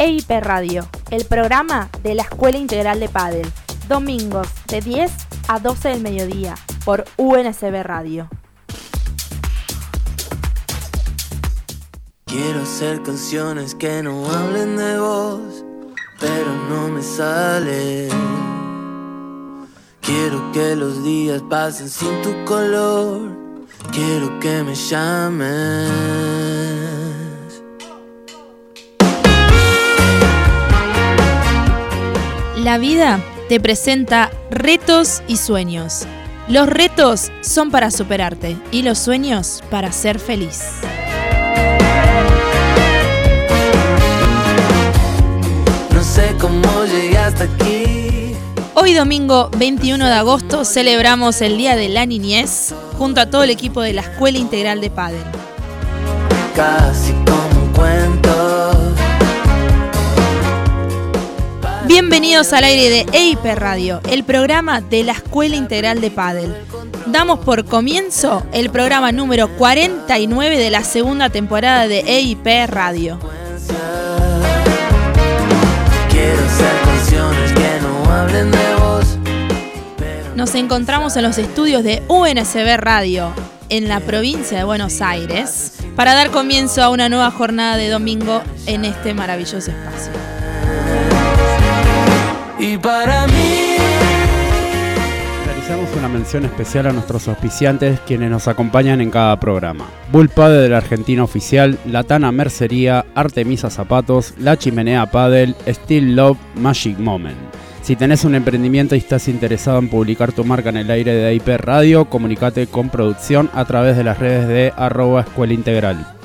EIP Radio, el programa de la Escuela Integral de Padel. Domingos de 10 a 12 del mediodía por UNSB Radio. Quiero hacer canciones que no hablen de vos, pero no me sale. Quiero que los días pasen sin tu color. Quiero que me llames. La vida te presenta retos y sueños. Los retos son para superarte y los sueños para ser feliz. No sé cómo llegué hasta aquí. Hoy domingo 21 de agosto celebramos el Día de la Niñez junto a todo el equipo de la Escuela Integral de Padel. Casi Bienvenidos al aire de EIP Radio, el programa de la Escuela Integral de Padel. Damos por comienzo el programa número 49 de la segunda temporada de EIP Radio. Nos encontramos en los estudios de UNSB Radio, en la provincia de Buenos Aires, para dar comienzo a una nueva jornada de domingo en este maravilloso espacio. Y para mí. Realizamos una mención especial a nuestros auspiciantes quienes nos acompañan en cada programa. Bull Padel de la Argentina Oficial, Latana Mercería, Artemisa Zapatos, La Chimenea Padel, Steel Love, Magic Moment. Si tenés un emprendimiento y estás interesado en publicar tu marca en el aire de IP Radio, comunicate con producción a través de las redes de arroba escuela integral.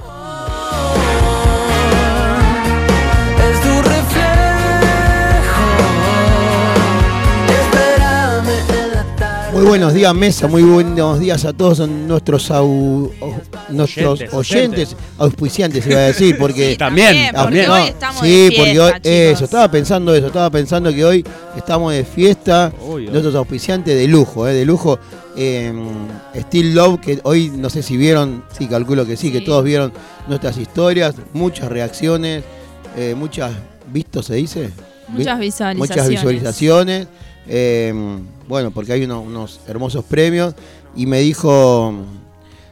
Muy buenos días, mesa. Muy buenos días a todos nuestros, au- o- nuestros Oyentes, oyentes, auspiciantes, iba a decir, porque. También, porque también. hoy estamos sí, de porque hoy, eso, chicos. estaba pensando eso, estaba pensando que hoy estamos de fiesta, Obvio. nuestros auspiciantes de lujo, eh, de lujo. eh, Steel Love, que hoy no sé si vieron, sí, calculo que sí, que todos vieron nuestras historias, muchas reacciones, eh, muchas vistos se dice. Muchas Vi- visualizaciones. Muchas visualizaciones. Eh, bueno, porque hay uno- unos hermosos premios. Y me dijo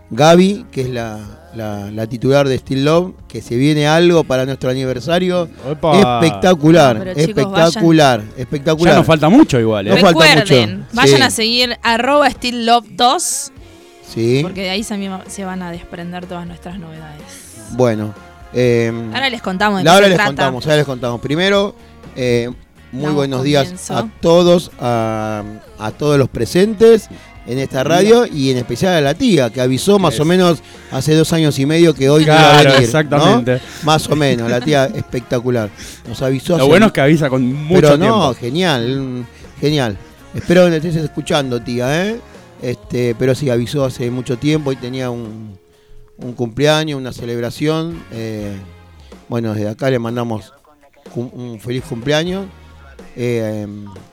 Gaby, que es la, la- la titular de Steel Love, que se viene algo para nuestro aniversario. Opa. Espectacular, No, pero chicos, espectacular, espectacular. Ya nos falta mucho igual, No ¿eh? falta Recuerden, mucho. vayan Sí. a seguir arroba StillLove2 Sí, porque de ahí se, se van a desprender todas nuestras novedades. bueno. eh, Ahora les contamos de ahora les trata. contamos, ahora les contamos. Primero, eh, muy Damos buenos días a todos, a, a todos los presentes en esta radio y en especial a la tía, que avisó más Es. o menos hace dos años y medio que hoy no iba a Claro, venir. ¿no? exactamente. Más o menos, la tía espectacular. Nos avisó Lo hace- bueno es que avisa con mucho Pero tiempo. no, genial, genial. Espero que me estés escuchando, tía, ¿eh? Este, pero sí, avisó hace mucho tiempo y tenía un, un cumpleaños, una celebración. eh, bueno, desde acá le mandamos un feliz cumpleaños. Eh,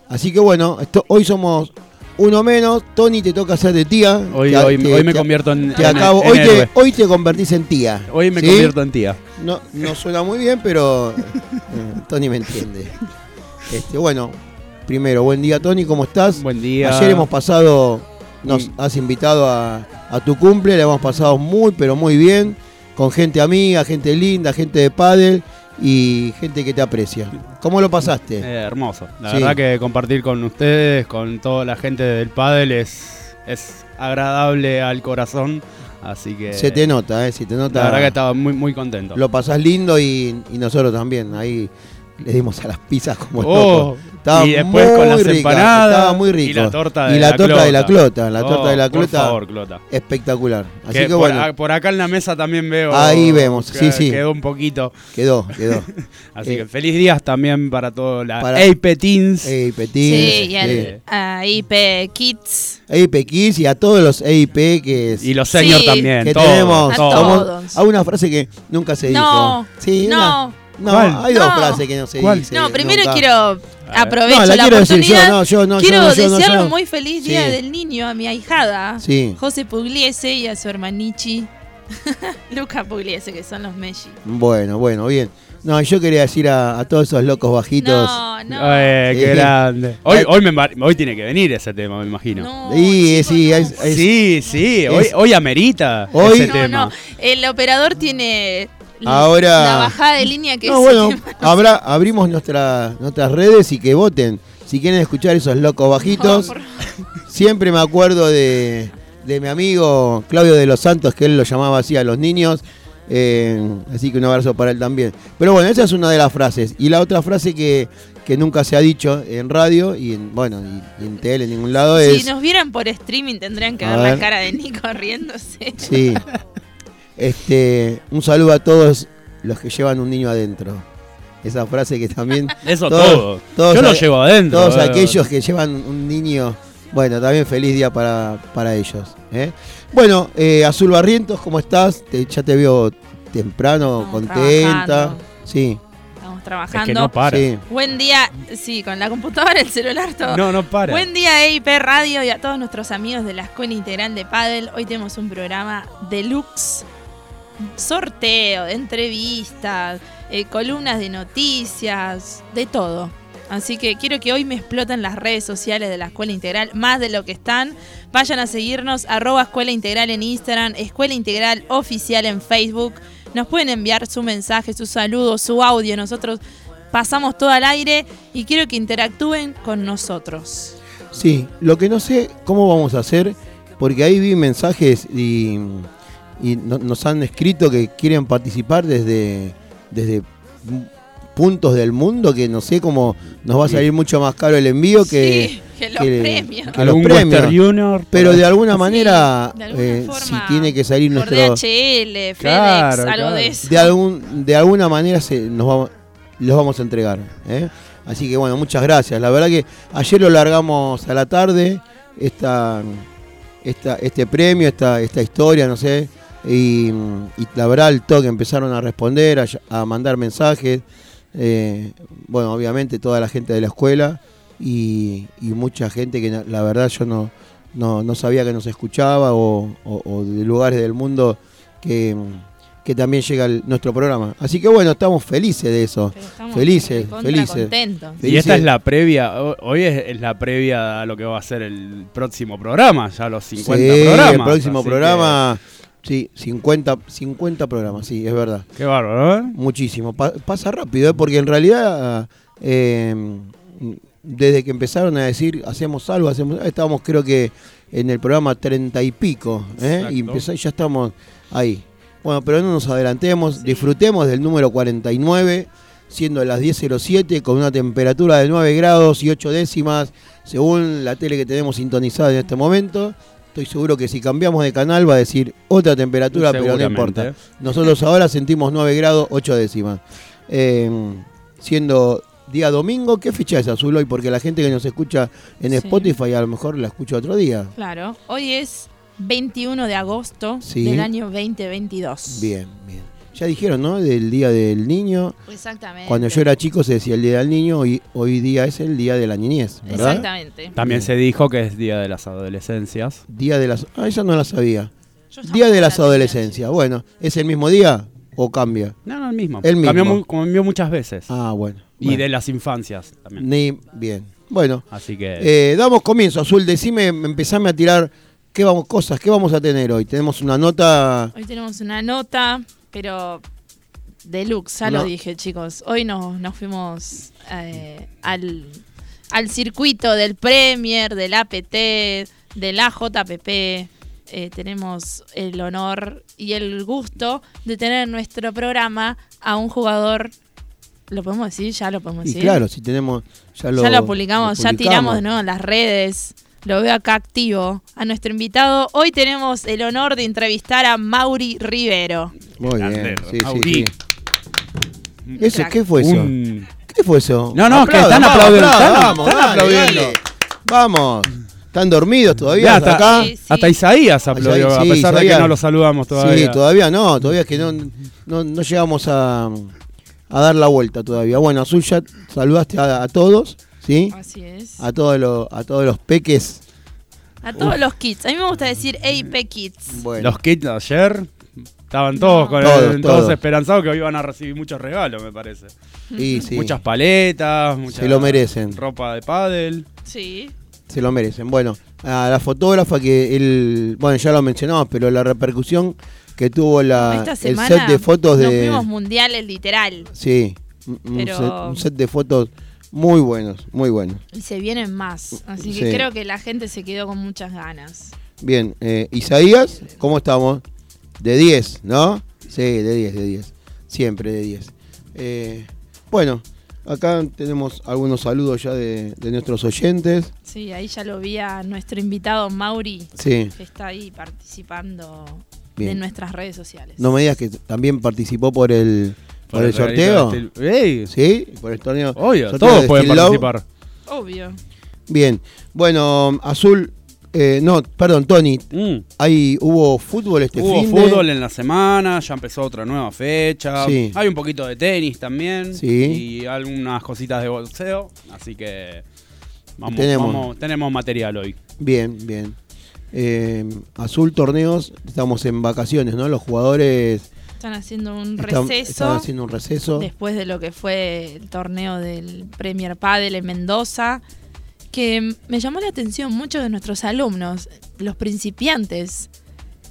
así que bueno, esto- hoy somos uno menos. Tony, te toca ser de tía. Hoy, Te- hoy, te- hoy me te- convierto en, te en- acabo- en hoy, héroe. te, hoy te convertís en tía. Hoy me ¿sí? convierto en tía. No, no suena muy bien, pero eh, Tony me entiende. Este, bueno, primero, buen día Tony, ¿cómo estás? Buen día. Ayer hemos pasado, nos Mm. has invitado a, a tu cumple, la hemos pasado muy, pero muy bien, con gente amiga, gente linda, gente de pádel y gente que te aprecia. ¿Cómo lo pasaste? Eh, hermoso. La Sí. verdad que compartir con ustedes, con toda la gente del pádel es, es agradable al corazón. Así que Se te nota, ¿eh? Se te nota. la verdad que estaba muy muy contento. Lo pasás lindo y, y nosotros también. Ahí le dimos a las pizzas como Oh, locos. Estaba y después con las rica, empanadas estaba muy rico. y la torta Y de la la torta de la clota. la torta Oh, de la por clota. favor, Clota. Espectacular. Así Que que, por, bueno, a- por acá en la mesa también veo. Ahí vemos, que sí, sí. Quedó un poquito. quedó, quedó. Así Eh, que feliz días también para toda la para- Ape Teens. Ey, Petit. Sí, y eh, al a IP Kids. EIP Kids y a todos los EIP que, Y los seniors Sí. también. que todos, tenemos. A todos. somos- todos. Hay una frase que nunca se dijo. No, Sí, una- no, hay dos No. frases que no se ¿Cuál? dicen. no, primero nunca. quiero aprovecho No, la la, quiero decir yo, oportunidad. no, yo no, yo quiero no, yo no, desearle un muy feliz día Sí. del niño a mi ahijada, Sí. José Pugliese y a su hermanichi, Luca Pugliese, que son los Messi. Bueno, bueno, bien. No, yo quería decir a, a todos esos locos bajitos. No, no. Eh, qué grande. Hoy, hoy, me hoy tiene que venir ese tema, me imagino. No, Sí, sí, no. es- es- Sí, sí, hoy, es- hoy amerita Hoy- ese No, tema. no, el operador tiene Ahora- la bajada de línea que No, es bueno, habrá, abrimos nuestra- nuestras redes y que voten. Si quieren escuchar esos locos bajitos, No, por- siempre me acuerdo de, de mi amigo Claudio de los Santos, que él lo llamaba así a los niños. eh, así que un abrazo para él también. Pero bueno, esa es una de las frases. Y la otra frase que, que nunca se ha dicho en radio y en, bueno, y, y en tele en ningún lado es... Si nos vieran por streaming tendrían que A ver, la ver. cara de Nico riéndose. Sí. Este, un saludo a todos los que llevan un niño adentro. Esa frase que también Eso Todos- todo. todos Yo lo llevo adentro. todos eh. aquellos que llevan un niño, bueno, también feliz día para, para ellos. ¿eh? Bueno, eh, Azul Barrientos, ¿cómo estás? Te- ya te veo temprano, Estamos contenta. trabajando. Sí, Estamos Es trabajando. que no para. sí. Buen día, sí, con la computadora, el celular, todo. No, no para. Buen día EIP Radio y a todos nuestros amigos de la Escuela Integral de Padel. Hoy tenemos un programa deluxe, sorteo, entrevistas, eh, columnas de noticias, de todo. Así que quiero que hoy me exploten las redes sociales de la Escuela Integral, más de lo que están. Vayan a seguirnos, arroba Escuela Integral en Instagram, Escuela Integral Oficial en Facebook. Nos pueden enviar su mensaje, su saludo, su audio. Nosotros pasamos todo al aire y quiero que interactúen con nosotros. Sí, lo que no sé cómo vamos a hacer, porque ahí vi mensajes y, y no- nos han escrito que quieren participar desde, desde puntos del mundo, que no sé cómo nos va a salir mucho más caro el envío que, sí, que los que- premios. que los Algún premios. Western Junior. Pero de alguna Sí, manera, de alguna eh, forma, si tiene que salir Por nuestro... DHL, FedEx, Claro, algo claro. de eso. De, algún, de alguna manera se, nos vamos, los vamos a entregar. ¿eh? Así que bueno, muchas gracias. La verdad que ayer lo largamos a la tarde, esta, esta, este premio, esta, esta historia, no sé. Y, y la verdad al toque empezaron a responder, a, mandar mensajes. eh, bueno, obviamente toda la gente de la escuela y, y mucha gente que la verdad yo no, no, no sabía que nos escuchaba o, o- o de lugares del mundo que, que también llega el- nuestro programa. Así que bueno, estamos felices de eso. Felices, felices. contentos. Y esta es la previa, ho- hoy es, es la previa a lo que va a ser el próximo programa, ya los 50 Sí, programas. el próximo programa, sí, 50, 50 programas, sí, es verdad. Qué bárbaro, ¿eh? Muchísimo. Pa- pasa rápido, ¿eh? porque en realidad, eh, desde que empezaron a decir hacemos algo, hacemos estábamos creo que en el programa 30 y pico, ¿eh? Y empezó, ya estamos ahí. Bueno, pero no nos adelantemos, disfrutemos del número 49, siendo las 10.07, con una temperatura de 9 grados y 8 décimas, según la tele que tenemos sintonizada en este momento. Estoy seguro que si cambiamos de canal va a decir otra temperatura, pero no importa. Nosotros ahora sentimos 9 grados 8 décimas. Eh, siendo día domingo, ¿qué fecha es azul hoy? Porque la gente que nos escucha en Sí. Spotify a lo mejor la escucha otro día. Claro, hoy es 21 de agosto Sí. del año 2022. Bien, bien. Ya dijeron, ¿no? Del día del niño. Exactamente. Cuando yo era chico se decía el día del niño, hoy, hoy día es el día de la niñez, ¿verdad? Exactamente. También se dijo que es Día de las Adolescencias. Día de las... Ah, esa no la sabía. Día de las la adolescencias. Bueno, ¿es el mismo día o cambia? No, no, el mismo. El mismo. Cambió, cambió muchas veces. Ah, bueno. y Bueno. de las infancias también. Ni... Bien. Bueno, Así que... Eh, damos comienzo, Azul. Decime, empezame a tirar qué vamos, cosas, qué vamos a tener hoy. Tenemos una nota. Hoy tenemos una nota, pero deluxe, ya No. lo dije, chicos. Hoy nos, nos fuimos eh, al, al circuito del Premier, del APT, del AJPP. Eh, tenemos el honor y el gusto de tener en nuestro programa a un jugador. ¿Lo podemos decir? Ya lo podemos Y decir. claro, si tenemos. Ya lo, ya lo publicamos, lo ya tiramos de nuevo en las redes. Lo veo acá activo. A nuestro invitado, hoy tenemos el honor de entrevistar a Mauri Rivero. Muy bien. Sí, sí, Mauri. sí. ¿Eso. ¿Qué fue eso? un- ¿Qué fue eso? No, no, que están vamos, aplaudiendo, aplaudan, están- vamos, están dale, aplaudiendo. dale. Vamos. ¿Están dormidos todavía Ya, hasta hasta, acá? Sí, sí. hasta Isaías aplaudió, Isaías, a pesar de que no lo saludamos todavía. Sí, todavía no, todavía es que no, no, no llegamos a, a dar la vuelta todavía. Bueno, Azul ya saludaste a, a todos, ¿sí? Así es. A todos los, a todos los peques. A todos los kids. A mí me gusta decir EIP Kids. Bueno. Los kits de ayer, Estaban todos, con Todos, el- todos todos. esperanzados que hoy iban a recibir muchos regalos, me parece. Y sí, Muchas paletas, muchas se lo merecen. ropa de pádel. Sí. Se lo merecen. Bueno, a la fotógrafa que el, bueno, ya lo mencionamos, pero la repercusión que tuvo la, el set de fotos nos de, fuimos mundiales literal. sí, un, un Pero- set, un set de fotos muy buenos, muy buenos. Y se vienen más. Así que Sí. creo que la gente se quedó con muchas ganas. Bien, eh, Isaías, ¿cómo estamos? De 10, ¿no? Sí, de 10, de 10. Siempre de 10. Eh, bueno, acá tenemos algunos saludos ya de, de nuestros oyentes. Sí, ahí ya lo vi a nuestro invitado Mauri, Sí, que está ahí participando Bien. en nuestras redes sociales. no me digas que también participó por el, por el sorteo. Sí, por el torneo. Obvio, sorteo todos de pueden Steel Love. participar. Obvio. Bien, bueno, Azul, eh, no, perdón, Tony, Mm. ahí hubo fútbol este Hubo fin de- fútbol en la semana, ya empezó otra nueva fecha. Sí. Hay un poquito de tenis también. Sí. Y algunas cositas de boxeo. Así que vamos, Tenemos. vamos- tenemos material hoy. Bien, bien. Eh, Azul Torneos, estamos en vacaciones, ¿no? Los jugadores Están haciendo un están, receso están haciendo un receso. después de lo que fue el torneo del Premier Padel en Mendoza, que me llamó la atención muchos de nuestros alumnos, los principiantes,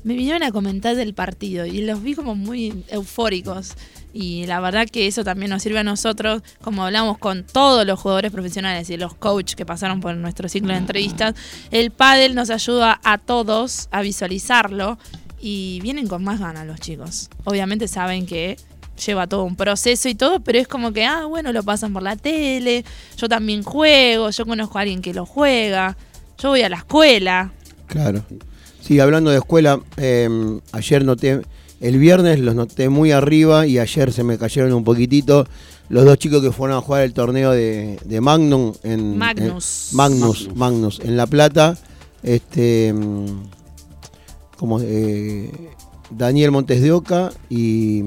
me vinieron a comentar del partido y los vi como muy eufóricos. Y la verdad que eso también nos sirve a nosotros, como hablamos con todos los jugadores profesionales y los coaches que pasaron por nuestro ciclo de entrevistas, el pádel nos ayuda a todos a visualizarlo y vienen con más ganas los chicos. Obviamente saben que lleva todo un proceso y todo, pero es como que, ah, bueno, lo pasan por la tele, yo también juego, yo conozco a alguien que lo juega, yo voy a la escuela. Claro. Sí, hablando de escuela, eh, ayer noté, el viernes los noté muy arriba y ayer se me cayeron un poquitito los dos chicos que fueron a jugar el torneo de, de Magnum en Magnus. en- Magnus, Magnus. Magnus, en La Plata. Este mm, como eh, Daniel Montes de Oca y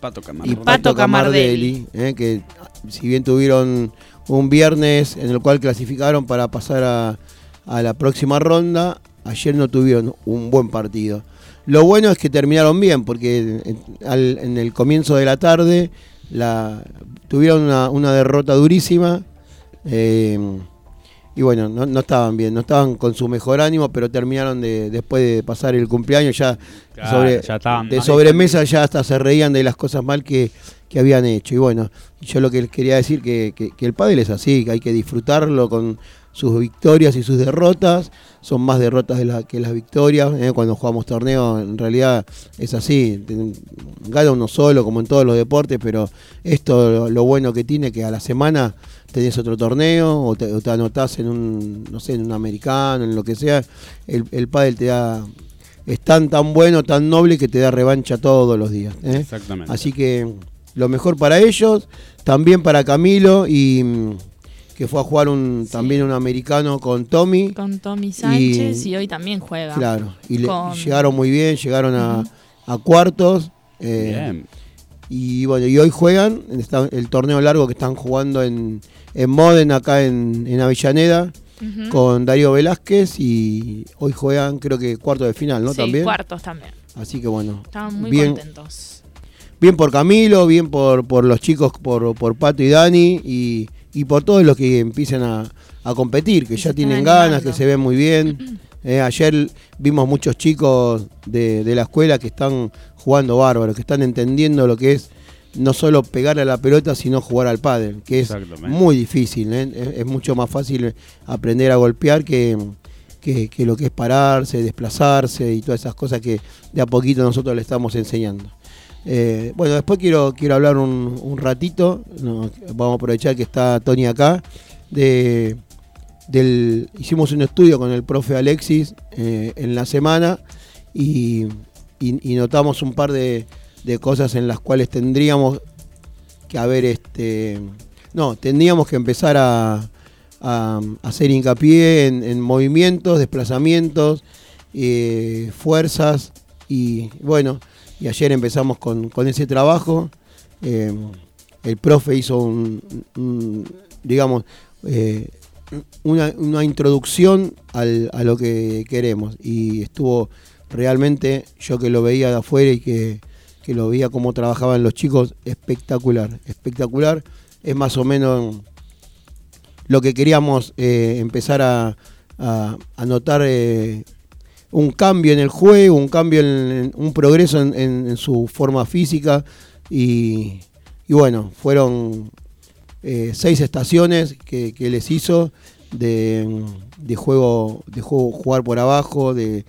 Pato y Camargo. Pato Pato Camardelli. Camardelli, eh, que si bien tuvieron un viernes en el cual clasificaron para pasar a, a la próxima ronda, ayer no tuvieron un buen partido. Lo bueno es que terminaron bien, porque en, al- en el comienzo de la tarde la, tuvieron una, una derrota durísima. eh, y bueno, no, no estaban bien, no estaban con su mejor ánimo, pero terminaron de, después de pasar el cumpleaños ya Claro, sobre, ya estaban de sobremesa ya hasta se reían de las cosas mal que, que habían hecho. Y bueno, yo lo que les quería decir que, que, que el pádel es así, que hay que disfrutarlo con sus victorias y sus derrotas. Son más derrotas de la, que las victorias. ¿eh? Cuando jugamos torneo, en realidad es así. Gana uno solo, como en todos los deportes, pero esto lo, lo bueno que tiene que a la semana tenés otro torneo o te, o te anotás en un, no sé, en un americano, en lo que sea. El, el pádel te da es tan tan bueno, tan noble que te da revancha todos los días. ¿eh? Exactamente. Así que lo mejor para ellos, también para Camilo y que fue a jugar un Sí. también un americano con Tommy. Con Tommy Sánchez y, hoy también juega. Claro, y le- llegaron muy bien, llegaron a, a cuartos. eh, Bien. y bueno, y hoy juegan está el torneo largo que están jugando en, en Moden, acá en, en Avellaneda, con Darío Velázquez y hoy juegan creo que cuarto de final, ¿no? Sí, También. cuartos también. Así que bueno, Estaban muy bien, contentos. bien por Camilo, bien por, por los chicos, por, por Pato y Dani y, y por todos los que empiezan a, a competir, que ya tienen ganas, que se ven muy bien. Eh, ayer vimos muchos chicos de, de la escuela que están jugando bárbaro, que están entendiendo lo que es no solo pegar a la pelota, sino jugar al pádel, que es muy difícil. ¿eh? Es, es mucho más fácil aprender a golpear que, que- que lo que es pararse, desplazarse y todas esas cosas que de a poquito nosotros le estamos enseñando. Eh, bueno, después quiero, quiero hablar un, un ratito, no, vamos a aprovechar que está Tony acá, de, del, hicimos un estudio con el profe Alexis eh, en la semana y, y- y notamos un par de, de cosas en las cuales tendríamos que haber, este, no, tendríamos que empezar a, a hacer hincapié en, en movimientos, desplazamientos, eh, fuerzas y bueno, y ayer empezamos con, con ese trabajo. Eh, el profe hizo un, un, digamos, eh, una, una introducción al- a lo que queremos y estuvo realmente, yo que lo veía de afuera y que que lo veía cómo trabajaban los chicos, espectacular, espectacular. Es más o menos lo que queríamos eh, empezar a, notar eh, un cambio en el juego, un cambio, en, un progreso en, su forma física y, bueno, fueron eh, seis estaciones que, les hizo de, juego, de juego jugar por abajo, de,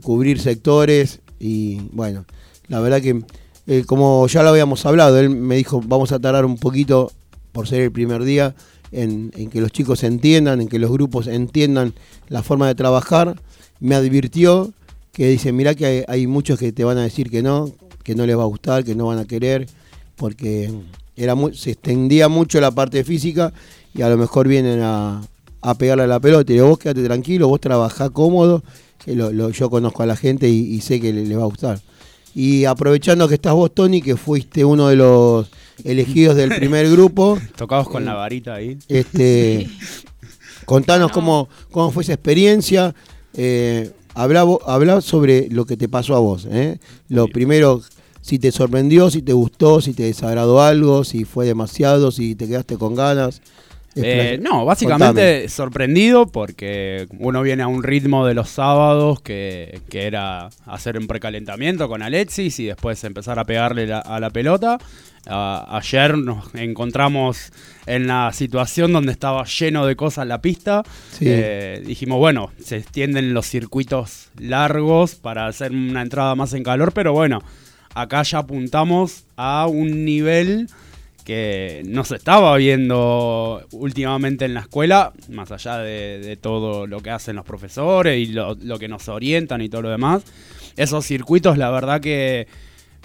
cubrir sectores y bueno, la verdad que eh, como ya lo habíamos hablado, él me dijo vamos a tardar un poquito por ser el primer día en, que los chicos entiendan, en que los grupos entiendan la forma de trabajar. Me advirtió que dice, mirá que hay, muchos que te van a decir que no, que no les va a gustar, que no van a querer, porque era se extendía mucho la parte física y a lo mejor vienen a, pegarle a la pelota. Y vos quédate tranquilo, vos trabajá cómodo, que yo conozco a la gente y, sé que les le va a gustar. Y aprovechando que estás vos, Tony, que fuiste uno de los elegidos del primer grupo. Tocados con la varita ahí. Este, contanos cómo, cómo fue esa experiencia. Eh, habla, sobre lo que te pasó a vos. ¿eh? Lo primero, si te sorprendió, si te gustó, si te desagradó algo, si fue demasiado, si te quedaste con ganas. Eh, no, básicamente sorprendido porque uno viene a un ritmo de los sábados que, era hacer un precalentamiento con Alexis y después empezar a pegarle a la pelota. ayer nos encontramos en la situación donde estaba lleno de cosas la pista. Eh, dijimos, bueno, se extienden los circuitos largos para hacer una entrada más en calor, pero bueno, acá ya apuntamos a un nivel que no se estaba viendo últimamente en la escuela, más allá de, todo lo que hacen los profesores y lo, que nos orientan y todo lo demás. Esos circuitos, la verdad que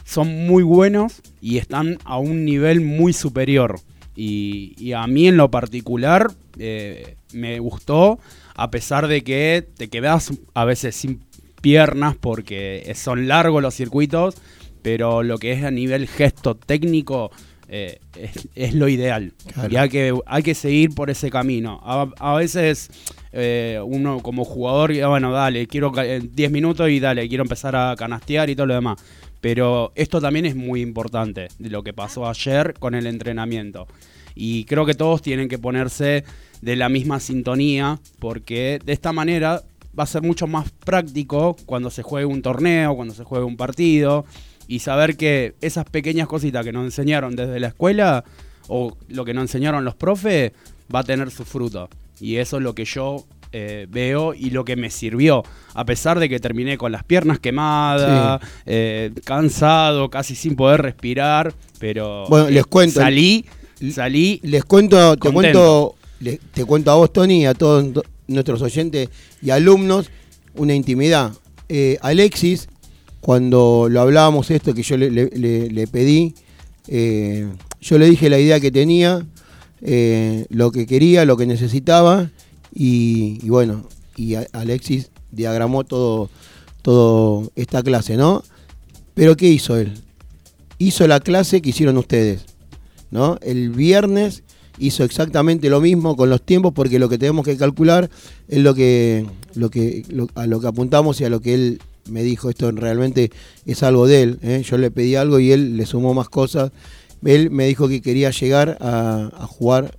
son muy buenos y están a un nivel muy superior. Y, a mí en lo particular eh, me gustó, a pesar de que te quedas a veces sin piernas porque son largos los circuitos, pero lo que es a nivel gesto técnico eh, es, lo ideal. Y hay que, hay que seguir por ese camino. A, veces eh, uno como jugador, bueno, dale, quiero 10 minutos y dale, quiero empezar a canastear y todo lo demás. Pero esto también es muy importante de lo que pasó ayer con el entrenamiento. Y creo que todos tienen que ponerse de la misma sintonía porque de esta manera va a ser mucho más práctico cuando se juegue un torneo, cuando se juegue un partido y saber que esas pequeñas cositas que nos enseñaron desde la escuela o lo que nos enseñaron los profes va a tener su fruto. Y eso es lo que yo eh, veo y lo que me sirvió. A pesar de que terminé con las piernas quemadas, eh, cansado, casi sin poder respirar, pero bueno, les cuento, salí, salí. Les cuento, te cuento, te cuento a vos, Tony, y a todos nuestros oyentes y alumnos, una intimidad. Eh, Alexis cuando lo hablábamos esto que yo le, pedí, eh, yo le dije la idea que tenía, eh, lo que quería, lo que necesitaba, y, bueno, y Alexis diagramó todo, todo esta clase, ¿no? Pero ¿qué hizo él? Hizo la clase que hicieron ustedes, ¿no? El viernes hizo exactamente lo mismo con los tiempos porque lo que tenemos que calcular es lo que, lo que a lo que apuntamos y a lo que él me dijo esto realmente es algo de él. ¿eh? Yo le pedí algo y él le sumó más cosas. Él me dijo que quería llegar a, jugar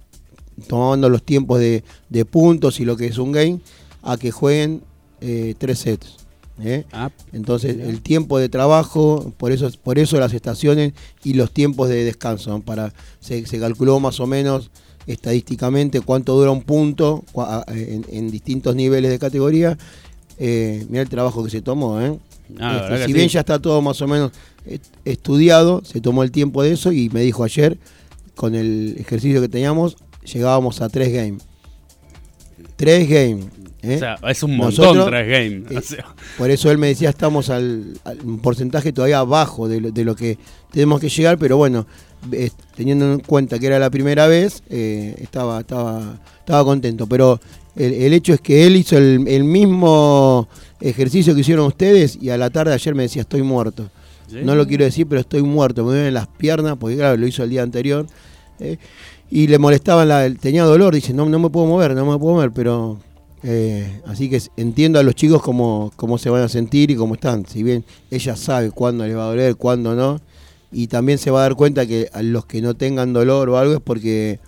tomando los tiempos de, puntos y lo que es un game, a que jueguen eh, tres sets. ¿eh? Ah, Entonces el tiempo de trabajo, por eso, por eso las estaciones y los tiempos de descanso. Para, se, calculó más o menos estadísticamente cuánto dura un punto en, en distintos niveles de categoría eh, mira el trabajo que se tomó, ¿eh? Este, si bien ya está todo más o menos estudiado, se tomó el tiempo de eso y me dijo ayer, con el ejercicio que teníamos, llegábamos a tres games. Tres games. ¿eh? O sea, es un montón tres games. Eh, por eso él me decía, estamos al, un porcentaje todavía bajo de lo, que tenemos que llegar, pero bueno, teniendo en cuenta que era la primera vez, estaba, estaba, estaba contento. Pero el, hecho es que él hizo el, mismo ejercicio que hicieron ustedes y a la tarde ayer me decía estoy muerto. No lo quiero decir, pero estoy muerto, me duelen las piernas, porque claro, lo hizo el día anterior. Eh, y le molestaba, la, tenía dolor, dice, no, no me puedo mover, no me puedo mover, pero... Eh, así que entiendo a los chicos cómo, cómo se van a sentir y cómo están. Si bien ella sabe cuándo les va a doler, cuándo no, y también se va a dar cuenta que a los que no tengan dolor o algo es porque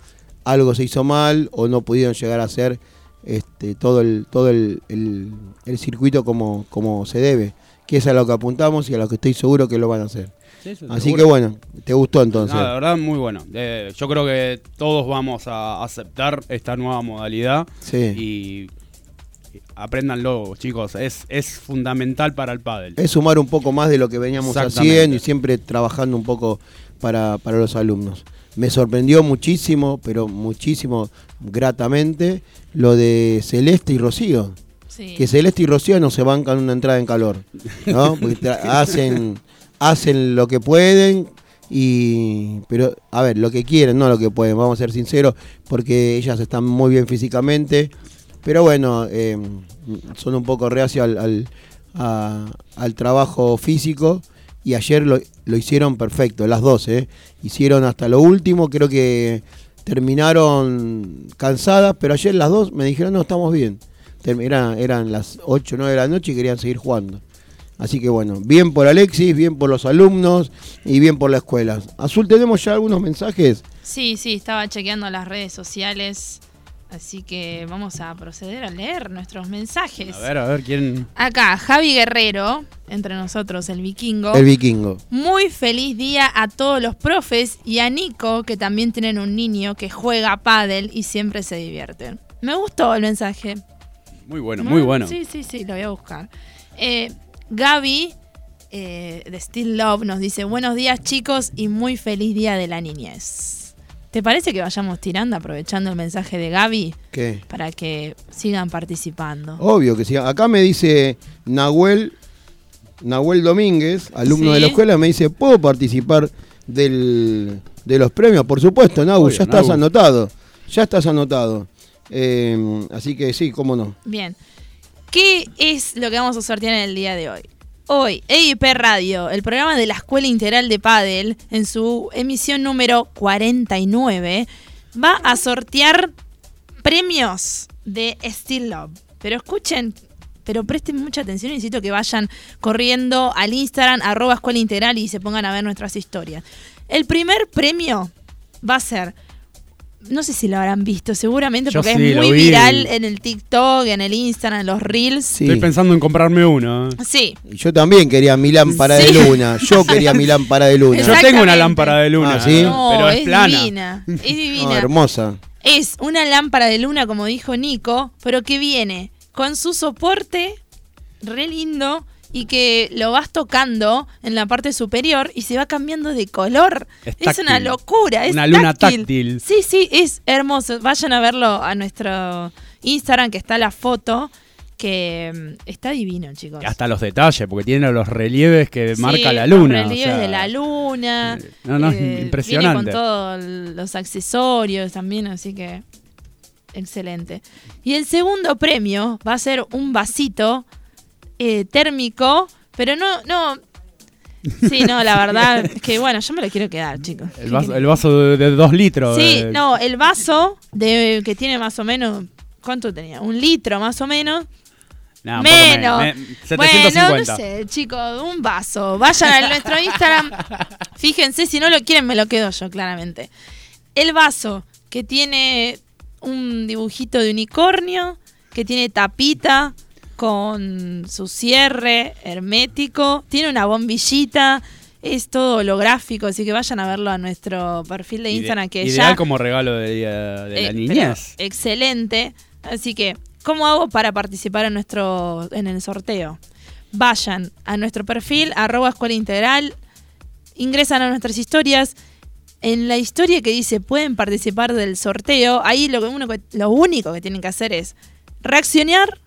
algo se hizo mal o no pudieron llegar a hacer este, todo el todo el, el- el circuito como, como se debe, que es a lo que apuntamos y a lo que estoy seguro que lo van a hacer. Así que bueno, ¿te gustó entonces? La verdad, muy bueno. Eh, yo creo que todos vamos a aceptar esta nueva modalidad Sí. y apréndanlo, chicos. Es, es fundamental para el pádel. Es sumar un poco más de lo que veníamos haciendo y siempre trabajando un poco para, para los alumnos. Me sorprendió muchísimo, pero muchísimo, gratamente, lo de Celeste y Rocío. Sí. Que Celeste y Rocío no se bancan una entrada en calor. ¿no? Porque hacen, hacen lo que pueden. Y, pero, a ver, lo que quieren, no lo que pueden, vamos a ser sinceros, porque ellas están muy bien físicamente. Pero bueno, eh, son un poco reacios al, al, a- al trabajo físico. Y ayer lo, lo hicieron perfecto, las dos, ¿eh? Hicieron hasta lo último, creo que terminaron cansadas, pero ayer las dos me dijeron, no, estamos bien. Eran, eran las 8 o 9 de la noche y querían seguir jugando. Así que bueno, bien por Alexis, bien por los alumnos y bien por la escuela. Azul, ¿tenemos ya algunos mensajes? Sí, sí, estaba chequeando las redes sociales. Así que vamos a proceder a leer nuestros mensajes. A ver, a ver quién. Acá, Javi Guerrero, entre nosotros, el vikingo. El vikingo. Muy feliz día a todos los profes y a Nico, que también tienen un niño que juega pádel y siempre se divierten. Me gustó el mensaje. Muy bueno, muy bueno. Sí, sí, sí, lo voy a buscar. Eh, Gaby, eh, de Still Love, nos dice, buenos días chicos y muy feliz día de la niñez. ¿Te parece que vayamos tirando, aprovechando el mensaje de Gaby, ¿Qué? para que sigan participando? Obvio que sí. Acá me dice Nahuel, Nahuel Domínguez, alumno Sí. de la escuela, me dice, ¿puedo participar del, de los premios? Por supuesto, Nahu, Obvio, ya estás Nahu. anotado. Ya estás anotado. Eh, así que sí, cómo no. Bien. ¿Qué es lo que vamos a sortear en el día de hoy? Hoy, EIP Radio, el programa de la Escuela Integral de Padel, en su emisión número 49, va a sortear premios de Still Love. Pero escuchen, pero presten mucha atención necesito que vayan corriendo al Instagram, arroba Escuela Integral y se pongan a ver nuestras historias. El primer premio va a ser no sé si lo habrán visto, seguramente Yo porque sí, es muy vi. viral en el TikTok, en el Instagram, en los Reels. Sí. Estoy pensando en comprarme uno. ¿eh? Sí. Y Yo también quería mi lámpara Sí. de luna. Yo quería mi lámpara de luna. Yo tengo una lámpara de luna, Ah, ¿sí? No, pero es, es, plana. divina. Es Ah, divina. hermosa. es una lámpara de luna, como dijo Nico, pero que viene con su soporte re lindo y que lo vas tocando en la parte superior y se va cambiando de color. Es Es, una locura. Es Una luna táctil. Sí, sí, es hermoso. Vayan a verlo a nuestro Instagram, que está la foto, que mm, está divino, chicos. Hasta los detalles, porque tiene los relieves que Sí, marca la los luna. o relieves sea, de la luna. eh, no, no, es Viene impresionante. con todos los accesorios también, así que excelente. Y el segundo premio va a ser un vasito eh, térmico, pero no, no. Sí, no, la verdad es que bueno, yo me lo quiero quedar, chicos. El vaso, el vaso de, de dos litros. Sí, eh, no, el vaso de que tiene más o menos, ¿cuánto tenía? Un litro más o menos. un poco Menos. me- me- Bueno, 750. no sé, chicos, un vaso. Vayan a nuestro Instagram. Fíjense, si no lo quieren, me lo quedo yo, claramente. El vaso que tiene un dibujito de unicornio, que tiene tapita con su cierre hermético, tiene una bombillita, es todo holográfico, así que vayan a verlo a nuestro perfil de Ide- Instagram que Ideal ya como regalo de, día de eh, la niñez. Excelente. Así que, ¿cómo hago para participar en nuestro en el sorteo? Vayan a nuestro perfil, arroba escuela integral, ingresan a nuestras historias. En la historia que dice pueden participar del sorteo, ahí lo, que uno que- lo único que tienen que hacer es reaccionar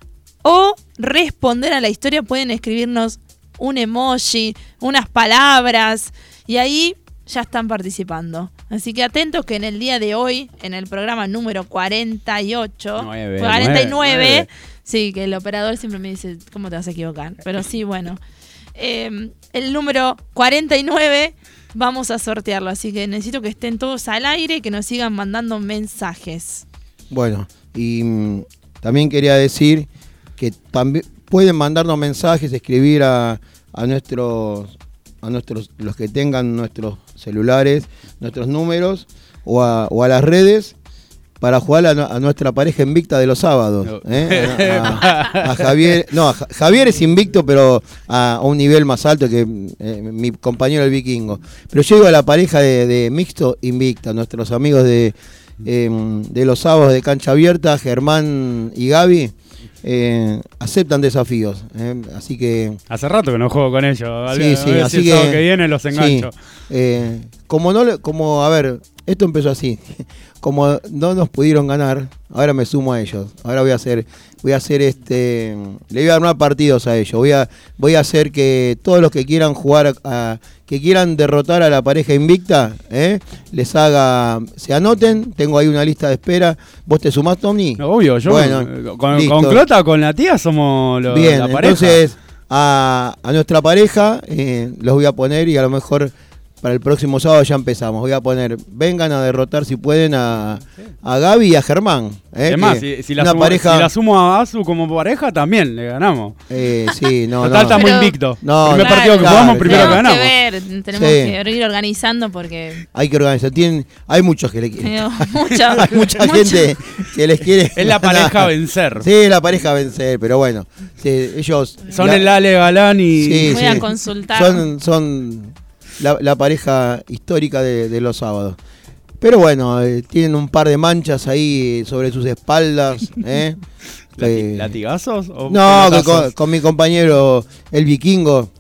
o responder a la historia. Pueden escribirnos un emoji, unas palabras y ahí ya están participando. Así que atentos que en el día de hoy, en el programa número 48, Nueve, 49, nueve. sí, que el operador siempre me dice, ¿cómo te vas a equivocar? Pero sí, bueno. Eh, el número 49 vamos a sortearlo, así que necesito que estén todos al aire y que nos sigan mandando mensajes. Bueno, y mm, también quería decir que también pueden mandarnos mensajes, escribir a, a nuestros a nuestros, los que tengan nuestros celulares, nuestros números o a, o a las redes para jugar a, a nuestra pareja invicta de los sábados. No. ¿eh? A, Javier, no, Javier es invicto, pero a, a un nivel más alto que eh, mi compañero el vikingo. Pero yo digo a la pareja de, de mixto invicta, nuestros amigos de, eh, de los sábados de cancha abierta, Germán y Gaby. Eh, aceptan desafíos, ¿eh? así que Hace rato que no juego con ellos. Sí, sí, así el que- que viene los Sí, engancho. eh, como no, le- como a ver, esto empezó así. Como no nos pudieron ganar, ahora me sumo a ellos. Ahora voy a hacer, voy a hacer este, le voy a armar partidos a ellos. Voy a, voy a hacer que todos los que quieran jugar, a- que quieran derrotar a la pareja invicta, ¿eh? les haga, se anoten. Tengo ahí una lista de espera. ¿Vos te sumás, Tommy? Obvio, yo Bueno, con, Clota o con la tía somos lo- Bien, la pareja. entonces a, a nuestra pareja eh, los voy a poner y a lo mejor para el próximo sábado ya empezamos. Voy a poner, vengan a derrotar si pueden a, a Gaby y a Germán. eh, Además, si, si la una sumo, pareja, si la sumo a Asu como pareja, también le ganamos. eh, sí, no, Total, no. estamos invictos. No, Primer claro, partido que claro, jugamos, primero que ganamos. que ver, tenemos Sí. que ir organizando porque Hay que organizar. Tienen, hay muchos que le quieren. mucha, hay mucha mucha- gente que les quiere. Es la pareja a vencer. Sí, la pareja a vencer, pero bueno. sí, ellos. Son la- el Ale Galán y. Sí, Voy sí. a consultar. Son, son la, la pareja histórica de, de los sábados. Pero bueno, eh, tienen un par de manchas ahí sobre sus espaldas. ¿eh? Eh, ¿Latigazos? o no, con, con mi compañero el vikingo.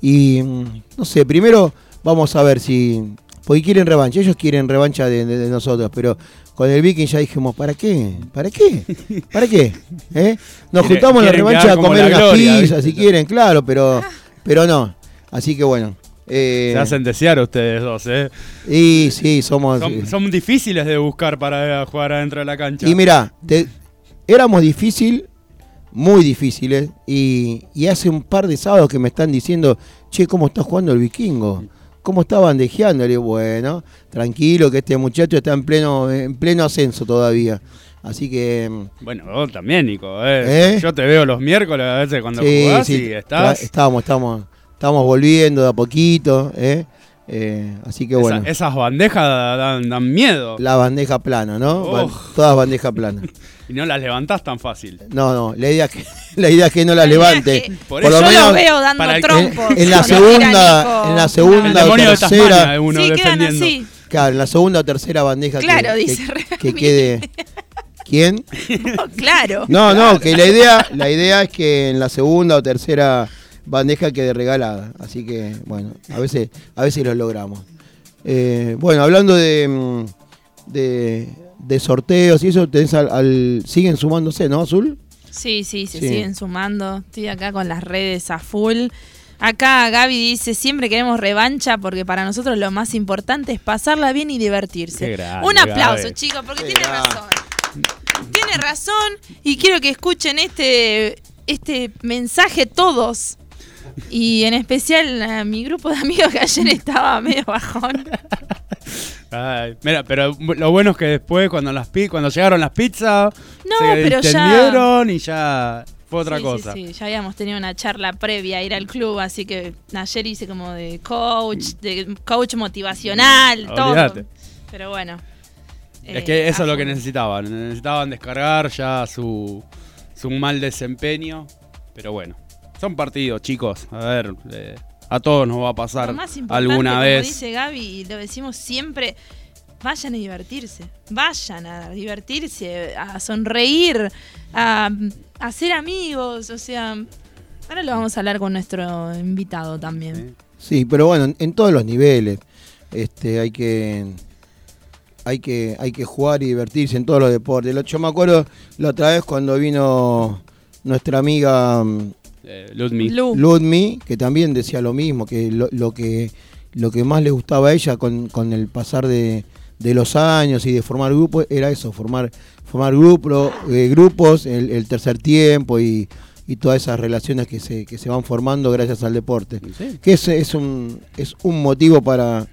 Y mm, no sé, primero vamos a ver si. Porque quieren revancha, ellos quieren revancha de, de- de nosotros, pero con el viking ya dijimos, ¿para qué? ¿Para qué? ¿Para qué? ¿Eh? Nos juntamos en la revancha a comer unas pizzas si quieren, claro, pero, pero no. Así que bueno. Eh, Se hacen desear ustedes dos, ¿eh? y sí, somos. Son, son difíciles de buscar para jugar adentro de la cancha. Y mira, éramos difícil, muy difíciles, y, y hace un par de sábados que me están diciendo, che, ¿cómo está jugando el vikingo? ¿Cómo está bandejeando? Le digo, bueno, tranquilo, que este muchacho está en pleno, en pleno ascenso todavía. Así que. Bueno, vos también, Nico. ¿eh? ¿Eh? Yo te veo los miércoles a veces cuando sí, jugás sí, y estás. tra- estamos, estamos, volviendo de a poquito, ¿eh? Eh, así que Esa- bueno. esas bandejas dan, dan miedo. La bandeja plana, ¿no? Todas bandeja plana. Y no las levantás tan fácil. No, no, la idea es que, la idea es que no la, La idea levante. que- Por Por eso lo Yo menos lo veo dando para trompos. en, en la segunda, en la El segunda o demonio de Tasmania, tercera, uno Sí, defendiendo. así. claro, en la segunda o tercera bandeja que- Claro, que, dice que, Remy. quede. ¿Quién? No, claro. No, no, que la idea, la idea es que en la segunda o tercera bandeja quede regalada. Así que, bueno, a veces, a veces lo logramos. Eh, bueno, hablando de, mm, de, de sorteos y eso, tenés al, al- siguen sumándose, ¿no, Azul? Sí, sí, se Sí. siguen sumando. Estoy acá con las redes a full. Acá Gaby dice, siempre queremos revancha porque para nosotros lo más importante es pasarla bien y divertirse. Grande, Un aplauso, Gaby. chicos, porque Qué tiene grande. razón. Tiene razón y quiero que escuchen este, este mensaje todos. Y en especial a mi grupo de amigos que ayer estaba medio bajón. Ay, mira, pero lo bueno es que después cuando las cuando llegaron las pizzas, No, se pero ya- y ya fue otra Sí, cosa. Sí, sí, ya habíamos tenido una charla previa a ir al club, así que ayer hice como de coach, de coach motivacional, Olvídate. todo. Pero bueno. Es eh, que eso es lo que necesitaban. Necesitaban descargar ya su, su mal desempeño. Pero bueno, son partidos, chicos. A ver, eh, a todos nos va a pasar Lo más importante, alguna como vez. dice Gaby, y lo decimos siempre, vayan a divertirse. Vayan a divertirse, a sonreír, a, a hacer amigos. O sea, ahora lo vamos a hablar con nuestro invitado también. Sí, pero bueno, en, en todos los niveles. Este, hay que. Hay que, hay que jugar y divertirse en todos los deportes. Lo- Yo me acuerdo la otra vez cuando vino nuestra amiga mm, Eh, Ludmi. Lu, Ludmi, que también decía lo mismo, que lo, lo que lo que más le gustaba a ella con, con el pasar de, de los años y de formar grupos era eso, formar formar grupo, eh, grupos, el, el tercer tiempo y, y todas esas relaciones que se, que se van formando gracias al deporte. Sí. Que ese es un, es un motivo para,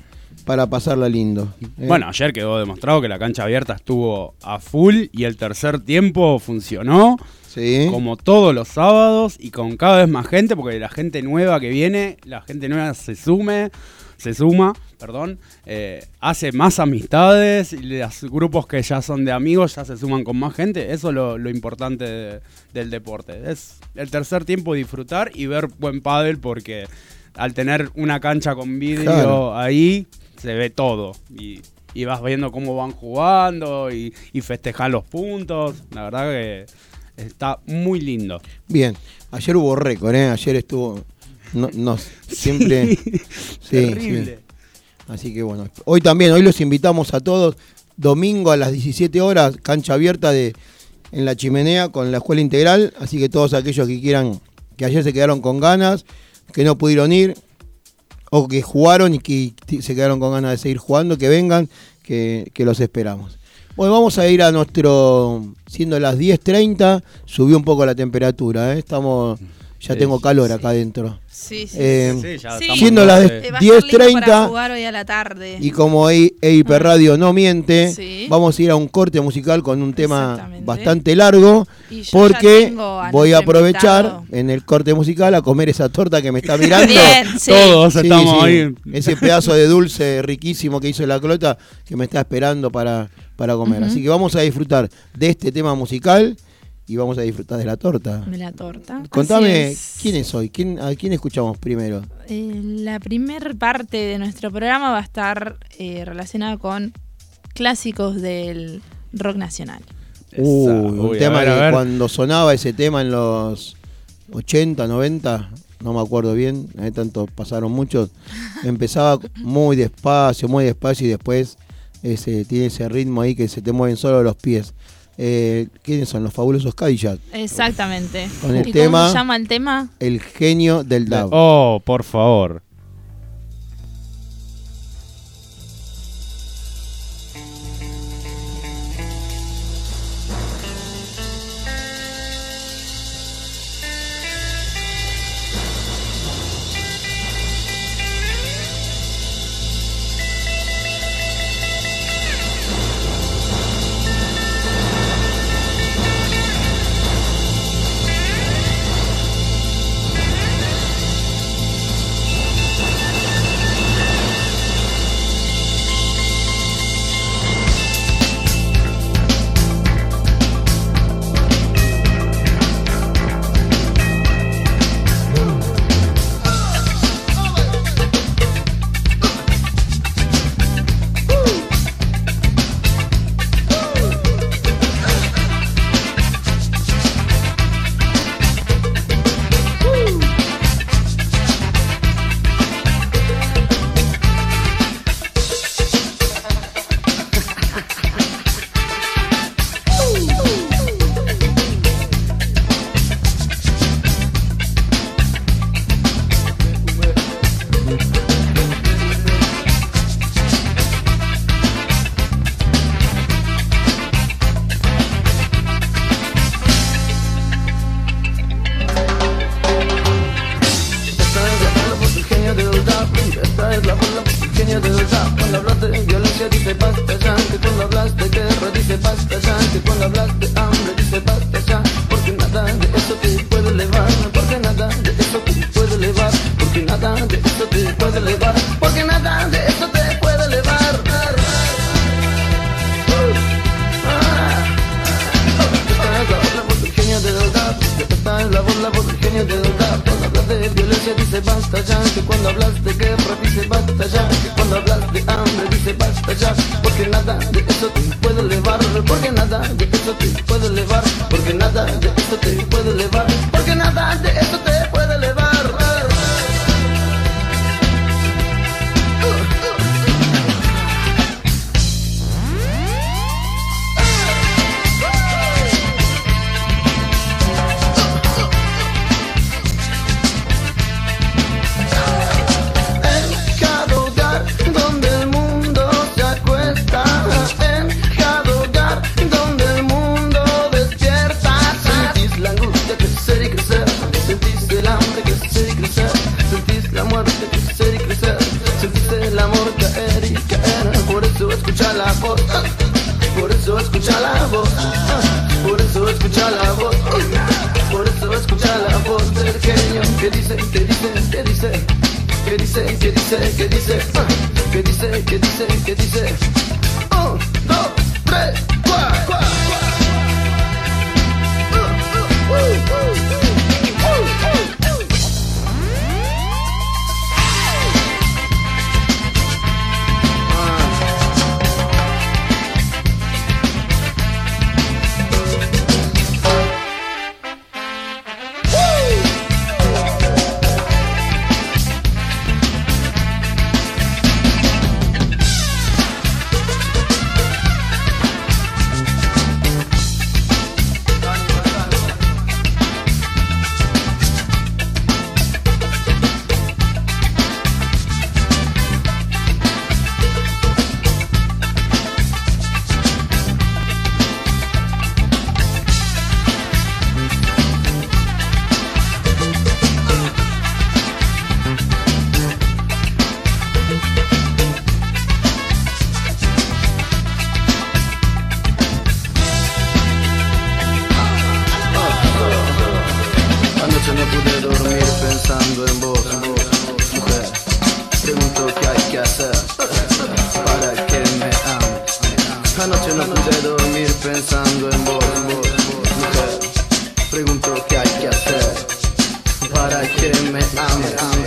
para pasarla lindo. ¿eh? Bueno, ayer quedó demostrado que la cancha abierta estuvo a full y el tercer tiempo funcionó. Sí. como todos los sábados y con cada vez más gente, porque la gente nueva que viene, la gente nueva se sume, se suma, perdón, eh, hace más amistades, y los grupos que ya son de amigos ya se suman con más gente, eso es lo, lo importante de- del deporte. Es el tercer tiempo disfrutar y ver buen pádel porque al tener una cancha con vidrio Claro. ahí se ve todo y, y vas viendo cómo van jugando y, y festejar los puntos, la verdad que está muy lindo. Bien, ayer hubo récord, ¿eh? Ayer estuvo. No, no, siempre. sí, Terrible. sí. Así que bueno, hoy también, hoy los invitamos a todos. Domingo a las 17 horas, cancha abierta de en la chimenea con la escuela integral. Así que todos aquellos que quieran, que ayer se quedaron con ganas, que no pudieron ir, o que jugaron y que se quedaron con ganas de seguir jugando, que vengan, que, que los esperamos. Bueno, vamos a ir a nuestro, siendo las 10.30, subió un poco la temperatura, ¿eh? estamos, ya Sí, tengo calor acá adentro. Sí, sí. Eh, Sí, las va a para 10.30 jugar hoy a la tarde. y como EI- EIP Radio no miente, Sí. vamos a ir a un corte musical con un tema bastante largo, Y yo ya porque voy a aprovechar invitado. en el corte musical a comer esa torta que me está mirando. Bien, sí. Todos Sí, estamos sí, ahí. Ese pedazo de dulce riquísimo que hizo la clota que me está esperando para, para comer. Así que vamos a disfrutar de este tema musical y vamos a disfrutar de la torta. De la torta. Contame es. quién es hoy, quién, a quién escuchamos primero. Eh, la primer parte de nuestro programa va a estar eh, relacionada con clásicos del rock nacional. Uy, Esa. un Uy, tema ver, que cuando sonaba ese tema en los 80, 90, no me acuerdo bien, eh, tanto pasaron muchos, empezaba muy despacio, muy despacio y después ese, tiene ese ritmo ahí que se te mueven solo los pies. Eh, ¿Quiénes son los fabulosos Cadillac? Exactamente. Con el ¿Y tema- cómo se llama el tema? El genio del DAB. Oh, por favor. Para que me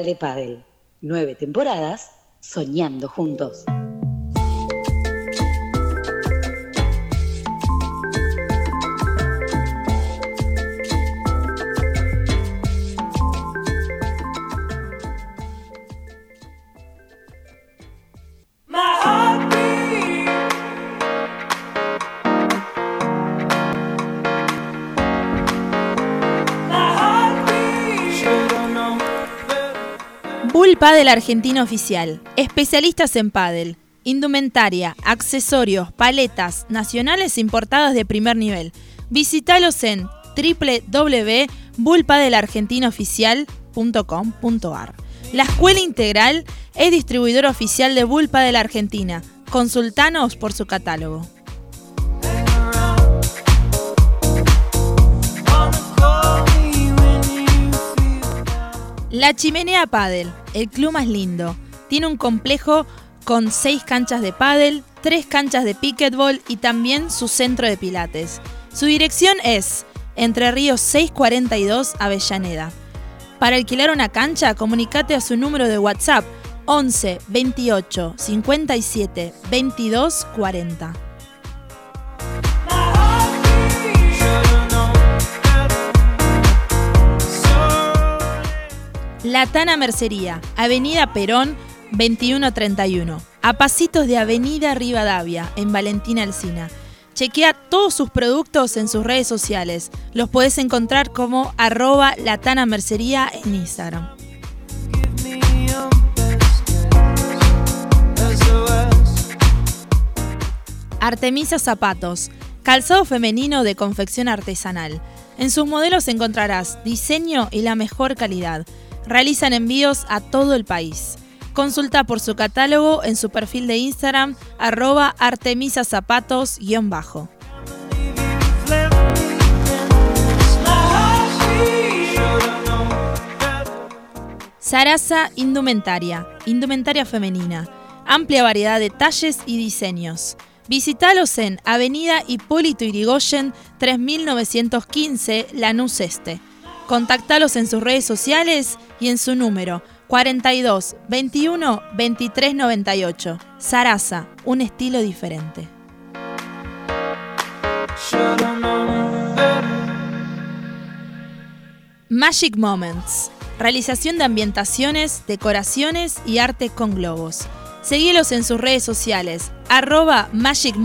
de Padel. Nueve temporadas soñando juntos. Padel Argentina Oficial. Especialistas en pádel. Indumentaria, accesorios, paletas, nacionales e importadas de primer nivel. Visítalos en www.bullpadelargentinaoficial.com.ar. La Escuela Integral es distribuidor oficial de Bull Padel Argentina. Consultanos por su catálogo. La Chimenea Padel, el club más lindo. Tiene un complejo con seis canchas de pádel, tres canchas de pickleball y también su centro de pilates. Su dirección es Entre Ríos 642 Avellaneda. Para alquilar una cancha, comunicate a su número de WhatsApp 11 28 57 22 40. La Tana Mercería, Avenida Perón 2131, a pasitos de Avenida Rivadavia, en Valentina Alsina. Chequea todos sus productos en sus redes sociales. Los podés encontrar como arroba latana mercería en Instagram. Artemisa Zapatos, calzado femenino de confección artesanal. En sus modelos encontrarás diseño y la mejor calidad. Realizan envíos a todo el país. Consulta por su catálogo en su perfil de Instagram, arroba artemisazapatos-bajo. Sarasa Indumentaria, indumentaria femenina. Amplia variedad de talles y diseños. Visítalos en Avenida Hipólito Yrigoyen 3915, Lanús Este. Contactalos en sus redes sociales y en su número 42 21 23 98. Sarasa, un estilo diferente. Magic Moments. Realización de ambientaciones, decoraciones y arte con globos. Seguilos en sus redes sociales, arroba Magic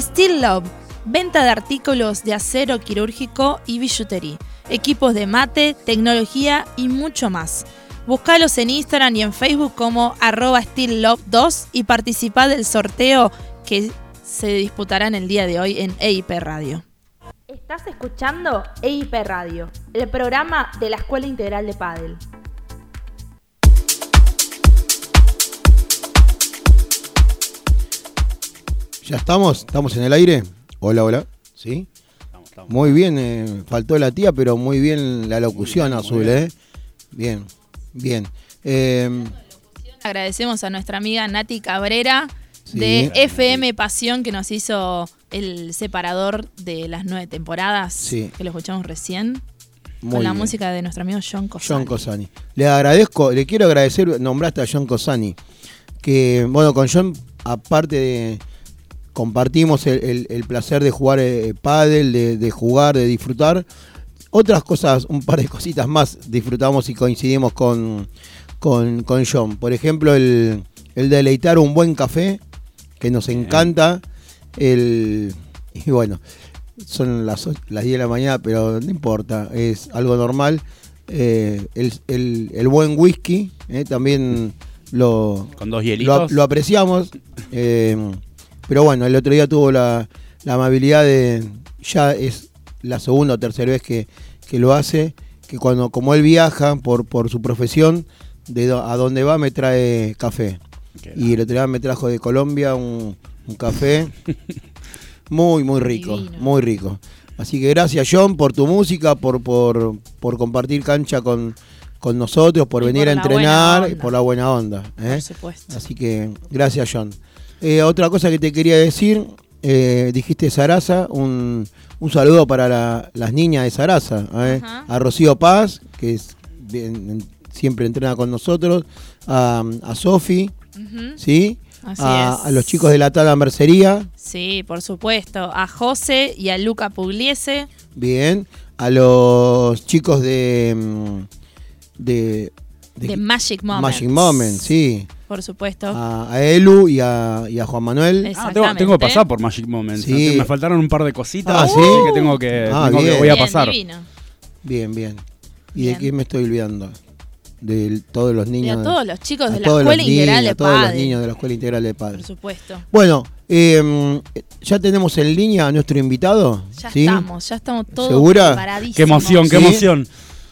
Steel Love, venta de artículos de acero quirúrgico y billutería, equipos de mate, tecnología y mucho más. Búscalos en Instagram y en Facebook como arroba SteelLove2 y participa del sorteo que se disputará en el día de hoy en EIP Radio. Estás escuchando EIP Radio, el programa de la Escuela Integral de Padel. ¿Ya estamos? ¿Estamos en el aire? Hola, hola. ¿Sí? Estamos, estamos. Muy bien, eh, faltó la tía, pero muy bien la locución, Azul, ¿eh? Bien, bien. Eh, Agradecemos a nuestra amiga Nati Cabrera Sí. de FM Pasión que nos hizo el separador de las nueve temporadas Sí. que lo escuchamos recién muy con la bien. música de nuestro amigo John Cosani. John Cosani. Le agradezco, le quiero agradecer, nombraste a John Cosani, que bueno, con John, aparte de compartimos el, el- el placer de jugar eh, pádel, de, de jugar, de disfrutar. Otras cosas, un par de cositas más disfrutamos y coincidimos con, con, con John. Por ejemplo, el, el deleitar un buen café, que nos encanta. El, y bueno, son las, las 10 de la mañana, pero no importa, es algo normal. Eh, el, el- el buen whisky, eh, también lo, Con dos lo, lo apreciamos. eh, pero bueno, el otro día tuvo la, la amabilidad de. Ya es la segunda o tercera vez que, que lo hace. Que cuando, como él viaja por, por su profesión, de do- a donde va me trae café. Qué Y el otro día me trajo de Colombia un, un café muy, muy rico. Divino. Muy rico. Así que gracias, John, por tu música, por, por, por compartir cancha con, con nosotros, por Y venir por a entrenar y por la buena onda. ¿eh? Por supuesto. Así que gracias, John. Eh, otra cosa que te quería decir, eh, dijiste Sarasa, un, un saludo para la- las niñas de Sarasa, ¿eh? A Rocío Paz, que es bien- en- siempre entrena con nosotros, a, a Sofi. ¿sí? A, los chicos de la Tada Mercería, Sí, por supuesto. A José y a Luca Pugliese. bien, a los chicos de... mm, de, De, Magic Moments. Magic Moment, sí. Por supuesto. A, a Elu y a, y a Juan Manuel. Es- Ah, tengo, tengo que pasar por Magic Moments. Sí. Me faltaron un par de cositas, Ah, así ¿sí? que tengo que, Ah, tengo que- voy a Bien, pasar. divino. Bien, bien. ¿Y Bien. de qué me estoy olvidando? De todos los Y niños. a todos los chicos de la Escuela Integral niños, de a todos los Padre. niños de la Escuela Integral de Por Padres. supuesto. Bueno, eh, ya tenemos en línea a nuestro invitado. Ya ¿sí? estamos, ya estamos todos ¿Segura? preparadísimos. Qué emoción, qué ¿Sí? emoción.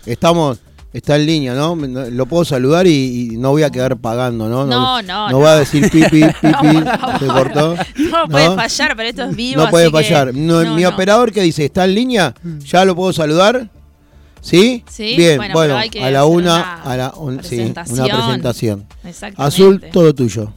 Estamos, está en línea, ¿no? No- Lo puedo saludar y, y no voy a quedar pagando, ¿no? No, no, No, no. va a decir pipi, pipi, por se cortó. No, puede fallar, pero esto es vivo. No puede así que- fallar. No, no, mi no. operador que dice, ¿está en línea? ¿Ya lo puedo saludar? ¿Sí? Sí, Bien, bueno, bueno, pero hay que a la una, una a la un- sí, presentación. una presentación. Exactamente. Azul, todo tuyo.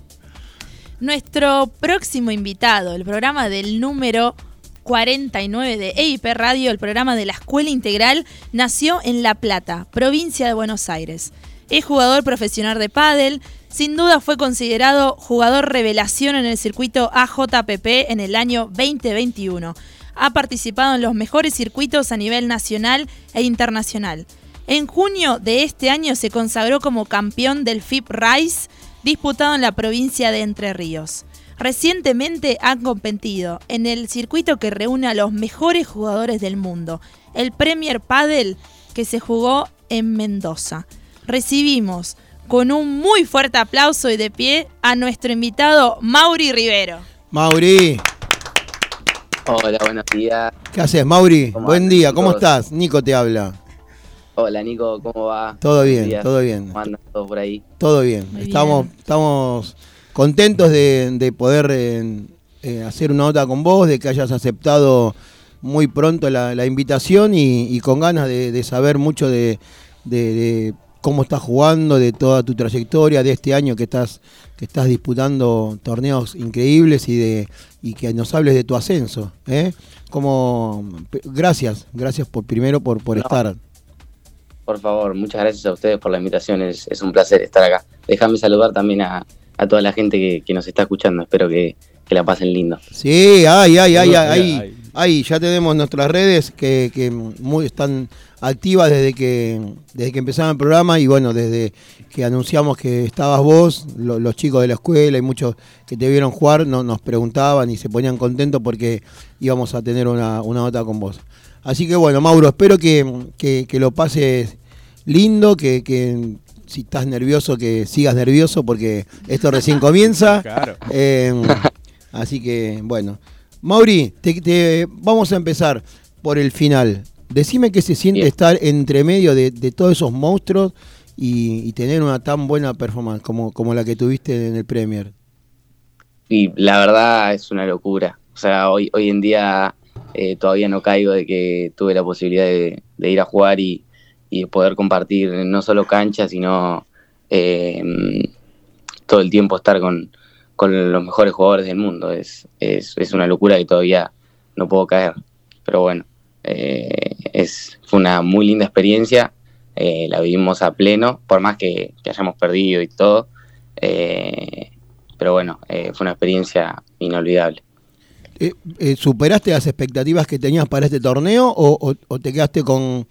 Nuestro próximo invitado, el programa del número 49 de EIP Radio, el programa de la Escuela Integral, nació en La Plata, provincia de Buenos Aires. Es jugador profesional de pádel, sin duda fue considerado jugador revelación en el circuito AJPP en el año 2021. Ha participado en los mejores circuitos a nivel nacional e internacional. En junio de este año se consagró como campeón del FIP Rise disputado en la provincia de Entre Ríos. Recientemente ha competido en el circuito que reúne a los mejores jugadores del mundo, el Premier Padel que se jugó en Mendoza. Recibimos con un muy fuerte aplauso y de pie a nuestro invitado Mauri Rivero. Mauri, Hola, buenos días. ¿qué haces, Mauri? ¿Cómo Buen andan, día, ¿cómo estás? Nico te habla. Hola, Nico, ¿cómo va? Todo bien, todo bien. ¿Cómo andan todos por ahí? Todo bien. Muy estamos, bien. estamos contentos de, de poder eh, eh, hacer una nota con vos, de que hayas aceptado muy pronto la, la invitación y, y con ganas de, de saber mucho de, de- cómo estás jugando, de toda tu trayectoria, de este año que estás, que estás disputando torneos increíbles y de y que nos hables de tu ascenso. ¿eh? Como, gracias, gracias por primero por, por No. estar. Por favor, muchas gracias a ustedes por la invitación. Es, es un placer estar acá. Déjame saludar también a, a toda la gente que, que nos está escuchando. Espero que, que la pasen lindo. Sí, ay, ay, ay, Ay, ay, ya tenemos nuestras redes que, que muy están activas desde que desde que empezaba el programa y bueno, desde que anunciamos que estabas vos, lo- los chicos de la escuela y muchos que te vieron jugar no, nos preguntaban y se ponían contentos porque íbamos a tener una, una nota con vos. Así que bueno, Mauro, espero que, que- que lo pases lindo, que, que si estás nervioso, que sigas nervioso porque esto recién comienza. Claro. Eh, así que, bueno. Mauri, te, te- vamos a empezar por el final. Decime qué se siente Bien. estar entre medio de, de todos esos monstruos y, y tener una tan buena performance como, como la que tuviste en el Premier. Y la verdad es una locura. O sea, hoy, hoy en día eh, todavía no caigo de que tuve la posibilidad de, de ir a jugar y, y de poder compartir no solo cancha, sino eh, todo el tiempo estar con, con los mejores jugadores del mundo. Es, es, es una locura que todavía no puedo caer. Pero bueno, eh, es, fue una muy linda experiencia. eh, la vivimos a pleno, por más que, que hayamos perdido y todo. Pero bueno, fue una experiencia inolvidable. ¿Superaste las expectativas que tenías para este torneo o- o te quedaste con,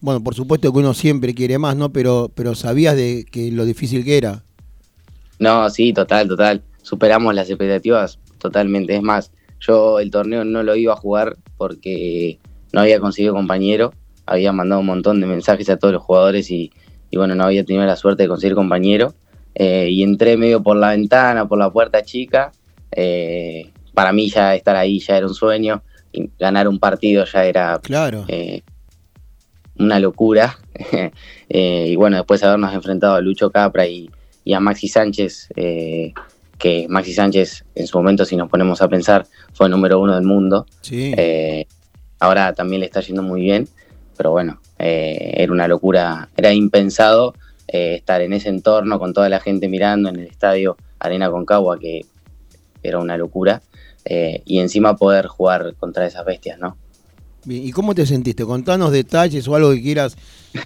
bueno, por supuesto que uno siempre quiere más, ¿no? Pero, pero sabías de que lo difícil que era. No, sí, total, total. Superamos las expectativas totalmente. Es más, yo el torneo no lo iba a jugar porque no había conseguido compañero. Había mandado un montón de mensajes a todos los jugadores y, y bueno, no había tenido la suerte de conseguir compañero. Eh, y entré medio por la ventana, por la puerta chica. Eh, para mí ya estar ahí ya era un sueño. Y ganar un partido ya era Claro. eh, una locura. Eh, y bueno, después de habernos enfrentado a Lucho Capra y, y a Maxi Sánchez, eh, que Maxi Sánchez en su momento, si nos ponemos a pensar, fue el número uno del mundo. Sí. Eh, ahora también le está yendo muy bien, pero bueno, era una locura, era impensado estar en ese entorno con toda la gente mirando en el estadio Arena Concagua, que era una locura, y encima poder jugar contra esas bestias, ¿no? ¿Y cómo te sentiste? Contanos detalles o algo que quieras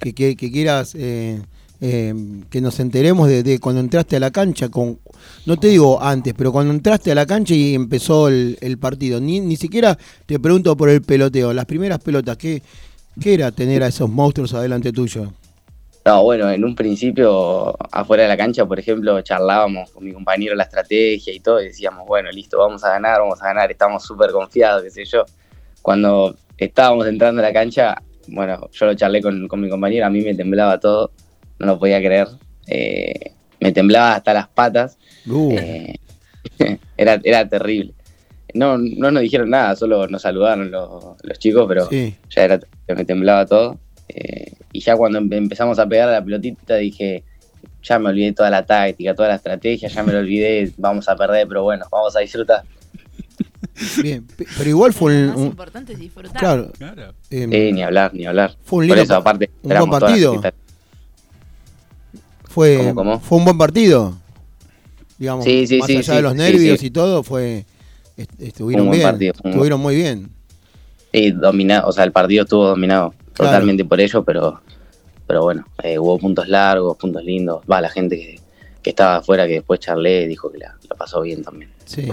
que, quieras eh, eh, que nos enteremos de, cuando entraste a la cancha. Con, no te digo antes, pero cuando entraste a la cancha y empezó el, el partido. Ni, ni siquiera te pregunto por el peloteo. Las primeras pelotas, ¿qué, qué era tener a esos monstruos adelante tuyo? No, bueno, en un principio, afuera de la cancha, por ejemplo, charlábamos con mi compañero la estrategia y todo, y decíamos, bueno, listo, vamos a ganar, vamos a ganar, estamos súper confiados, qué sé yo. Cuando estábamos entrando a la cancha, bueno, yo lo charlé con, con mi compañero, a mí me temblaba todo, no lo podía creer, eh, me temblaba hasta las patas, Uh, eh, era, era terrible. No, no nos dijeron nada, solo nos saludaron los, los chicos, pero sí. ya era, me temblaba todo. eh, y ya cuando empe- empezamos a pegar a la pelotita dije, ya me olvidé toda la táctica, toda la estrategia, ya me lo olvidé, vamos a perder, pero bueno, vamos a disfrutar. Bien, Pe- pero igual fue Lo un, más un- importante es disfrutar. claro, Claro. eh, Eh, ni hablar, ni hablar. fue un Por lindo eso, pa- aparte, un buen partido. fue, ¿Cómo, cómo? fue un buen partido. Digamos, Sí, sí, más sí, allá sí, de los nervios sí. y todo, fue est- estuvieron bien, partido, estuvieron muy bien. Sí, dominado, o sea, el partido estuvo dominado totalmente por ello, pero, pero bueno, eh, hubo puntos largos, puntos lindos. Va, la gente que, que estaba afuera, que después charlé, dijo que la, la pasó bien también. Sí.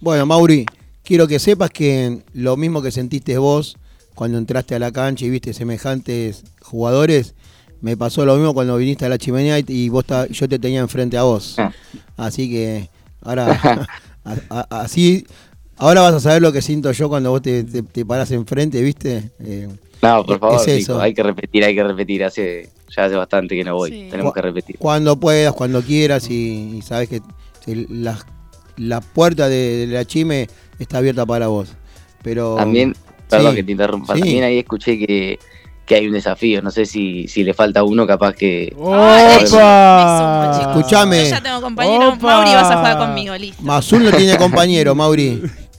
Bueno, Mauri, quiero que sepas que lo mismo que sentiste vos cuando entraste a la cancha y viste semejantes jugadores, me pasó lo mismo cuando viniste a la chimenea y- vos ta- yo te tenía enfrente a vos. Ah. Así que ahora a- a- así ahora vas a saber lo que siento yo cuando vos te, te, te parás enfrente, ¿viste? Eh, No, por Es favor, eso. Nico, hay que repetir, hay que repetir. Hace, ya hace bastante que no voy, Sí. tenemos que repetir. cuando puedas, cuando quieras y, y sabes que que la, la puerta de, de la chime está abierta para vos. Pero También, perdón sí, que te interrumpa, sí. también ahí escuché que, que hay un desafío. No sé si, si le falta uno, capaz que. Ah, eso, ¡Opa! chicos. Escuchame. Yo ya tengo compañero. Opa. Mauri, vas a jugar conmigo, listo. Mazul no tiene compañero, Mauri.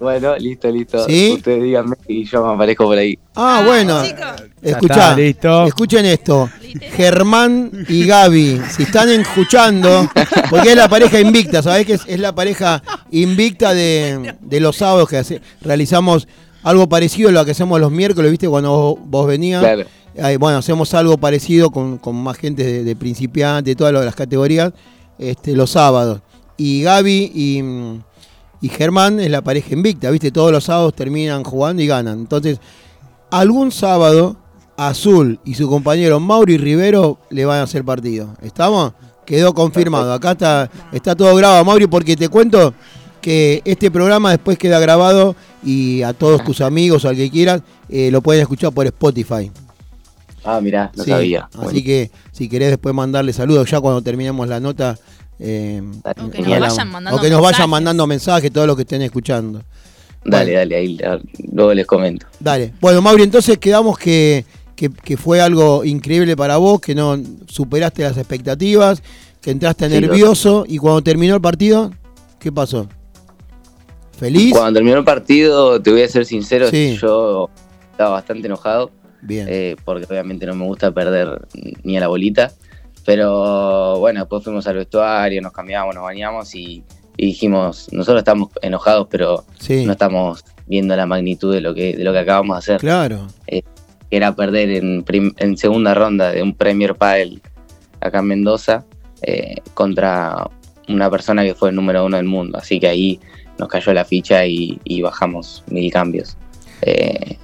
Bueno, listo, listo. ¿Sí? Ustedes díganme y yo me aparezco por ahí. Ah, bueno. chicos. Escuchá, está, listo. escuchen esto. Germán y Gaby, si están escuchando, porque es la pareja invicta, ¿sabés que es, es la pareja invicta de, de los sábados que hace- realizamos algo parecido a lo que hacemos los miércoles, ¿viste? Cuando vos, vos venías. Claro. Ahí, bueno, hacemos algo parecido con, con más gente de, de principiante, todas las categorías, este, los sábados. Y Gaby y, mm, y Germán es la pareja invicta, ¿viste? Todos los sábados terminan jugando y ganan. Entonces, algún sábado, Azul y su compañero Mauri Rivero le van a hacer partido. ¿Estamos? Quedó confirmado. Acá está, está todo grabado, Mauri, porque te cuento que este programa después queda grabado y a todos tus amigos o al que quieras eh, lo pueden escuchar por Spotify. Ah, mirá, no Sí, sabía. Así que si querés después mandarle saludos ya cuando terminemos la nota. Eh, O que nos vayan mandando o que nos vayan mensajes. mandando mensajes todos los que estén escuchando. Dale, Bueno. dale, ahí luego les comento. Dale. Bueno, Mauri, entonces quedamos que, que- que fue algo increíble para vos, que no superaste las expectativas, que entraste Sí, nervioso y cuando terminó el partido, ¿qué pasó? ¿Feliz? Cuando terminó el partido, te voy a ser sincero, Sí. yo estaba bastante enojado, Bien. eh, porque obviamente no me gusta perder ni a la bolita. Pero bueno, después fuimos al vestuario, nos cambiamos, nos bañamos y, y dijimos, nosotros estamos enojados, pero sí, no estamos viendo la magnitud de lo que, de lo que acabamos de hacer. claro. que era perder en, prim- en segunda ronda de un Premier Padel acá en Mendoza eh, contra una persona que fue el número uno del mundo. Así que ahí nos cayó la ficha y, y bajamos mil cambios. Eh,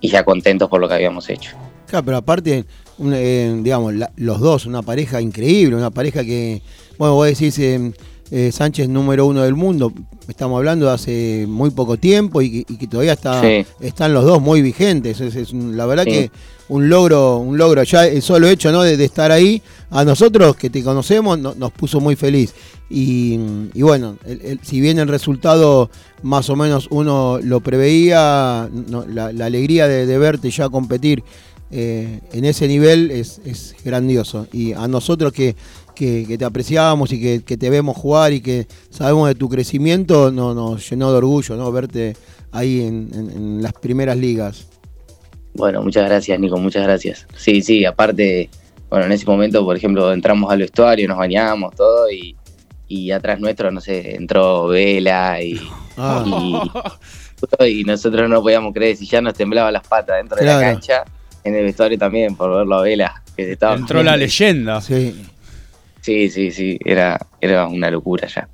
y ya contentos por lo que habíamos hecho. Claro, pero aparte, un, eh, digamos, la- los dos, una pareja increíble, una pareja que, bueno, vos decís eh, eh, Sánchez número uno del mundo, estamos hablando de hace muy poco tiempo y, que- y que todavía está, Sí. están los dos muy vigentes. Es, la verdad Sí. que un logro, un logro, ya el solo hecho ¿no? de, de estar ahí, a nosotros que te conocemos no- nos puso muy feliz. Y, y bueno, el- el- si bien el resultado más o menos uno lo preveía, no, la, la alegría de, de verte ya competir eh, en ese nivel es, es grandioso. Y a nosotros que, que, que te apreciamos y que, que te vemos jugar y que sabemos de tu crecimiento, no, nos llenó de orgullo ¿no? verte ahí en, en- en las primeras ligas. Bueno, muchas gracias, Nico, muchas gracias. Sí, sí, aparte, bueno, en ese momento, por ejemplo, entramos al vestuario, nos bañamos, todo, y, y atrás nuestro, no sé, entró Vela y, Ah, y, y nosotros no podíamos creer si ya nos temblaban las patas dentro de la cancha, en el vestuario también, por verlo a Vela, que se estaba Entró la leyenda. sí. Sí, sí, sí, era, era una locura ya.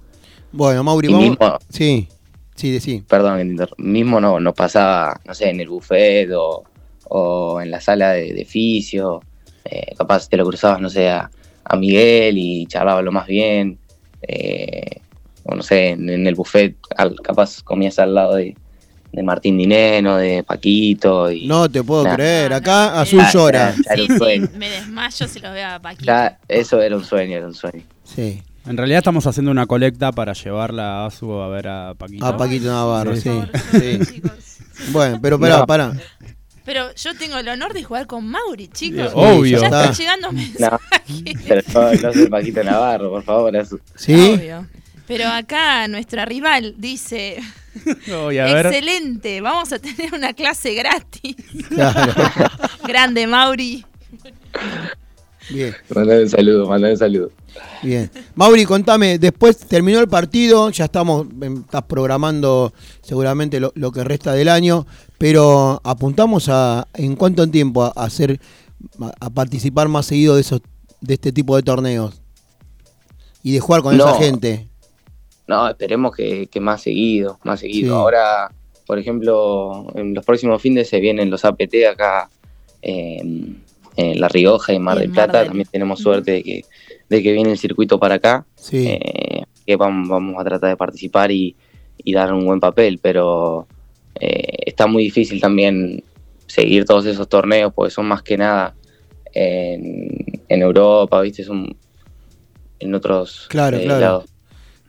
Bueno, Mauri, Y vamos. mismo, Sí, sí, sí. perdón, mismo no, nos pasaba, no sé, en el buffet o, o en la sala de, de fisio, eh, capaz te lo cruzabas, no sé, a, a Miguel y charlaba lo más bien, eh, o no sé, en, en el buffet al- capaz comías al lado de, de Martín Dineno, de Paquito, y No te puedo Nah. creer. No, Acá no, Azul Ah, llora. Sí, sí, me desmayo si los veo a Paquito. ya eso era un sueño, era un sueño. Sí. En realidad estamos haciendo una colecta para llevarla a Asu a ver a Paquito. A Paquito Navarro, Sí. Bueno, pero pará, No. pará. Pero yo tengo el honor de jugar con Mauri, chicos. Obvio. Ya Está. están llegando mensajes. Pero no, no soy Paquito Navarro, por favor. ¿Sí? Obvio. Pero acá nuestra rival dice, Voy a ver. excelente, vamos a tener una clase gratis. Claro. Grande, Mauri. Bien, Mandale un saludo, mandale un saludo. bien. Mauri, contame, después terminó el partido, ya estamos, em, estás programando seguramente lo, lo que resta del año, pero apuntamos a en cuánto tiempo a, a hacer a, a participar más seguido de esos de este tipo de torneos y de jugar con No. esa gente. No, esperemos que, que más seguido, más seguido. Sí. Ahora, por ejemplo, en los próximos fines se vienen los APT acá en, en La Rioja y en Mar del Mar Plata. del- También tenemos suerte de que, de que viene el circuito para acá. Sí. Eh, que vamos, vamos a tratar de participar y, y dar un buen papel, pero eh, está muy difícil también seguir todos esos torneos porque son más que nada en, en Europa, ¿viste? Son en otros Claro, eh, claro. lados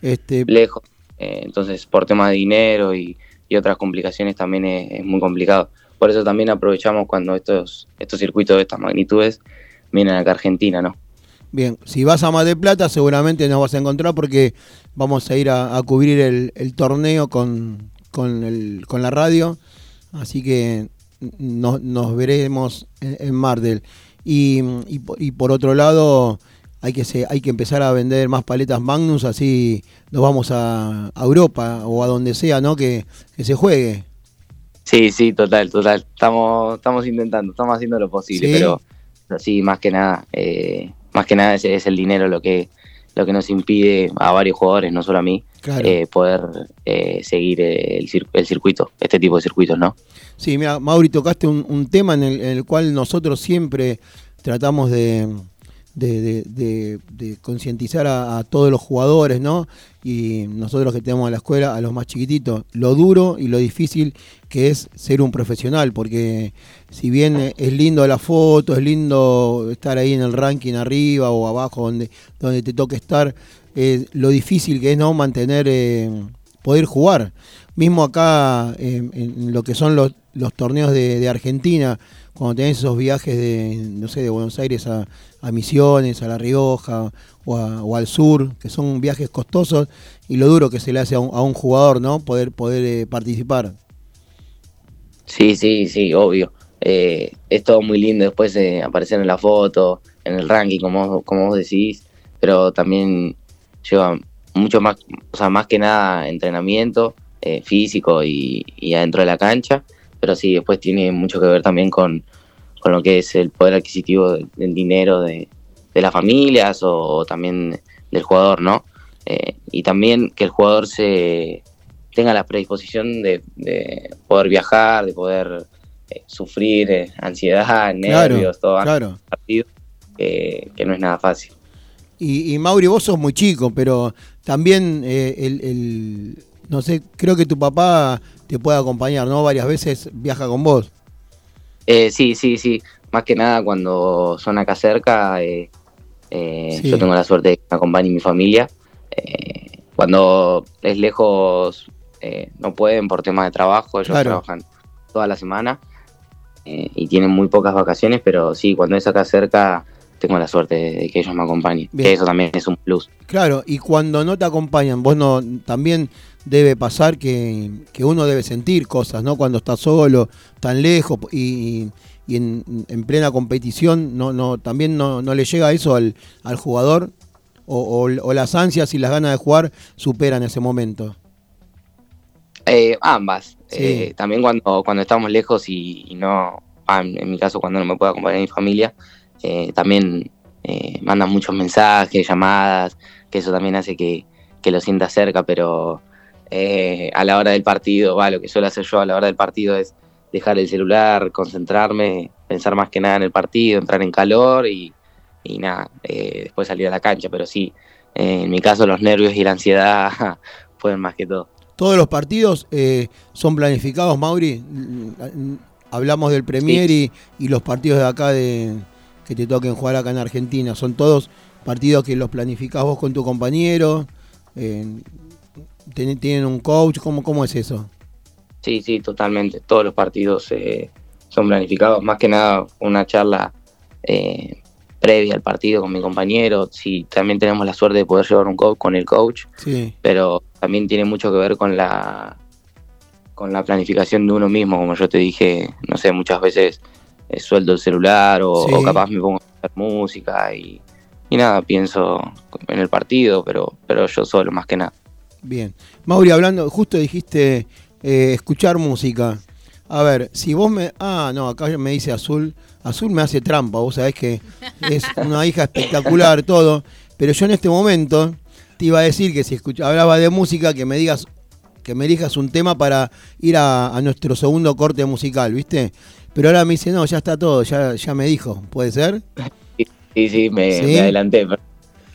Este, lejos. Eh, entonces, por temas de dinero y, y otras complicaciones también es, es muy complicado. Por eso también aprovechamos cuando estos, estos circuitos de estas magnitudes vienen acá a Argentina, ¿no? Bien, si vas a Mar del Plata seguramente nos vas a encontrar porque vamos a ir a, a cubrir el, el torneo con, con, el, con la radio, así que nos, nos veremos en, en. Y, y, po- y por otro lado, hay que, se, hay que empezar a vender más paletas Magnus, así nos vamos a, a Europa o a donde sea, ¿no? Que, que se juegue. Sí, sí, total, total. Estamos, estamos intentando, estamos haciendo lo posible, Sí. pero, sí, más que nada, eh, más que nada es, es el dinero lo que, lo que nos impide a varios jugadores, no solo a mí, Claro. eh, poder eh, seguir el circuito, este tipo de circuitos, ¿no? Sí, mira, Mauri, tocaste un, un tema en el, en el cual nosotros siempre tratamos de, de- concientizar a, todos los jugadores, ¿no? Y nosotros que tenemos a la escuela, a los más chiquititos, lo duro y lo difícil que es ser un profesional, porque si bien es lindo la foto, es lindo estar ahí en el ranking arriba o abajo donde, donde te toque estar, eh, lo difícil que es no mantener, eh, poder jugar. Mismo acá eh, en lo que son los, los torneos de Argentina, cuando tenés esos viajes de, no sé, de Buenos Aires a, a Misiones, a La Rioja o, a- al sur, que son viajes costosos y lo duro que se le hace a un, jugador, ¿no? Poder, poder eh, participar. Sí, sí, sí, obvio. Eh, es todo muy lindo después de aparecer en la foto, en el ranking, como, como vos decís, pero también lleva mucho más, o sea, más que nada entrenamiento eh, físico y, y adentro de la cancha, pero sí, después tiene mucho que ver también con, con lo que es el poder adquisitivo del, del dinero de, de las familias o, también del jugador, ¿no? Eh, y también que el jugador se tenga la predisposición de, de poder viajar, de poder eh, sufrir eh, ansiedad, nervios, todo claro. partido, que- no es nada fácil. Y, y Mauri, vos sos muy chico, pero también el, el- no sé, creo que tu papá te puede acompañar, ¿no? Varias veces viaja con vos. Eh, sí, sí, sí. Más que nada cuando son acá cerca, eh, eh, Sí. yo tengo la suerte de que me acompañe mi familia. Cuando es lejos, no pueden por temas de trabajo, ellos Claro. trabajan toda la semana y tienen muy pocas vacaciones, pero sí, cuando es acá cerca, tengo la suerte de, de que ellos me acompañen. Bien. Que eso también es un plus. Claro, y cuando no te acompañan, vos no también debe pasar que, que uno debe sentir cosas, ¿no? Cuando está solo, tan lejos y, y en, en plena competición, no, no, también no, no le llega eso al, al jugador o, o- o las ansias y las ganas de jugar superan ese momento. Eh, ambas. Sí. Eh, también cuando, cuando estamos lejos y, y no, ah, en, mi caso cuando no me puede acompañar mi familia, eh, también mandan muchos mensajes, llamadas, que eso también hace que, que lo sienta cerca, pero eh, a la hora del partido, va, lo que suelo hacer yo a la hora del partido es dejar el celular, concentrarme, pensar más que nada en el partido, entrar en calor y, y nada, eh, después salir a la cancha, pero sí, eh, en mi caso los nervios y la ansiedad pueden más que todo. Todos los partidos eh, son planificados, Mauri. Hablamos del Premier y, y los partidos de acá de, que te toquen jugar acá en Argentina. Son todos partidos que los planificás vos con tu compañero. Tienen un coach. ¿Cómo, ¿Cómo es eso? Sí, sí, totalmente. Todos los partidos eh, son planificados. Más que nada una charla eh, previa al partido con mi compañero. Sí, también tenemos la suerte de poder llevar un coach con el coach, Sí, pero también tiene mucho que ver con la con la planificación de uno mismo, como yo te dije, no sé, muchas veces eh, suelto el celular o, Sí. o capaz me pongo a escuchar música y, y nada, pienso en el partido, pero, pero yo solo más que nada. Bien. Mauri, hablando, justo dijiste eh, escuchar música. A ver, si vos me... Ah, no, acá me dice Azul. Azul me hace trampa, vos sabés que es una hija espectacular, todo. Pero yo en este momento te iba a decir que si escucha- hablaba de música, que me digas, que me elijas un tema para ir a, a nuestro segundo corte musical, ¿viste? Pero ahora me dice, no, ya está todo, ya, ya me dijo, ¿puede ser? Sí, sí, me, ¿Sí? me adelanté. pero-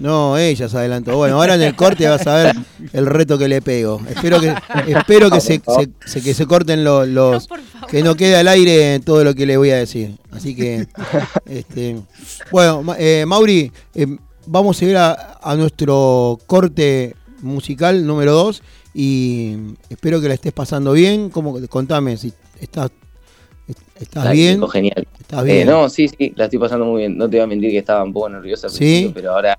No, ella se adelantó. Bueno, ahora en el corte vas a ver el reto que le pego. Espero que, espero que se, se- se- que se corten lo- los, favor. que no quede al aire todo lo que le voy a decir. Así que, este, bueno, Ma- eh, Mauri, eh, vamos a ir a, a nuestro corte musical número 2 y espero que la estés pasando bien. ¿Cómo, contame si estás, estás bien. Genial. ¿Estás Eh, bien? no, sí, sí, la estoy pasando muy bien. No te voy a mentir que estaba un poco nerviosa al ¿Sí? principio, pero ahora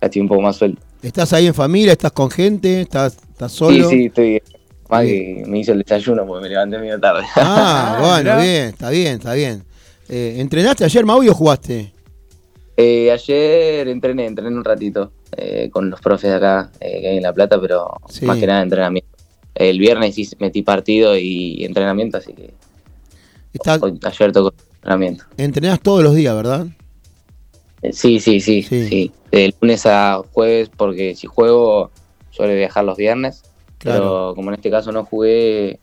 ya estoy un poco más suelto. ¿Estás ahí en familia? ¿Estás con gente? ¿Estás, estás Sí, solo? sí, estoy Más que me hizo el desayuno porque me levanté medio tarde. Ah, bueno, bien, está bien, está bien. Eh, ¿Entrenaste ayer, Mauri, o jugaste? Eh, ayer entrené, entrené un ratito eh, con los profes de acá eh, que hay en La Plata, pero Sí. más que nada entrenamiento. El viernes sí metí partido y entrenamiento, así que Está, hoy- ayer tocó entrenamiento. entrenás todos los días, ¿verdad? Eh, sí, sí, sí, Sí. sí, De lunes a jueves, porque si juego suelo viajar los viernes, Claro. pero como en este caso no jugué,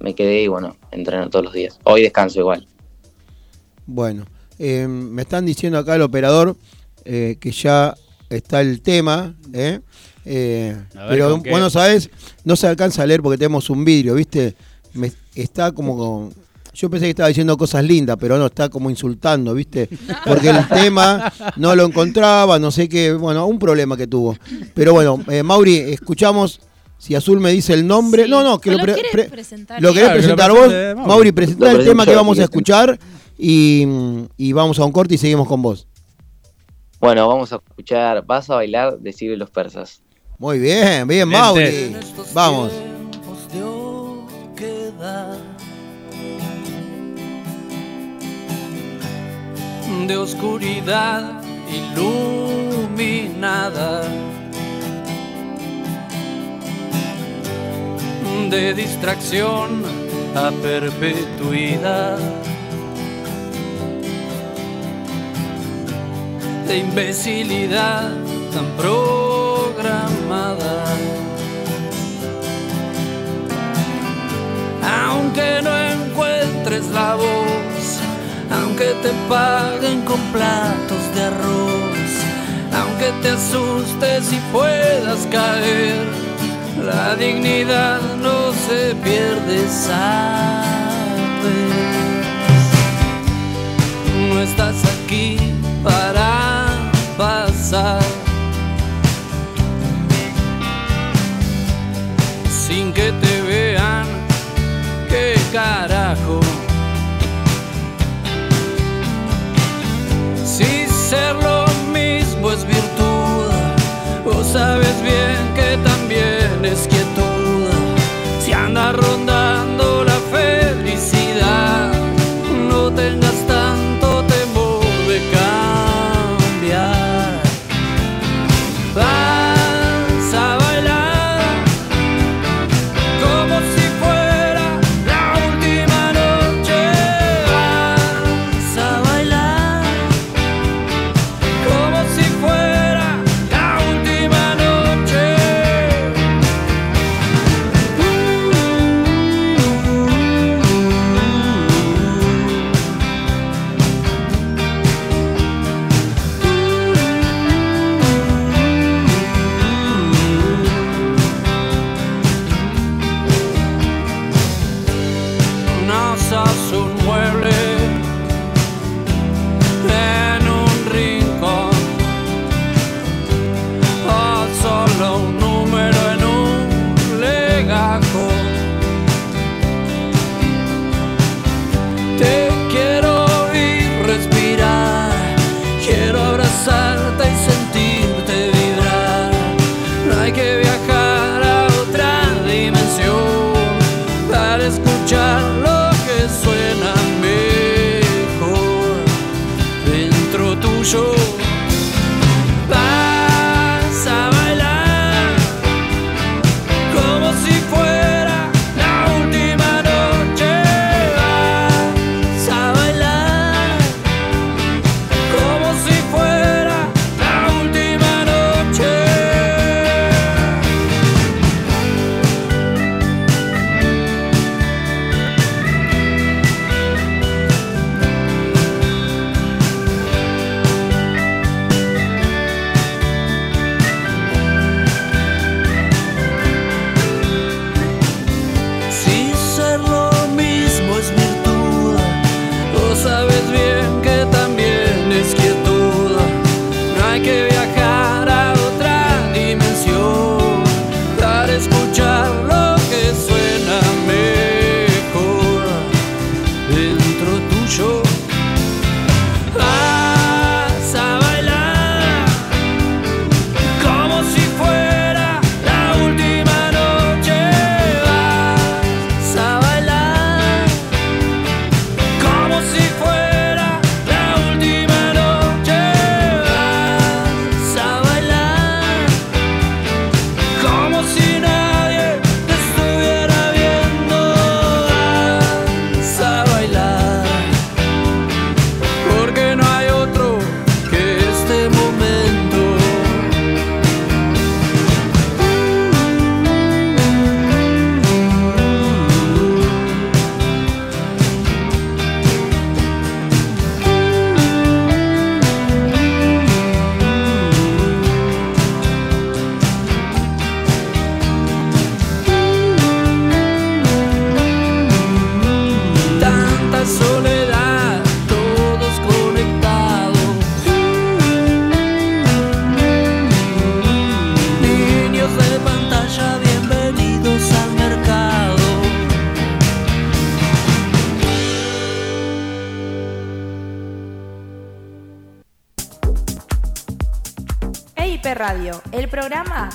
me quedé y bueno, entreno todos los días. Hoy descanso igual. Bueno, eh, me están diciendo acá el operador eh, que ya está el tema, ¿eh? Eh, pero bueno, sabes, no se alcanza a leer porque tenemos un vidrio, ¿viste? Me, está como con- Yo pensé que estaba diciendo cosas lindas, pero no, está como insultando, ¿viste? Porque el tema no lo encontraba, no sé qué, bueno, un problema que tuvo. Pero bueno, eh, Mauri, escuchamos si Azul me dice el nombre. Sí. No, no, que ¿O lo, lo pre- presentar lo querés Claro, que lo presentar vos. Mauri. Mauri, presentá el tema que vamos a escuchar y, y vamos a un corte y seguimos con vos. Bueno, vamos a escuchar Vas a bailar de los persas. Muy bien, bien. Mauri. Vamos. De oscuridad iluminada, de distracción a perpetuidad. de imbecilidad tan programada. Aunque no encuentres la voz, aunque te paguen con platos de arroz, aunque te asustes y puedas caer, la dignidad no se pierde, sabes. No estás aquí para pasar sin que te que también es quietud. Si anda rondando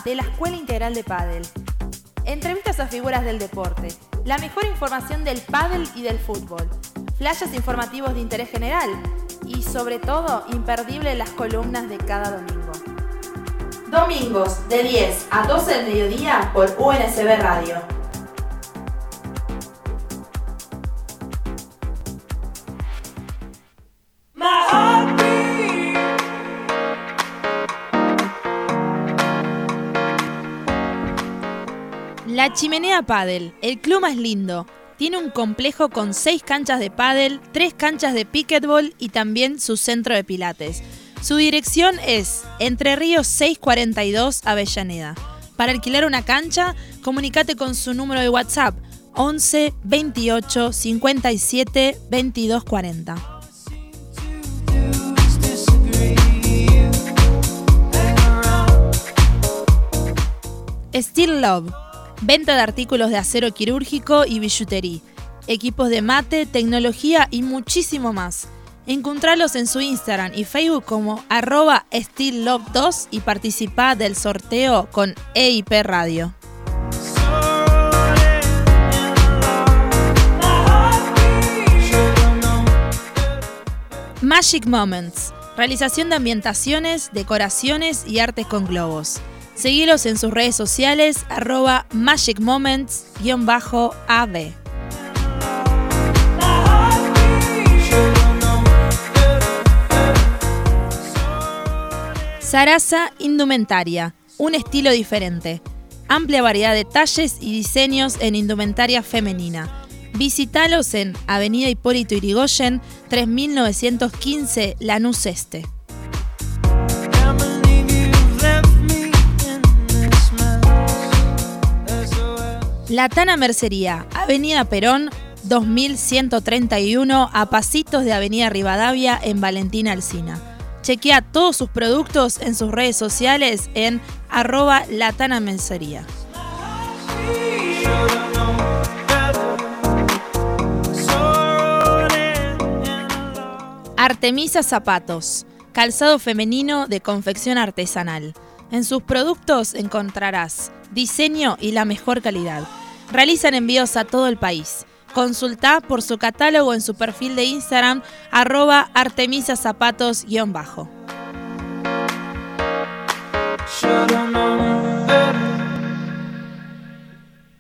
de la Escuela Integral de Padel. Entrevistas a figuras del deporte, la mejor información del pádel y del fútbol, flashes informativos de interés general y sobre todo imperdible las columnas de cada domingo. Domingos de 10 a 12 del mediodía por UNSB Radio. El club más lindo. Tiene un complejo con 6 canchas de pádel, 3 canchas de pickleball y también su centro de pilates. Su dirección es Entre Ríos 642 Avellaneda. Para alquilar una cancha, comunícate con su número de WhatsApp 11 28 57 22 40. Steel Love. Venta de artículos de acero quirúrgico y billutería. Equipos de mate, tecnología y muchísimo más. Encontralos en su Instagram y Facebook como arroba SteelLove2 y participa del sorteo con EIP Radio. Magic Moments. Realización de ambientaciones, decoraciones y artes con globos. Seguilos en sus redes sociales arroba Magic Moments-AB. Sarasa Indumentaria, un estilo diferente. Amplia variedad de talles y diseños en indumentaria femenina. Visítalos en Avenida Hipólito Irigoyen, 3915 Lanús Este. La Tana Mercería, Avenida Perón, 2131, a pasitos de Avenida Rivadavia en Valentina Alsina. Chequea todos sus productos en sus redes sociales en arroba Latana Mercería. Artemisa Zapatos, calzado femenino de confección artesanal. En sus productos encontrarás diseño y la mejor calidad. Realizan envíos a todo el país. Consulta por su catálogo en su perfil de Instagram arroba artemisazapatos-bajo.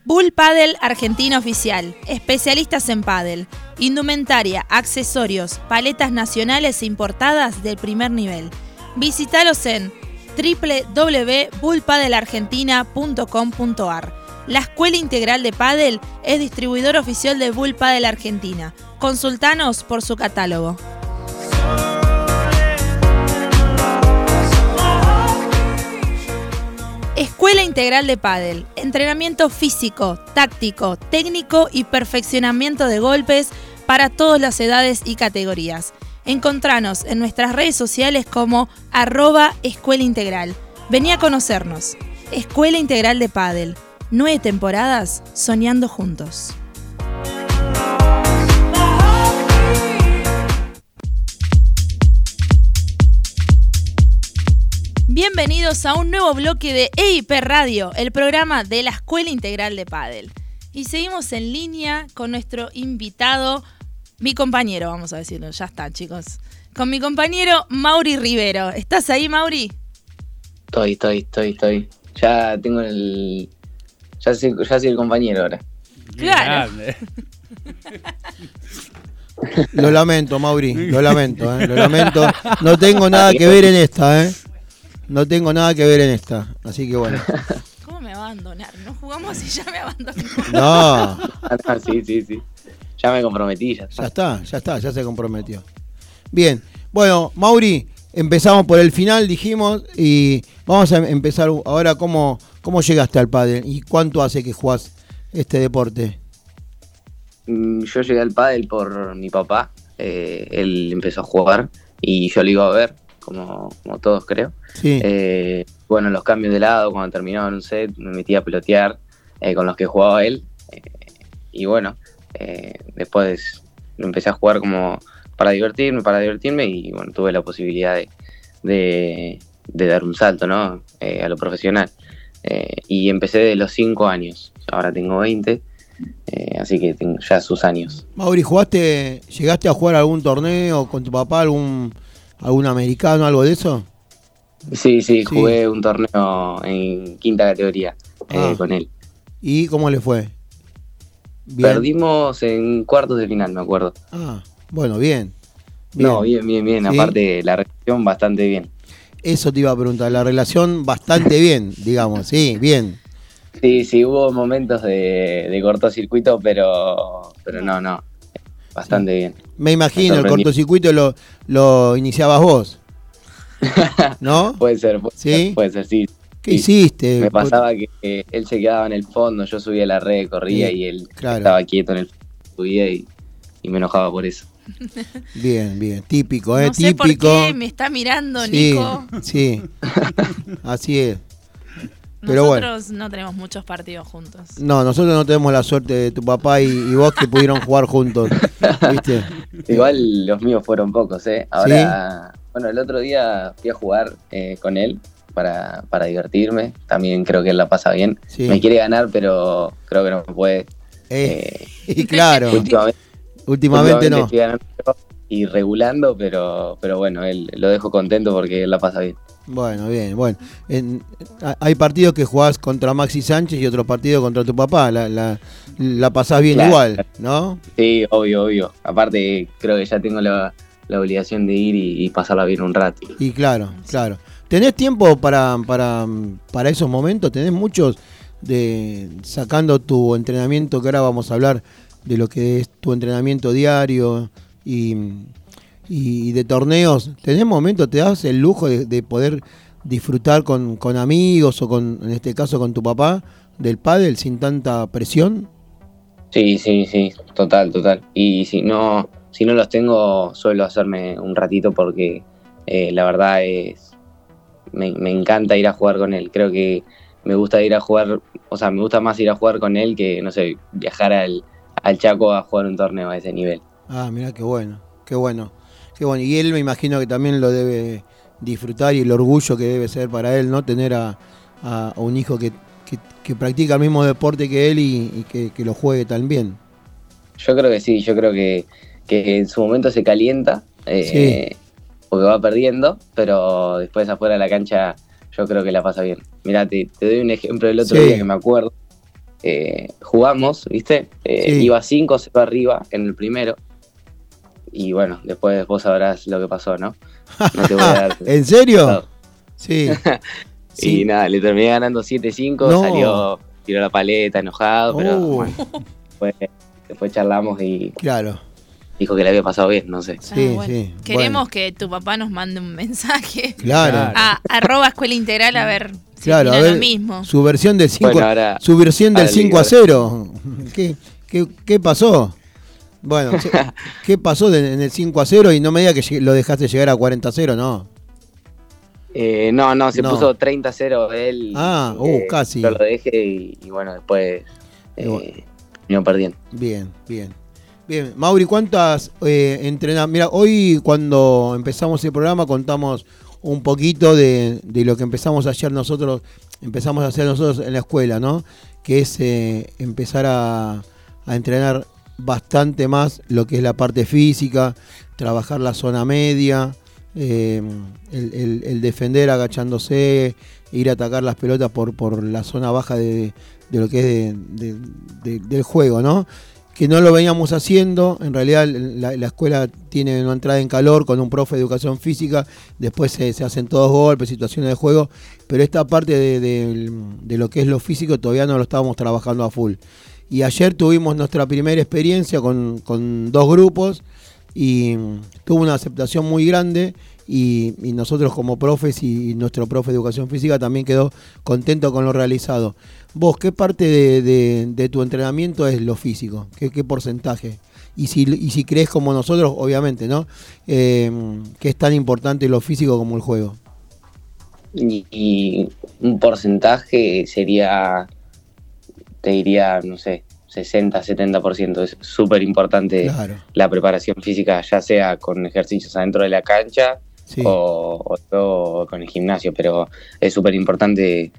Bull Paddle Argentina Oficial, especialistas en paddle, indumentaria, accesorios, paletas nacionales e importadas del primer nivel. Visítalos en www.bullpadelargentina.com.ar. La Escuela Integral de Padel es distribuidor oficial de Bull Padel Argentina. Consultanos por su catálogo. Escuela Integral de Padel. Entrenamiento físico, táctico, técnico y perfeccionamiento de golpes para todas las edades y categorías. Encontranos en nuestras redes sociales como arroba Escuela Integral. Vení a conocernos. Escuela Integral de Padel. Nueve temporadas soñando juntos. Bienvenidos a un nuevo bloque de EIP Radio, el programa de la Escuela Integral de Padel. Y seguimos en línea con nuestro invitado, mi compañero, vamos a decirlo, ya está, chicos. Con mi compañero Mauri Rivero. ¿Estás ahí, Mauri? Estoy, estoy, estoy, estoy. Ya tengo el. Ya soy, ya soy el compañero ahora. Claro. Lo lamento, Mauri, lo lamento, ¿eh? lo lamento. No tengo nada que ver en esta, ¿eh? No tengo nada que ver en esta. Así que bueno. ¿Cómo me va a abandonar? No jugamos y ya me abandonó. No, Ah, sí, sí, sí. Ya me comprometí, ya ya está. está, ya está, ya se comprometió. Bien, bueno, Mauri, empezamos por el final, dijimos, y vamos a empezar ahora cómo, cómo llegaste al pádel y cuánto hace que jugás este deporte. Mm, Yo llegué al pádel por mi papá. eh, él empezó a jugar y yo lo iba a ver, como, como todos creo. Sí, Eh, bueno, los cambios de lado, cuando terminaba un set, me metía a pelotear eh, con los que jugaba él. eh, y bueno, eh, después lo empecé a jugar como para divertirme, para divertirme y bueno, tuve la posibilidad de, de, de dar un salto, ¿no? Eh, a lo profesional. Eh, y empecé de los 5 años, ahora tengo 20, eh, así que tengo ya sus años. Mauri, ¿jugaste, llegaste a jugar algún torneo con tu papá, algún, algún americano, algo de eso? Sí, sí, jugué un torneo en quinta categoría Ah. con él. ¿Y cómo le fue? Bien. Perdimos en cuartos de final, me acuerdo. Ah, bueno, bien. No, bien, bien, bien. Sí. Aparte, la relación bastante bien. Eso te iba a preguntar, la relación bastante bien, digamos, sí, bien. Sí, sí, hubo momentos de, de cortocircuito, pero, pero no, no. Bastante bien. Me imagino, el cortocircuito lo, lo iniciabas vos. ¿No? Puede ser, puede ¿Sí? ser, puede ser, sí. ¿Qué Sí. hiciste? Me pasaba que eh, él se quedaba en el fondo, yo subía la red, corría Sí, y él claro. estaba quieto en el fondo, subía y, y me enojaba por eso. Bien, bien, típico, ¿eh? no sé por típico. qué me está mirando sí, Nico. sí. Así es. Pero bueno. Nosotros no tenemos muchos partidos juntos. No, nosotros no tenemos la suerte de tu papá y, y vos que pudieron jugar juntos. ¿Viste? Igual los míos fueron pocos, ¿eh? Ahora, bueno, el otro día fui a jugar eh, con él para, para divertirme. También creo que él la pasa bien. Sí. Me quiere ganar, pero creo que no puede. Eh, y claro, Últimamente, últimamente no. estoy ganando y regulando, pero, pero bueno, él lo dejo contento porque él la pasa bien. Bueno, bien, bueno. En- hay partidos que jugás contra Maxi Sánchez y otros partidos contra tu papá. La, la, la pasás bien Claro. igual, ¿no? Sí, obvio, obvio. Aparte, creo que ya tengo la, la obligación de ir y, y pasarla bien un rato. Y claro, claro. ¿Tenés tiempo para, para, para esos momentos? ¿Tenés muchos de sacando tu entrenamiento, que ahora vamos a hablar de lo que es tu entrenamiento diario y, y de torneos? ¿Tenés momentos, te das el lujo de, de poder disfrutar con, con amigos o con, en este caso con tu papá, del pádel sin tanta presión? Sí, sí, sí, total, total. Y si no, si no los tengo, suelo hacerme un ratito porque eh, la verdad es, me, me encanta ir a jugar con él. Creo que me gusta ir a jugar, o sea, me gusta más ir a jugar con él que, no sé, viajar al, al Chaco a jugar un torneo a ese nivel. Ah, mira qué bueno, qué bueno, qué bueno. Y él me imagino que también lo debe disfrutar y el orgullo que debe ser para él, ¿no? Tener a, a- un hijo que, que- que practica el mismo deporte que él y, y que, que lo juegue tan bien. Yo creo que sí, yo creo que, que en su momento se calienta, eh, porque va perdiendo, pero después afuera de la cancha yo creo que la pasa bien. Mirá, te, te doy un ejemplo del otro Sí. día que me acuerdo. Eh, jugamos, ¿viste? Eh, Sí. Iba 5-0 arriba en el primero. Y bueno, después vos sabrás lo que pasó, ¿no? No te voy a dar. ¿En serio? Sí. Y Sí. nada, le terminé ganando 7-5, No. salió, tiró la paleta, enojado, pero bueno, después, después charlamos y claro. Dijo que le había pasado bien, no sé. Sí, Ah, bueno. sí, Queremos bueno. que tu papá nos mande un mensaje Claro. a arroba escuela integral a ver si Claro, a ver, lo mismo. su versión del 5 Bueno, ahora- su versión del ahora 5 a digo- 0. ¿Qué, qué, qué pasó? Bueno, ¿qué pasó en el 5 a 0 y no me diga que lo dejaste llegar a 40 a 0? No. Eh, no, no, se No. puso 30-0 él. Ah, uh, eh, casi. Yo lo dejé y, y bueno, después Y bueno. eh, terminó perdiendo. Bien, bien. Bien, Mauri, ¿cuántas eh, entrenas? Mira, hoy cuando empezamos el programa contamos un poquito de, lo que empezamos ayer nosotros, empezamos a hacer nosotros en la escuela, ¿no? Que es eh, empezar a, entrenar bastante más lo que es la parte física, trabajar la zona media, eh, el, defender agachándose, ir a atacar las pelotas por, por la zona baja de, de lo que es de- del juego, ¿no? Que no lo veníamos haciendo, en realidad la, la escuela tiene una entrada en calor con un profe de educación física, después se, se hacen todos golpes, situaciones de juego, pero esta parte de, de- de lo que es lo físico todavía no lo estábamos trabajando a full. Y ayer tuvimos nuestra primera experiencia con, con dos grupos y mm, tuvo una aceptación muy grande y, y nosotros como profes y nuestro profe de educación física también quedó contento con lo realizado. Vos, ¿qué parte de, de- de tu entrenamiento es lo físico? ¿Qué, qué porcentaje? Y si, y si crees como nosotros, obviamente, ¿no? Eh, que es tan importante lo físico como el juego. Y, y un porcentaje sería, te diría, no sé, 60-70%. Es súper importante Claro. la preparación física, ya sea con ejercicios adentro de la cancha sí. o, o, con el gimnasio, pero es súper importante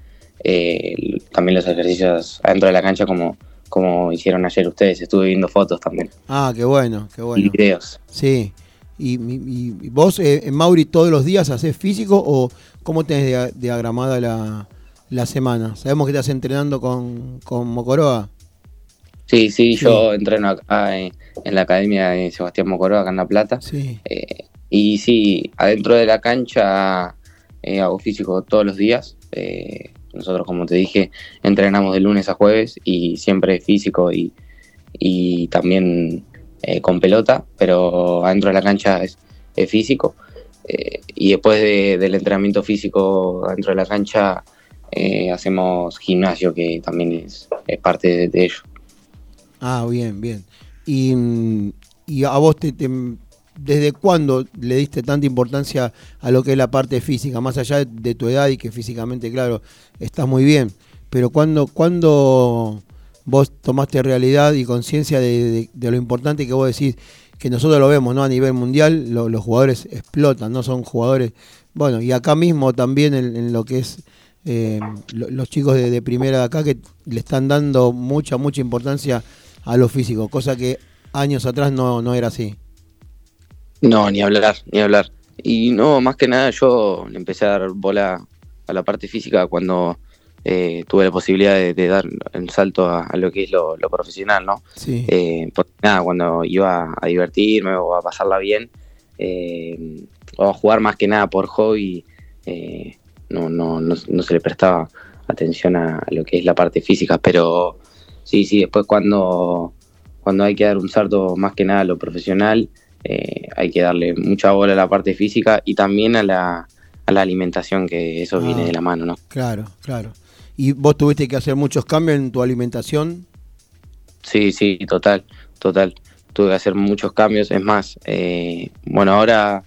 eh, también los ejercicios adentro de la cancha como, como hicieron ayer ustedes. Estuve viendo fotos también. Ah, qué bueno, qué bueno. Y videos. Sí. ¿Y, vos, eh, Mauri, todos los días haces físico o cómo tenés diagramada la, la semana? Sabemos que estás entrenando con, con Mocoroa. Sí, sí, yo entreno acá en, la academia de Sebastián Mocoroa, acá en La Plata. Sí. Eh, y sí, adentro de la cancha eh, hago físico todos los días. Eh, nosotros, como te dije, entrenamos de lunes a jueves y siempre físico y, y también con pelota, pero adentro de la cancha es, físico. y después del entrenamiento físico dentro de la cancha hacemos gimnasio, que también es, parte de ello. Ah, bien, bien. Y, a vos, te, ¿desde cuándo le diste tanta importancia a lo que es la parte física? Más allá de, tu edad y que físicamente, claro, estás muy bien. Pero ¿cuándo, cuándo vos tomaste realidad y conciencia de, lo importante que vos decís? Que nosotros lo vemos, ¿no? A nivel mundial, los jugadores explotan, ¿no? Son jugadores. Bueno, y acá mismo también en, lo que es eh, los chicos de, primera de acá que le están dando mucha, mucha importancia a lo físico, cosa que años atrás no, no era así. No, ni hablar, ni hablar. Y no, más que nada yo le empecé a dar bola a la parte física cuando eh, tuve la posibilidad de, dar el salto a, lo que es lo, profesional, ¿no? Sí. Eh, porque nada, cuando iba a divertirme o a pasarla bien, eh, o a jugar más que nada por hobby, no, no, no, no, se le prestaba atención a, lo que es la parte física, pero sí, sí, después cuando, cuando hay que dar un salto más que nada a lo profesional, eh, hay que darle mucha bola a la parte física y también a la, a la alimentación, que eso viene ah, de la mano, ¿no? Claro, claro. ¿Y vos tuviste que hacer muchos cambios en tu alimentación? Sí, sí, total, total. Tuve que hacer muchos cambios. Es más, eh, bueno, ahora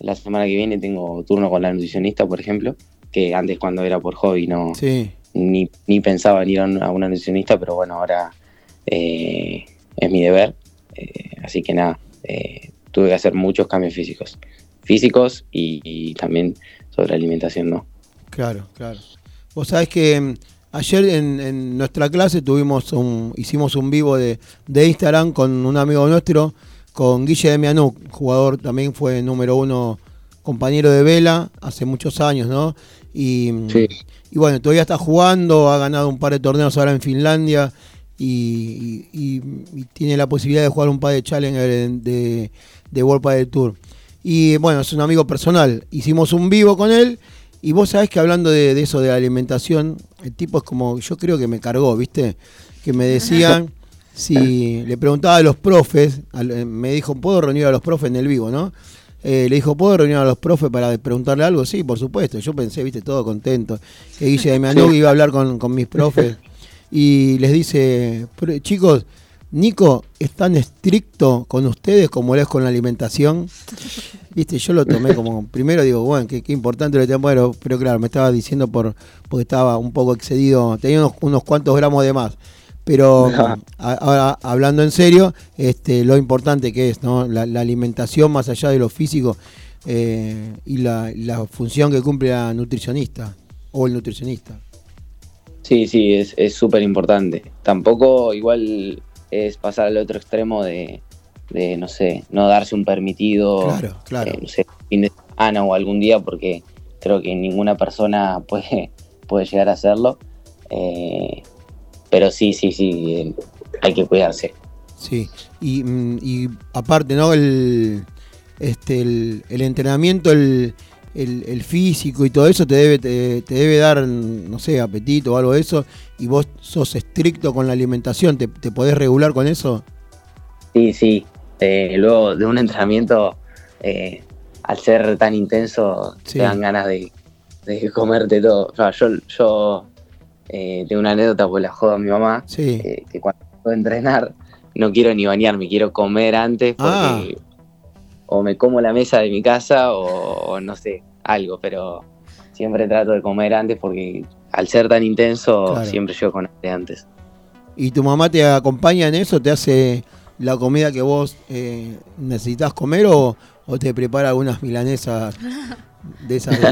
la semana que viene tengo turno con la nutricionista, por ejemplo, que antes cuando era por hobby no, sí ni, ni pensaba en ir a una nutricionista, pero bueno, ahora eh, es mi deber. Eh, así que nada, eh, tuve que hacer muchos cambios físicos. Físicos y, también sobre alimentación, ¿no? Claro, claro. Vos sabés que mm, ayer en, nuestra clase tuvimos un, hicimos un vivo de, de Instagram con un amigo nuestro, con Guille de Mianuk, jugador también fue número uno compañero de Vela hace muchos años, ¿no? Y, mm, sí. Y bueno, todavía está jugando, ha ganado un par de torneos ahora en Finlandia y, tiene la posibilidad de jugar un par de Challenger de, de World Padel Tour. Y bueno, es un amigo personal. Hicimos un vivo con él y vos sabés que hablando de, eso de la alimentación, el tipo es como, yo creo que me cargó, ¿viste? Que me decían, si le preguntaba a los profes, me dijo, ¿puedo reunir a los profes en el vivo, no? Eh, le dijo, ¿puedo reunir a los profes para preguntarle algo? Sí, por supuesto. Yo pensé, viste, todo contento. Que Guille de Mianug iba a hablar con, mis profes. Y les dice, chicos, Nico es tan estricto con ustedes como él es con la alimentación. Viste, yo lo tomé como, primero digo, bueno, qué, importante lo tengo, pero, pero claro, me estaba diciendo por porque estaba un poco excedido, tenía unos, unos cuantos gramos de más. Pero ahora, hablando en serio, este, lo importante que es ¿no? la, alimentación más allá de lo físico eh, y la, función que cumple la nutricionista o el nutricionista. Sí, sí, es súper importante. Tampoco igual es pasar al otro extremo de, no sé, no darse un permitido, claro, claro. Eh, no sé, fin de semana o algún día, porque creo que ninguna persona puede, puede llegar a hacerlo. Eh, pero sí, sí, sí, hay que cuidarse. Sí, y, mm, y aparte, ¿no? El, este, el, entrenamiento, el, el, físico y todo eso te debe, te, debe dar, no sé, apetito o algo de eso, y vos sos estricto con la alimentación, ¿te, te podés regular con eso? Sí, sí. Eh, luego de un entrenamiento, eh, al ser tan intenso, te dan ganas de, de comerte todo. O sea, yo, yo eh, tengo una anécdota, pues la jodo a mi mamá, eh, que cuando puedo entrenar no quiero ni bañarme, quiero comer antes porque ah. o me como la mesa de mi casa o, no sé, algo, pero siempre trato de comer antes porque al ser tan intenso siempre yo con antes. ¿Y tu mamá te acompaña en eso? ¿Te hace la comida que vos eh, necesitas comer o, o te prepara algunas milanesas de esas de,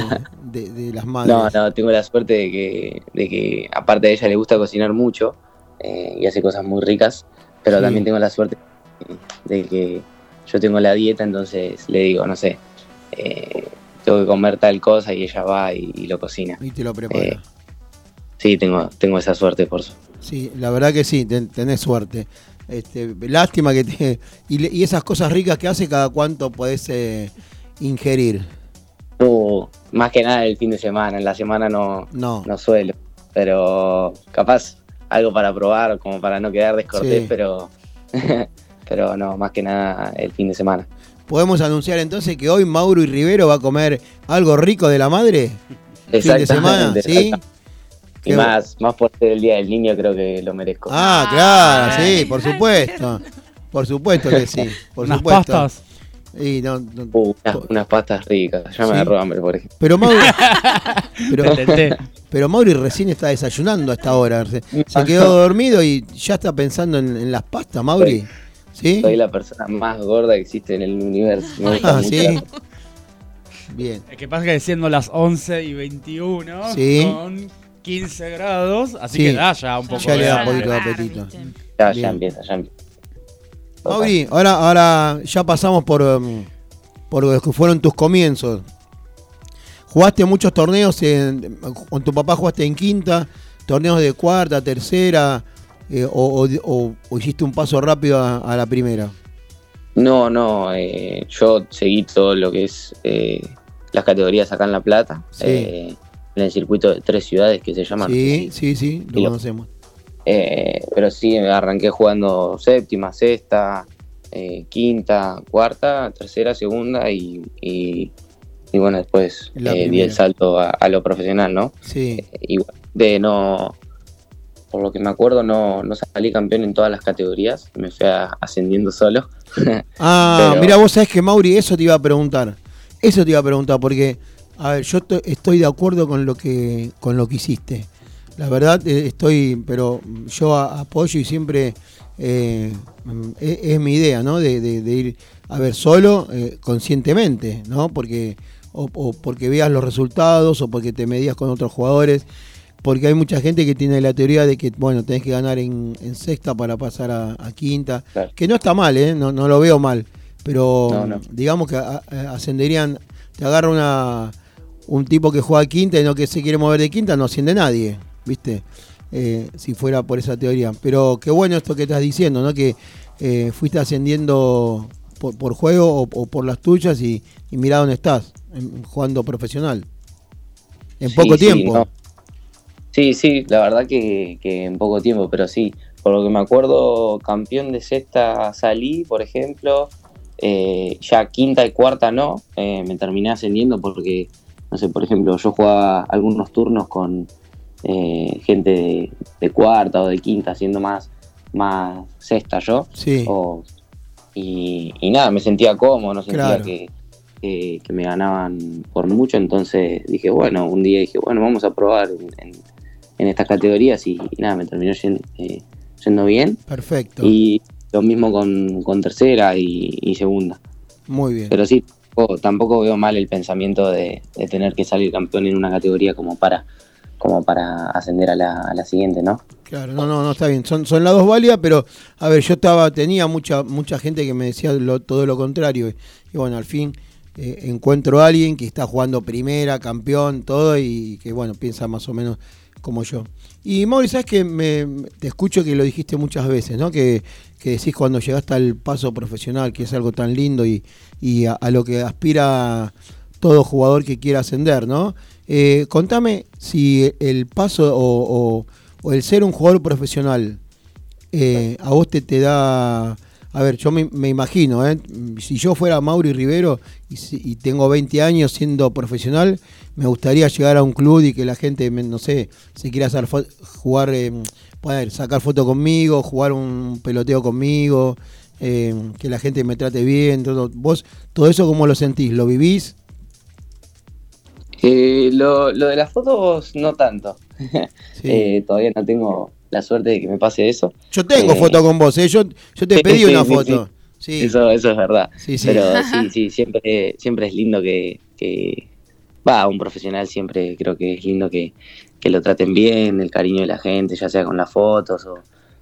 de- de las madres. No, no, tengo la suerte de que, de que aparte de ella le gusta cocinar mucho eh, y hace cosas muy ricas, pero Sí. también tengo la suerte de que yo tengo la dieta, entonces le digo, no sé, eh, tengo que comer tal cosa y ella va y, y lo cocina. Y te lo prepara. Sí, tengo, tengo esa suerte por eso. Sí, la verdad que sí, ten- tenés suerte. Este, lástima que te. Y, esas cosas ricas que hace, cada cuánto podés eh, ingerir. Uh, más que nada el fin de semana, en la semana no, No. no suelo, pero capaz algo para probar, como para no quedar descortés, Sí. pero, pero no, más que nada el fin de semana. ¿Podemos anunciar entonces que hoy Mauro y Rivero va a comer algo rico de la madre? Fin de semana, ¿sí? Y más, más por ser el Día del Niño creo que lo merezco. Ah, claro, sí, por supuesto. Por supuesto que sí, por Unas supuesto. pastas. Y no- no- Uh, unas, unas pastas ricas, ya Sí. me agarró hambre, por ejemplo. pero Mauri, pero, pero Mauri recién está desayunando a esta hora. Se, se quedó dormido y ya está pensando en, en las pastas, Mauri. ¿Sí? Soy la persona más gorda que existe en el universo. Ah, sí. Bien. Es que pasa que siendo las 11 y 21, Sí. con 15 grados, así Sí. que da ya un poco Ya le da un poquito de apetito. Ya, ya empieza, ya empieza. Mauri, ahora, ahora ya pasamos por, um, por los que fueron tus comienzos. Jugaste muchos torneos, en- con tu papá jugaste en quinta, torneos de cuarta, tercera, eh, o, o- o- o hiciste un paso rápido a, a la primera. No, no, eh, yo seguí todo lo que es eh, las categorías acá en La Plata, Sí. En el circuito de tres ciudades que se llaman. Sí, sí, sí, lo conocemos. Eh, pero sí, arranqué jugando séptima, sexta, eh, quinta, cuarta, tercera, segunda y, y, y bueno, después eh, di el salto a, a lo profesional, ¿no? Sí, Igual de no, por lo que me acuerdo, no, no salí campeón en todas las categorías, me fui a- ascendiendo solo. Ah, Pero- mira, vos sabés que Mauri, eso te iba a preguntar. Eso te iba a preguntar, porque, a ver, yo to- estoy de acuerdo con lo que, con lo que hiciste. La verdad, eh, estoy, pero yo apoyo y siempre eh, es, es mi idea, ¿no? De, de- de ir a ver solo, eh, conscientemente, ¿no? Porque, o, o porque veas los resultados, o porque te medías con otros jugadores. Porque hay mucha gente que tiene la teoría de que, bueno, tenés que ganar en, en sexta para pasar a, a quinta. Claro. Que no está mal, ¿eh? No, no lo veo mal. Pero No, no. digamos que a- a- ascenderían, te agarra una, un tipo que juega quinta y no que se quiere mover de quinta, no asciende nadie, ¿viste? Eh, si fuera por esa teoría. Pero qué bueno esto que estás diciendo, ¿no? Que eh, fuiste ascendiendo por, por juego o, o por las tuyas y, y mirá dónde estás, en- jugando profesional. En Sí, poco sí, tiempo. no. Sí, sí, la verdad que, que en poco tiempo, pero sí, por lo que me acuerdo, campeón de sexta salí, por ejemplo, eh, ya quinta y cuarta no, me terminé ascendiendo porque, no sé, por ejemplo, yo jugaba algunos turnos con eh, gente de, de cuarta o de quinta, siendo más, más sexta yo, Sí. o- y, y nada, me sentía cómodo, no sentía Claro. que, que- que me ganaban por mucho, entonces dije, bueno, un día dije, bueno, vamos a probar en, en- en estas categorías y, y nada, me terminó eh, yendo bien. Perfecto. Y lo mismo con, con tercera y, y segunda. Muy bien. Pero sí, tampoco, veo mal el pensamiento de, tener que salir campeón en una categoría como para como para ascender a la, siguiente, ¿no? Claro, no, no, no, está bien. Son, son las dos válidas, pero a ver, yo estaba, tenía mucha, mucha gente que me decía todo lo contrario. Y bueno, al fin eh, encuentro a alguien que está jugando primera, campeón, todo, y que bueno, piensa más o menos como yo. Y Mauri, sabes que te escucho que lo dijiste muchas veces, ¿no? Que, que decís cuando llegaste al paso profesional, que es algo tan lindo y, a, lo que aspira todo jugador que quiera ascender, ¿no? Eh, contame si el paso o, el ser un jugador profesional eh, a vos te, te da... A ver, yo me, me imagino, ¿eh? si yo fuera Mauri Rivero y, si- y tengo 20 años siendo profesional, me gustaría llegar a un club y que la gente, no sé, se quiera hacer jugar, eh, poder sacar foto conmigo, jugar un peloteo conmigo, eh, que la gente me trate bien. Todo. ¿Vos todo eso cómo lo sentís? ¿Lo vivís? Eh, lo, lo de las fotos no tanto. Sí. Eh, todavía no tengo la suerte de que me pase eso. Yo tengo Eh, foto con vos, ¿eh? yo, yo te pedí sí, una sí, foto. Sí. Eso, eso es verdad. Sí, sí. Pero sí, sí, siempre, siempre es lindo que, que va, un profesional siempre creo que es lindo que, que lo traten bien, el cariño de la gente, ya sea con las fotos o,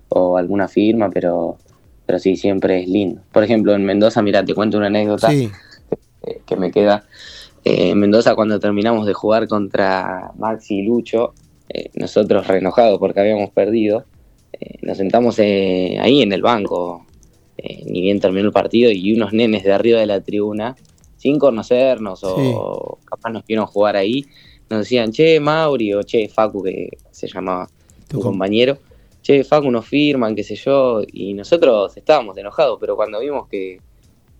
o alguna firma, pero, pero sí, siempre es lindo. Por ejemplo, en Mendoza, mira, te cuento una anécdota Sí, que me queda. Eh, en Mendoza, cuando terminamos de jugar contra Maxi y Lucho, eh, nosotros re enojados porque habíamos perdido, eh, nos sentamos eh, ahí en el banco, ni bien terminó el partido, y unos nenes de arriba de la tribuna, sin conocernos o capaz nos vieron jugar ahí, nos decían, che, Mauri, o che, Facu, que se llamaba Tu tu com- compañero, che, Facu, nos firman, qué sé yo, y nosotros estábamos enojados, pero cuando vimos que,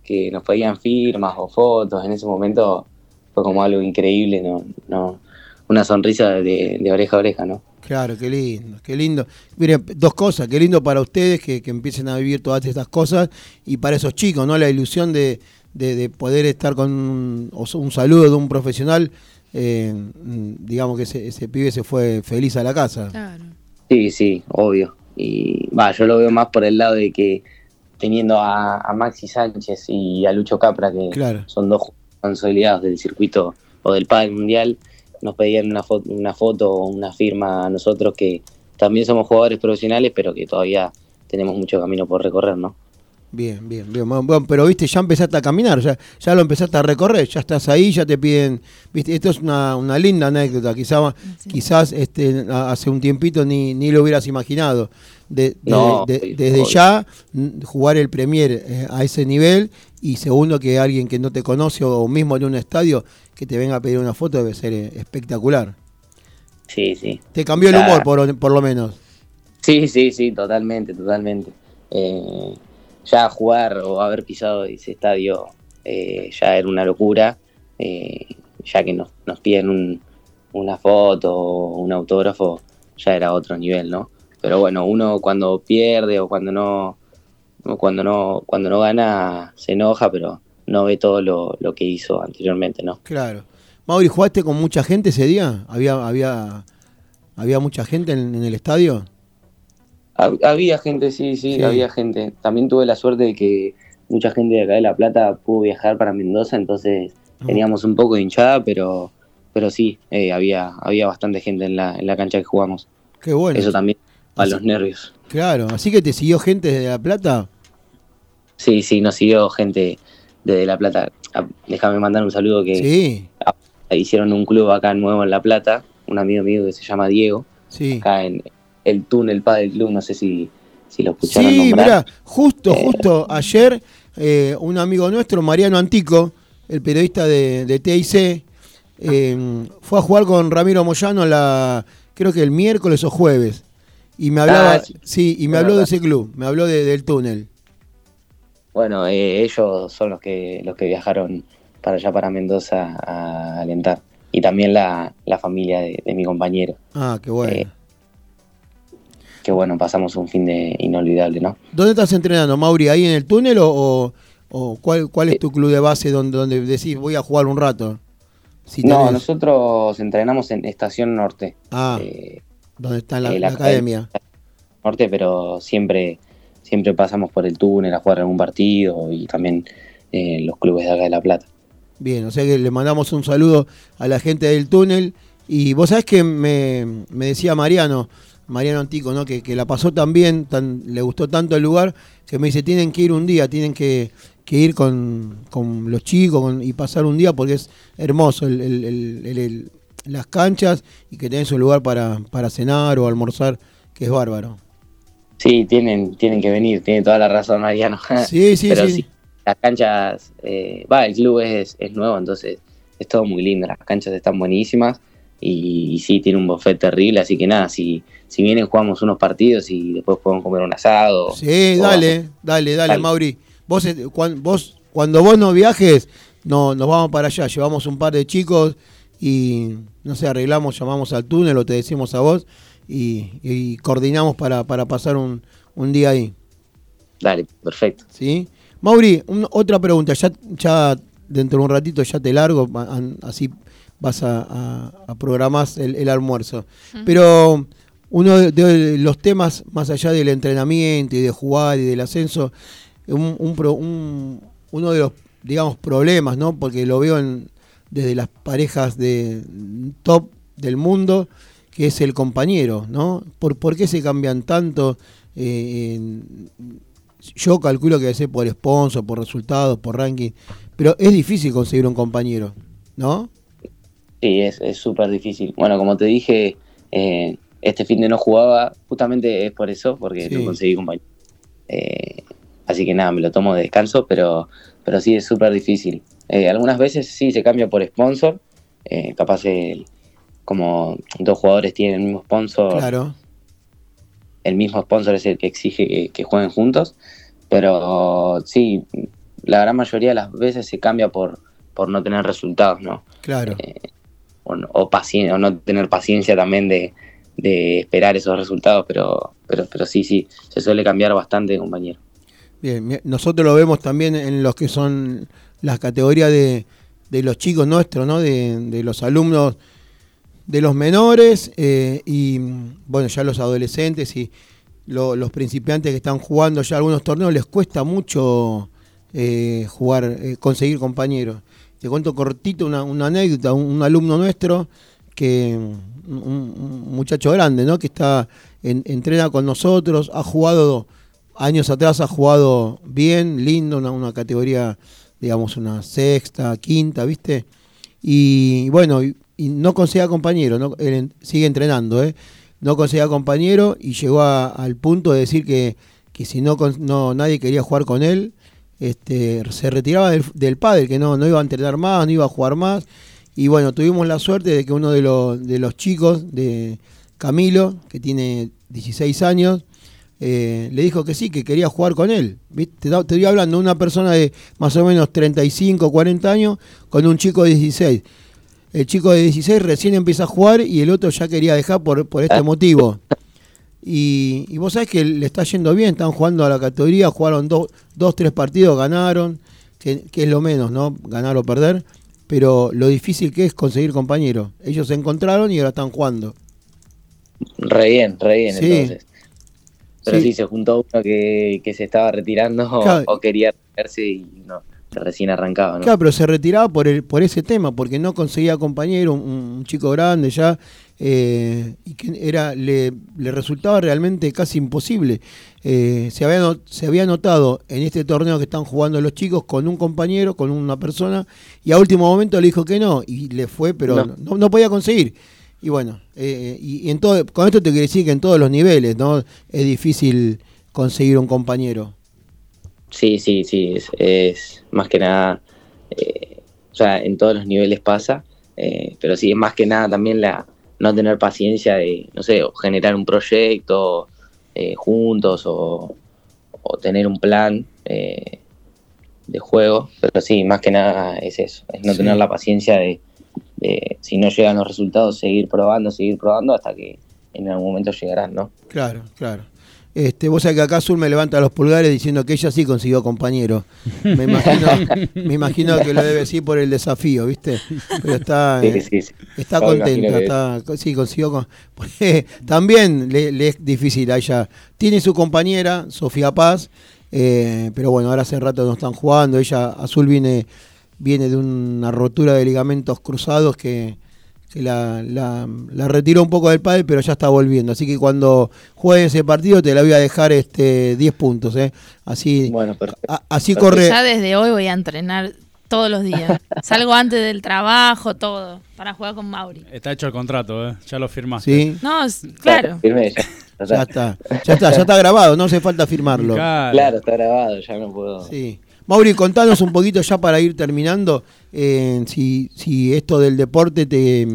que nos pedían firmas o fotos, en ese momento fue como algo increíble, no, no, una sonrisa de, de oreja a oreja, ¿no? claro, qué lindo, qué lindo. Miren, dos cosas, qué lindo para ustedes que, que empiecen a vivir todas estas cosas y para esos chicos, ¿no? La ilusión de, de- de poder estar con un, un saludo de un profesional, eh, digamos que ese, ese pibe se fue feliz a la casa. Claro. Sí, sí, obvio. Y va, yo lo veo más por el lado de que teniendo a, a Maxi Sánchez y a Lucho Capra, que Claro. son dos consolidados del circuito o del pádel mundial, nos pedían una foto, una foto o una firma a nosotros que también somos jugadores profesionales, pero que todavía tenemos mucho camino por recorrer, ¿no? Bien, bien, bien. Bueno, bueno, pero viste, ya empezaste a caminar, ya, ya lo empezaste a recorrer, ya estás ahí, ya te piden, viste, esto es una, una linda anécdota, quizá, quizás este, hace un tiempito ni, ni lo hubieras imaginado. De, de- No, de- sí, desde ya jugar el Premier eh, a ese nivel y segundo que alguien que no te conoce o mismo en un estadio que te venga a pedir una foto debe ser eh, espectacular. Sí, sí. Te cambió el humor por, por lo menos. Sí, sí, sí, totalmente, totalmente. Eh, ya jugar o haber pisado ese estadio eh, ya era una locura, eh, ya que nos, nos piden un- una foto o un autógrafo, ya era otro nivel, ¿no? Pero bueno, uno cuando pierde o cuando no, cuando no, cuando no gana se enoja, pero no ve todo lo, lo que hizo anteriormente, ¿no? Claro. Mauri, ¿jugaste con mucha gente ese día? ¿Había, había, había mucha gente en, en el estadio? Hab- Había gente, sí, sí, Sí. había gente. También tuve la suerte de que mucha gente de acá de La Plata pudo viajar para Mendoza, entonces Ah. teníamos un poco de hinchada, pero, pero sí, eh, había, había bastante gente en la, en la cancha que jugamos. Qué bueno. Eso también a Así- los nervios. Claro, así que te siguió gente desde La Plata. Sí, sí, nos siguió gente desde La Plata. Ah, Déjame mandar un saludo que Sí, hicieron un club acá nuevo en La Plata, un amigo mío que se llama Diego, sí. acá en el túnel Padel Club, no sé si, si lo escucharon Sí, mira, justo, Eh. justo ayer eh, un amigo nuestro, Mariano Antico, el periodista de, de TIC, eh, fue a jugar con Ramiro Moyano la, creo que el miércoles o jueves. Y me hablaba, Ah, sí, sí. y me habló de ese club, me habló de- del túnel. Bueno, eh, ellos son los que los que viajaron para allá, para Mendoza, a alentar. Y también la, la familia de, de mi compañero. Ah, qué bueno. Eh. Que bueno, pasamos un fin de inolvidable, ¿no? ¿Dónde estás entrenando, Mauri? ¿Ahí en el túnel o, cuál, cuál es tu club de base donde, donde decís voy a jugar un rato? Si no, tenés- nosotros entrenamos en Estación Norte. Ah, eh, donde está la, eh, la la academia. Norte, pero siempre, siempre pasamos por el túnel a jugar algún partido y también eh, los clubes de acá de La Plata. Bien, o sea que le mandamos un saludo a la gente del túnel. Y vos sabés que me, me decía Mariano, Mariano Antico, ¿no? Que, que la pasó tan bien, tan, le gustó tanto el lugar, que me dice, tienen que ir un día, tienen que, que ir con, con los chicos con- y pasar un día porque es hermoso el- el- el- las canchas y que tenés un lugar para, para cenar o almorzar, que es bárbaro. Sí, tienen, tienen que venir, tiene toda la razón Mariano. Sí, sí, Pero sí. sí, las canchas, eh, va, el club es, es nuevo, entonces es todo muy lindo, las canchas están buenísimas y, y sí, tiene un buffet terrible, así que nada, si, si vienen jugamos unos partidos y después podemos comer un asado. Sí, dale, dale, dale, Dale. Mauri. Vos, eh, vos, cuando vos no viajes, no, nos vamos para allá, llevamos un par de chicos y, no sé, arreglamos, llamamos al túnel o te decimos a vos y, y coordinamos para, para pasar un, un día ahí, Dale, perfecto. ¿sí? Mauri, un- otra pregunta, ya, ya dentro de un ratito ya te largo, así vas a, a- a programar el, el almuerzo. Pero uno de, de los temas, más allá del entrenamiento y de jugar y del ascenso, un, un pro- un- uno de los, digamos, problemas, ¿no? Porque lo veo en, desde las parejas de top del mundo, que es el compañero, ¿no? ¿Por, por qué se cambian tanto? Eh, en- yo calculo que debe ser por sponsor, por resultados, por ranking, pero es difícil conseguir un compañero, ¿no? Sí, es es súper difícil. Bueno, como te dije, eh, este fin de no jugaba, justamente es por eso, porque Sí. no conseguí compañero. Eh, así que nada, me lo tomo de descanso, pero, pero sí es súper difícil. Eh, algunas veces sí se cambia por sponsor, eh, capaz el- como dos jugadores tienen el mismo sponsor, Claro. el mismo sponsor es el que exige que, que jueguen juntos, pero sí, la gran mayoría de las veces se cambia por, por no tener resultados, ¿no? Claro. O, o, o no tener paciencia también de, de esperar esos resultados, pero, pero, pero sí, sí, se suele cambiar bastante compañero. Bien, nosotros lo vemos también en los que son las categorías de, de los chicos nuestros, ¿no? De, de los alumnos de los menores eh, y, bueno, ya los adolescentes y lo- los principiantes que están jugando ya algunos torneos les cuesta mucho eh, jugar, eh, conseguir compañeros. Te cuento cortito una, anécdota, un, alumno nuestro que un, muchacho grande, ¿no? Que está en- entrena con nosotros, ha jugado años atrás ha jugado bien, lindo, una, una categoría, digamos, una sexta, quinta, ¿viste? Y bueno, y, no conseguía compañero, ¿no? Sigue entrenando, ¿eh? No conseguía compañero y llegó al punto de decir que, que si no, no nadie quería jugar con él, este, se retiraba del, del pádel, que no, no iba a entrenar más, no iba a jugar más. Y bueno, tuvimos la suerte de que uno de los, de los chicos, de Camilo, que tiene 16 años, eh, le dijo que sí, que quería jugar con él. ¿Viste? Te, te estoy hablando de una persona de más o menos 35, 40 años con un chico de 16. El chico de 16 recién empieza a jugar y el otro ya quería dejar por, por este motivo. Y, y vos sabés que le está yendo bien, están jugando a la categoría, jugaron dos, dos tres partidos, ganaron, que, que es lo menos, ¿no? Ganar o perder. Pero lo difícil que es conseguir compañeros. Ellos se encontraron y ahora están jugando. Re bien, re bien, Sí. entonces. Pero Sí. sí. se juntó uno que, que se estaba retirando o- Claro. o, quería retirarse y no, recién arrancaba, ¿no? Claro, pero se retiraba por el, por ese tema, porque no conseguía compañero, un, un chico grande ya, eh, y que era, le, le resultaba realmente casi imposible. Eh, se, había, se había notado en este torneo que están jugando los chicos con un compañero, con una persona, y a último momento le dijo que no, y le fue, pero no, No. no podía conseguir. Y bueno, eh, y, y en todo, con esto te quiero decir que en todos los niveles, ¿no? Es difícil conseguir un compañero. Sí, sí, sí, es, es más que nada, eh, o sea, en todos los niveles pasa, eh, pero sí, es más que nada también la no tener paciencia de, no sé, o generar un proyecto eh, juntos o, o tener un plan eh, de juego, pero sí, más que nada es eso, es no Sí. tener la paciencia de, de, si no llegan los resultados, seguir probando, seguir probando hasta que en algún momento llegarán, ¿no? Claro, claro. Este, vos sabés que acá Azul me levanta los pulgares diciendo que ella sí consiguió compañero. Me imagino, me imagino que lo debe decir por el desafío, ¿viste? Pero está, Sí, eh, sí, sí. está contenta, está, sí, consiguió. con- porque también le, le es difícil a ella. Tiene su compañera, Sofía Paz, eh, pero bueno, ahora hace rato no están jugando. Ella, Azul viene, viene de una rotura de ligamentos cruzados que, que la, la, la retiró un poco del pádel, pero ya está volviendo. Así que cuando juegue ese partido te la voy a dejar este 10 puntos. ¿eh? Así, Bueno, perfecto. a- así corre. Ya desde hoy voy a entrenar todos los días. Salgo antes del trabajo, todo, para jugar con Mauri. Está hecho el contrato, ¿eh? ya lo firmaste. Sí, No, es- claro. Firme ya. Está, ya está, ya está grabado, no hace falta firmarlo. Claro. Claro, está grabado, ya no puedo. Sí. Mauri, contanos un poquito ya para ir terminando, eh, si, si esto del deporte te,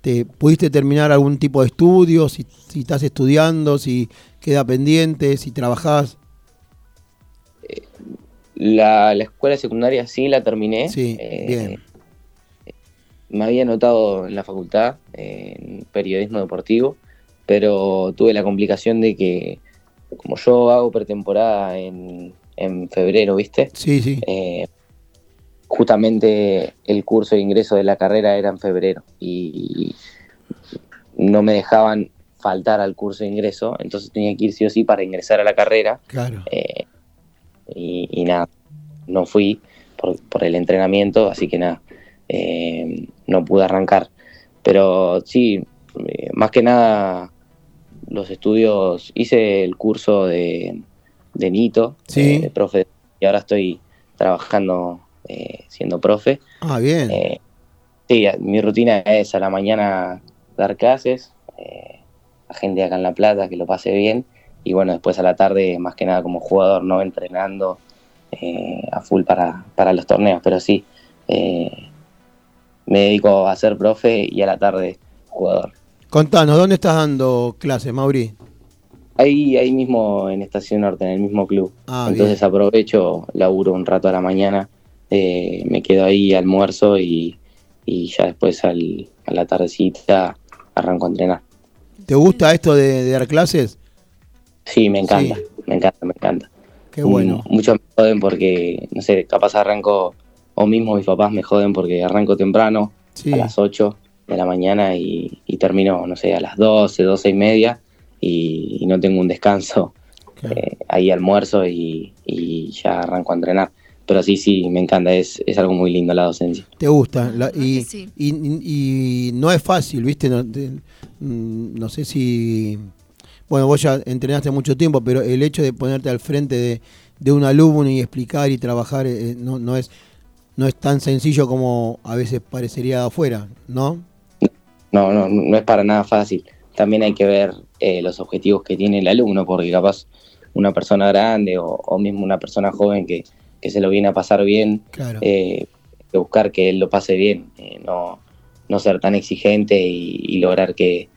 te pudiste terminar algún tipo de estudio, si, si estás estudiando, si queda pendiente, si trabajás. La, la escuela secundaria sí la terminé. Sí, Eh, bien. Me había anotado en la facultad eh, en periodismo deportivo, pero tuve la complicación de que, como yo hago pretemporada en, en febrero, ¿viste? Sí, sí. Eh, justamente el curso de ingreso de la carrera era en febrero y no me dejaban faltar al curso de ingreso, entonces tenía que ir sí o sí para ingresar a la carrera Claro. eh, y, y nada, no fui por, por el entrenamiento, así que nada, eh, no pude arrancar. Pero sí, más que nada los estudios, hice el curso de, de Nito, Sí. eh, de profe, y ahora estoy trabajando eh, siendo profe. Ah, bien. Eh, sí, mi rutina es a la mañana dar clases, eh, a gente acá en La Plata que lo pase bien, y bueno, después a la tarde, más que nada como jugador, no entrenando a full para, para los torneos, pero sí, me dedico a ser profe y a la tarde jugador. Contanos, ¿dónde estás dando clases, Mauri? Ahí, ahí mismo en Estación Norte, en el mismo club. Ah, Entonces aprovecho, laburo un rato a la mañana, eh, me quedo ahí, almuerzo y, y ya después al- a la tardecita arranco a entrenar. ¿Te gusta esto de, de dar clases? Sí, me encanta, Sí. me encanta, me encanta. Qué bueno. Mm, Muchos me joden porque, no sé, capaz arranco, o mismo mis papás me joden porque arranco temprano, Sí. a las 8 de la mañana y, y termino, no sé, a las 12, 12 y media y, y no tengo un descanso. Eh, ahí almuerzo y, y ya arranco a entrenar. Pero sí, sí, me encanta, es, es algo muy lindo la docencia. ¿Te gusta? La- y, sí. y, y- y no es fácil, ¿viste? No, te- mm, no sé si... Bueno, vos ya entrenaste mucho tiempo, pero el hecho de ponerte al frente de, de un alumno y explicar y trabajar eh, no, no, es, no es tan sencillo como a veces parecería afuera, ¿no? No, no, no es para nada fácil. También hay que ver eh, los objetivos que tiene el alumno, porque capaz una persona grande o, o mismo una persona joven que, que se lo viene a pasar bien, Claro. eh, que buscar que él lo pase bien, eh, no, no ser tan exigente y, y lograr que,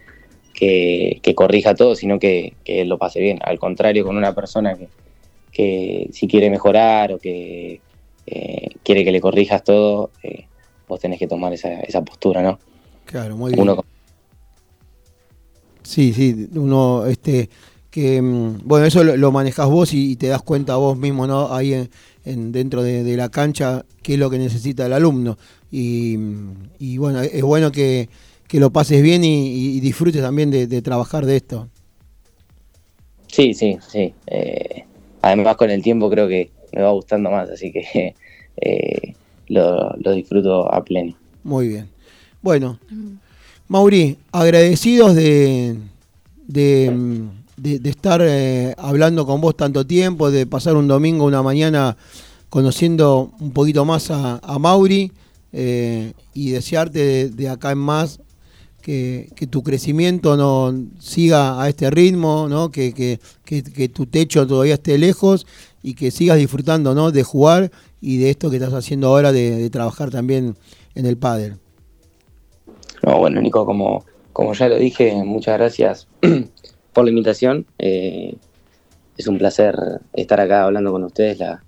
que, que corrija todo, sino que, que él lo pase bien. Al contrario, con una persona que, que si quiere mejorar o que eh, quiere que le corrijas todo, vos tenés que tomar esa, esa postura, ¿no? Claro, muy bien. Uno Sí, sí, uno, este, que, mm, bueno, eso lo, lo manejás vos y, y te das cuenta vos mismo, ¿no? Ahí en, en- dentro de, de la cancha, qué es lo que necesita el alumno. Y, y bueno, es bueno que, que lo pases bien y, y disfrutes también de, de trabajar de esto. Sí, sí, sí. Eh, además con el tiempo creo que me va gustando más, así que eh, lo, lo disfruto a pleno. Muy bien. Bueno, Mauri, agradecidos de, de, de- estar eh, hablando con vos tanto tiempo, de pasar un domingo, una mañana conociendo un poquito más a, a Mauri eh, y desearte de, acá en más que, tu crecimiento no siga a este ritmo, ¿no? que, que- que- que tu techo todavía esté lejos y que sigas disfrutando ¿no? de jugar y de esto que estás haciendo ahora de, de trabajar también en el pádel. No, bueno, Nico, como, como ya lo dije, muchas gracias por la invitación. Eh, es un placer estar acá hablando con ustedes. La,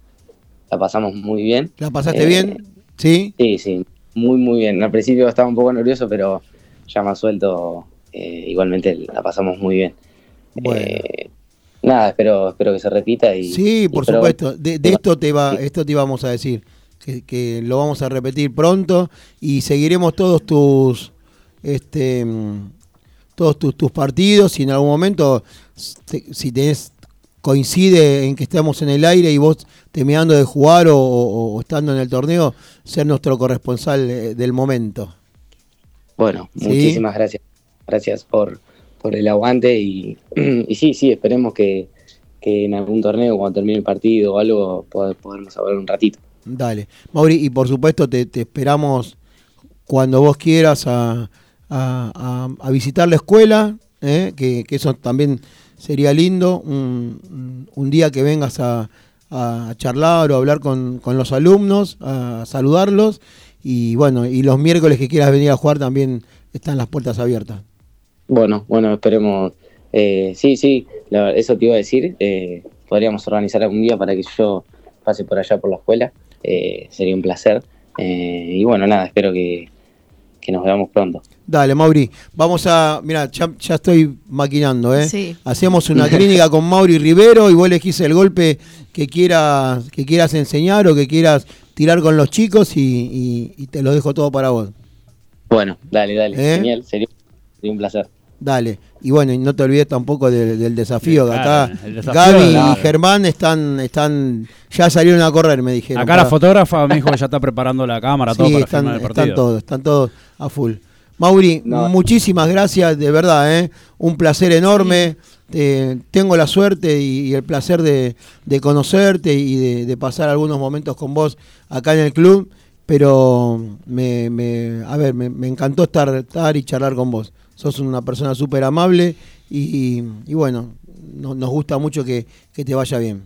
la pasamos muy bien. ¿La pasaste Eh, bien? ¿Sí? Sí, sí, muy, muy bien. Al principio estaba un poco nervioso, pero ya más suelto. eh, igualmente la pasamos muy bien. Bueno. Nada, espero, espero que se repita. Y, Sí, por supuesto. De, de esto te va, esto te íbamos a decir. Que, que lo vamos a repetir pronto y seguiremos todos tus este mm, todos tus, tus partidos y en algún momento te- si tenés coincide en que estamos en el aire y vos terminando de jugar o, o- o estando en el torneo, ser nuestro corresponsal eh, del momento. Bueno, Sí. muchísimas gracias. Gracias por, por el aguante y, y sí, sí, esperemos que, que en algún torneo, cuando termine el partido o algo, pod- podamos hablar un ratito. Dale. Mauri, y por supuesto te, te esperamos cuando vos quieras a, a- visitar la escuela, ¿eh? que, eso también sería lindo, un, día que vengas a, charlar o hablar con, los alumnos, a saludarlos, y bueno, y los miércoles que quieras venir a jugar también están las puertas abiertas. Bueno, bueno, esperemos. eh, sí, sí, la- eso te iba a decir. eh, podríamos organizar algún día para que yo pase por allá por la escuela. sería un placer. y bueno, nada, espero que, que nos veamos pronto. Dale, Mauri, vamos a, mira, ya, ya estoy maquinando, ¿eh? Sí. Hacemos una clínica con Mauri Rivero y vos elegís el golpe que quieras, que quieras enseñar o que quieras tirar con los chicos y, y- y te lo dejo todo para vos. Bueno, dale, dale. ¿Eh? Genial, sería, sería un placer. Dale. Y bueno, y no te olvides tampoco del, del desafío, que acá desafío, Gaby claro. y Germán están, están, ya salieron a correr, me dijeron. Acá la fotógrafa me dijo que ya está preparando la cámara, todo Sí, para están, el están partido. todos, están todos a full. Mauri, No. muchísimas gracias, de verdad, ¿eh? un placer enorme. Eh, tengo la suerte y, y el placer de, de conocerte y de, de pasar algunos momentos con vos acá en el club, pero me, me- a ver, me, me encantó estar, estar y charlar con vos. Sos una persona súper amable y, y bueno, no- nos gusta mucho que, que te vaya bien.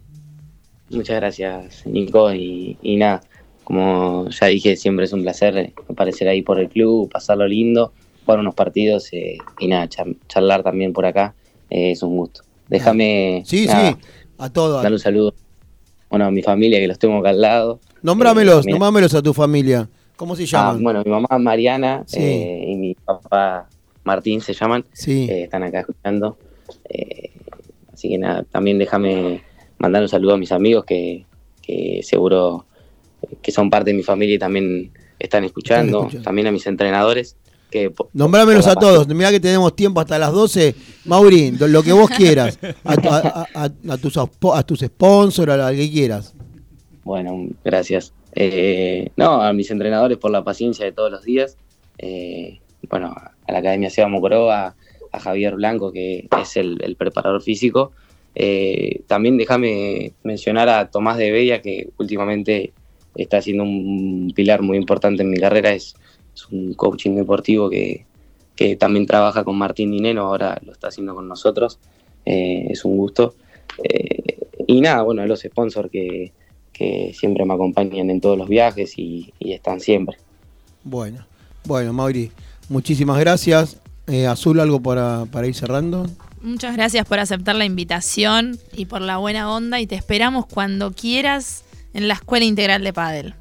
Muchas gracias, Nico. Y, y nada, como ya dije, siempre es un placer aparecer ahí por el club, pasarlo lindo, jugar unos partidos eh, y nada, char- charlar también por acá. eh, es un gusto. Déjame Sí, nada, sí, a todos. dar un saludo bueno, a mi familia que los tengo acá al lado. Nombrámelos, Eh, nombrámelos a tu familia. ¿Cómo se Ah, llaman? bueno, mi mamá Mariana Sí. eh, y mi papá Martín se llaman. Sí. eh, están acá escuchando. Eh, así que nada, también déjame mandar un saludo a mis amigos que, que seguro eh, que son parte de mi familia y también están escuchando. escuchando. También a mis entrenadores. Que Nombrámelos a todos. Mirá que tenemos tiempo hasta las 12. Mauri, lo que vos quieras. A, tu- a- a- a tus, a tus sponsors, a lo que quieras. Bueno, gracias. Eh, no, a mis entrenadores por la paciencia de todos los días. Eh, bueno, a la Academia Seba Mocoró, a, Javier Blanco, que es el, preparador físico. Eh, también déjame mencionar a Tomás de Bella, que últimamente está siendo un pilar muy importante en mi carrera. Es, un coaching deportivo que, también trabaja con Martín Dineno, ahora lo está haciendo con nosotros. Eh, es un gusto. Eh, y nada, bueno, los sponsors que, que siempre me acompañan en todos los viajes y, y están siempre. Bueno, bueno, Mauri, muchísimas gracias. Eh, Azul, algo para, para ir cerrando. Muchas gracias por aceptar la invitación y por la buena onda y te esperamos cuando quieras en la Escuela Integral de Padel.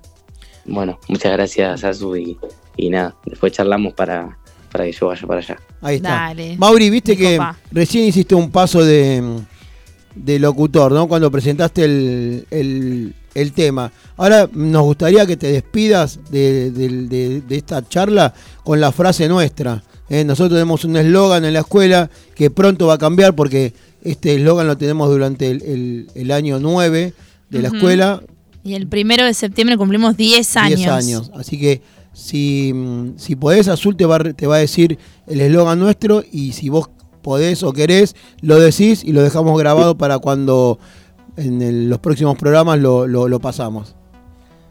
Bueno, muchas gracias, Azu, y, y nada, después charlamos para, para que yo vaya para allá. Ahí está. Dale. Mauri, viste Mi que copa. recién hiciste un paso de, de locutor, ¿no? Cuando presentaste el, el- el tema. Ahora nos gustaría que te despidas de, de- de- de esta charla con la frase nuestra. ¿eh? Nosotros tenemos un eslogan en la escuela que pronto va a cambiar porque este eslogan lo tenemos durante el, el- el año 9 de la escuela, Y el primero de septiembre cumplimos 10 años. 10 años. Así que si, si podés, Azul te va, te va a decir el eslogan nuestro y si vos podés o querés, lo decís y lo dejamos grabado para cuando en el- los próximos programas lo, lo- lo pasamos.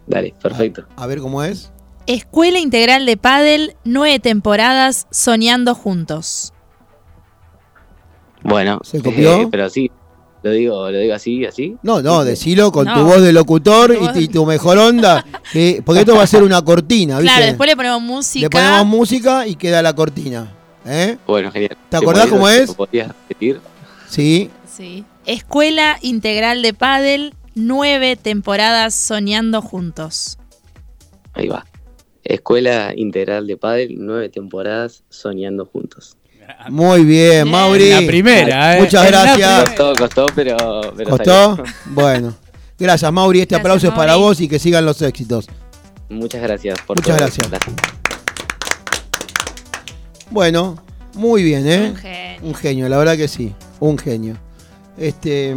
Dale, perfecto. A ver cómo es. Escuela Integral de Padel, nueve temporadas soñando juntos. Bueno, ¿Se copió? eh, pero sí, lo digo, lo digo así, así. No, no, decilo con No. tu voz de locutor Tu voz y, tu mejor onda, que- porque esto va a ser una cortina, ¿viste? Claro, después le ponemos música. Le ponemos música y queda la cortina. ¿eh? Bueno, genial. ¿Te acordás cómo es? ¿Lo podías repetir? Sí, Sí. Escuela Integral de Padel, nueve temporadas soñando juntos. Ahí va. Escuela Integral de Padel, nueve temporadas soñando juntos. muy bien. Mauri. La primera, ¿eh? Muchas En gracias. Costó, costó, pero, pero ¿Costó? salió. Bueno. Gracias, Mauri. Este Gracias, aplauso es para vos y que sigan los éxitos. Muchas gracias por Muchas todo. gracias. Bueno, muy bien, ¿eh? Un genio. Un genio, la verdad que sí. Un genio. Este.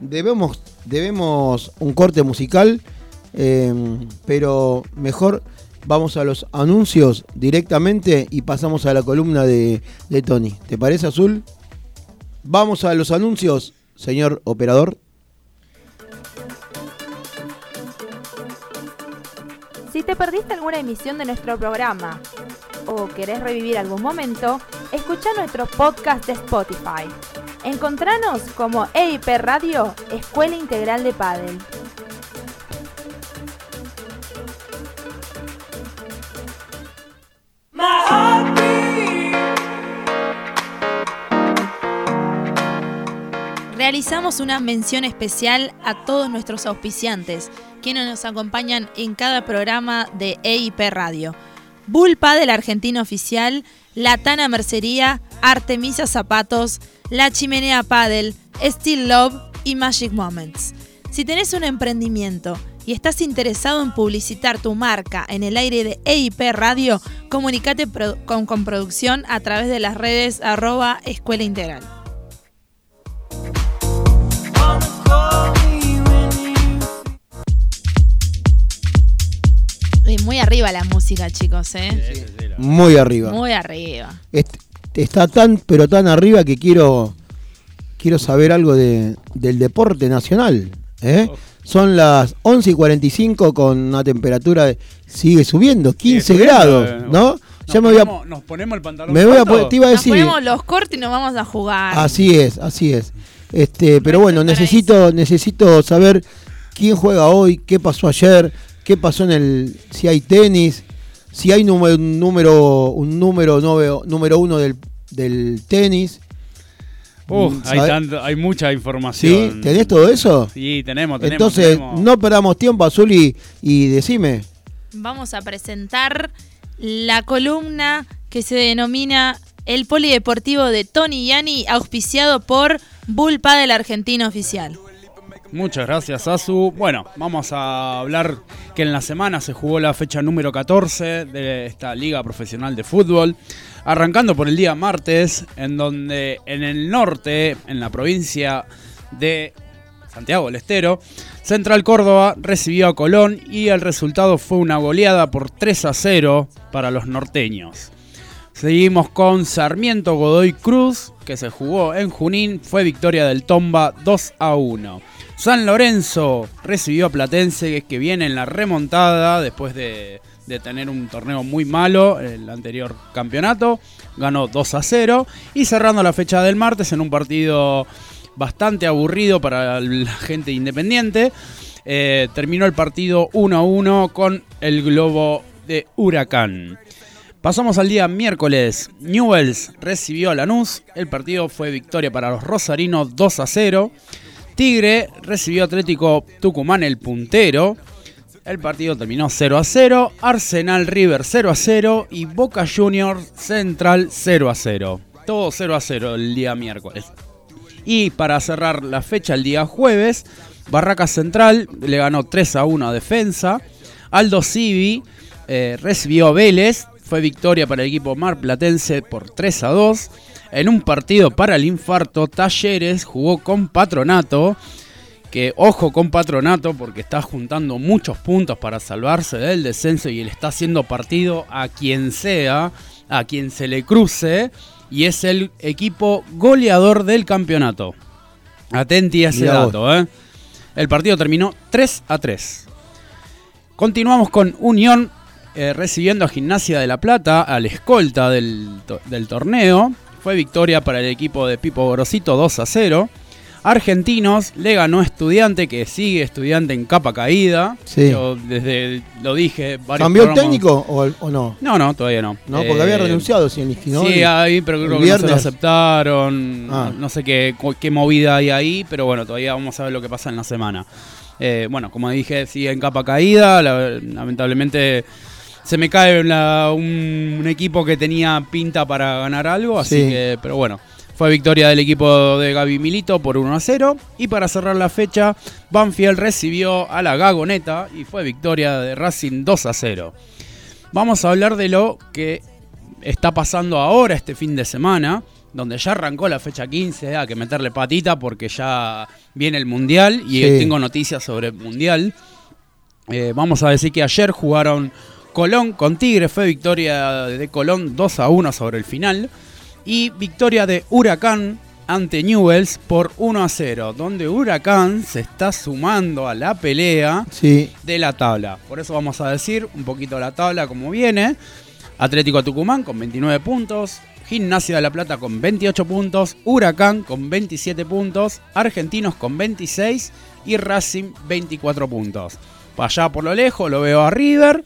Debemos, debemos un corte musical, eh, pero mejor vamos a los anuncios directamente y pasamos a la columna de, de Tony. ¿Te parece, Azul? Vamos a los anuncios, señor operador. Si te perdiste alguna emisión de nuestro programa o querés revivir algún momento, escucha nuestro podcast de Spotify. Encontranos como EIP Radio, Escuela Integral de Padel. Realizamos una mención especial a todos nuestros auspiciantes, quienes nos acompañan en cada programa de EIP Radio. Bull Padel Argentino Oficial, Latana Mercería, Artemisa Zapatos, La Chimenea Padel, Steel Love y Magic Moments. Si tenés un emprendimiento y estás interesado en publicitar tu marca en el aire de EIP Radio, comunicate pro- con, con producción a través de las redes arroba Escuela Integral. Muy arriba la música, chicos, ¿eh? Muy arriba. Muy arriba. Est- está tan, pero tan arriba que quiero, quiero saber algo de, del deporte nacional. ¿eh? Son las 11 y 45 con una temperatura, de- sigue subiendo, 15 subiendo, grados, eh. ¿no? Nos Ya me voy a, ponemos- nos ponemos el pantalón. me voy a, te iba a Nos decir. ponemos los cortes y nos vamos a jugar. Así es, así es. Este, pero bueno, necesito, necesito saber quién juega hoy, qué pasó ayer, qué pasó en el, si hay tenis, si hay número, un número, un número nueve- número uno del, del tenis. Uf, Mm, hay, tanto- hay mucha ¿Sí? información. ¿Tenés todo eso? Sí, tenemos, tenemos. Entonces, tenemos. no perdamos tiempo, Azul, y, y decime. Vamos a presentar la columna que se denomina El Polideportivo de Tony Yani, auspiciado por Bull Padel Argentino Oficial. Muchas gracias, Asu. Bueno, vamos a hablar que en la semana se jugó la fecha número 14 de esta Liga Profesional de Fútbol. Arrancando por el día martes, en donde en el norte, en la provincia de Santiago del Estero, Central Córdoba recibió a Colón y el resultado fue una goleada por 3 a 0 para los norteños. Seguimos con Sarmiento Godoy Cruz, que se jugó en Junín, fue victoria del Tomba 2 a 1. San Lorenzo recibió a Platense, que viene en la remontada después de, tener un torneo muy malo el anterior campeonato. Ganó 2 a 0. Y cerrando la fecha del martes en un partido bastante aburrido para la gente independiente, eh, terminó el partido 1 a 1 con el globo de Huracán. Pasamos al día miércoles. Newells recibió a Lanús. El partido fue victoria para los rosarinos 2 a 0. Tigre recibió a Atlético Tucumán el puntero. El partido terminó 0 a 0. Arsenal River 0 a 0. Y Boca Juniors Central 0 a 0. Todo 0 a 0 el día miércoles. Y para cerrar la fecha el día jueves, Barracas Central le ganó 3 a 1 a Defensa. Aldo Civi eh, recibió a Vélez. Fue victoria para el equipo marplatense por 3 a 2. En un partido para el infarto, Talleres jugó con Patronato. Que ojo con Patronato porque está juntando muchos puntos para salvarse del descenso y le está haciendo partido a quien sea, a quien se le cruce. Y es el equipo goleador del campeonato. Atenti a ese dato, ¿eh? El partido terminó 3 a 3. Continuamos con Unión eh, recibiendo a Gimnasia de la Plata, al escolta del, to- del torneo. Fue victoria para el equipo de Pipo Gorosito 2 a 0. Argentinos le ganó Estudiante, que sigue Estudiante en capa caída. Sí. Yo desde lo dije varios ¿Cambió el técnico o, o no? No, no, todavía no. No, porque había Eh, renunciado Zielinski, ¿no? Sí, ahí, pero creo que no se lo aceptaron. Ah. No sé qué, qué movida hay ahí, pero bueno, todavía vamos a ver lo que pasa en la semana. Eh, bueno, como dije, sigue en capa caída. la- lamentablemente se me cae la- un, un equipo que tenía pinta para ganar algo, así Sí. que, pero bueno. Fue victoria del equipo de Gaby Milito por 1 a 0. Y para cerrar la fecha, Banfield recibió a la Gagoneta y fue victoria de Racing 2 a 0. Vamos a hablar de lo que está pasando ahora este fin de semana, donde ya arrancó la fecha 15, hay que meterle patita porque ya viene el Mundial y Sí. tengo noticias sobre el Mundial. Eh, vamos a decir que ayer jugaron Colón con Tigre, fue victoria de Colón 2 a 1 sobre el final. Y victoria de Huracán ante Newells por 1 a 0, donde Huracán se está sumando a la pelea Sí, de la tabla. Por eso vamos a decir un poquito la tabla como viene. Atlético Tucumán con 29 puntos, Gimnasia de la Plata con 28 puntos, Huracán con 27 puntos, Argentinos con 26 y Racing 24 puntos. Para allá por lo lejos lo veo a River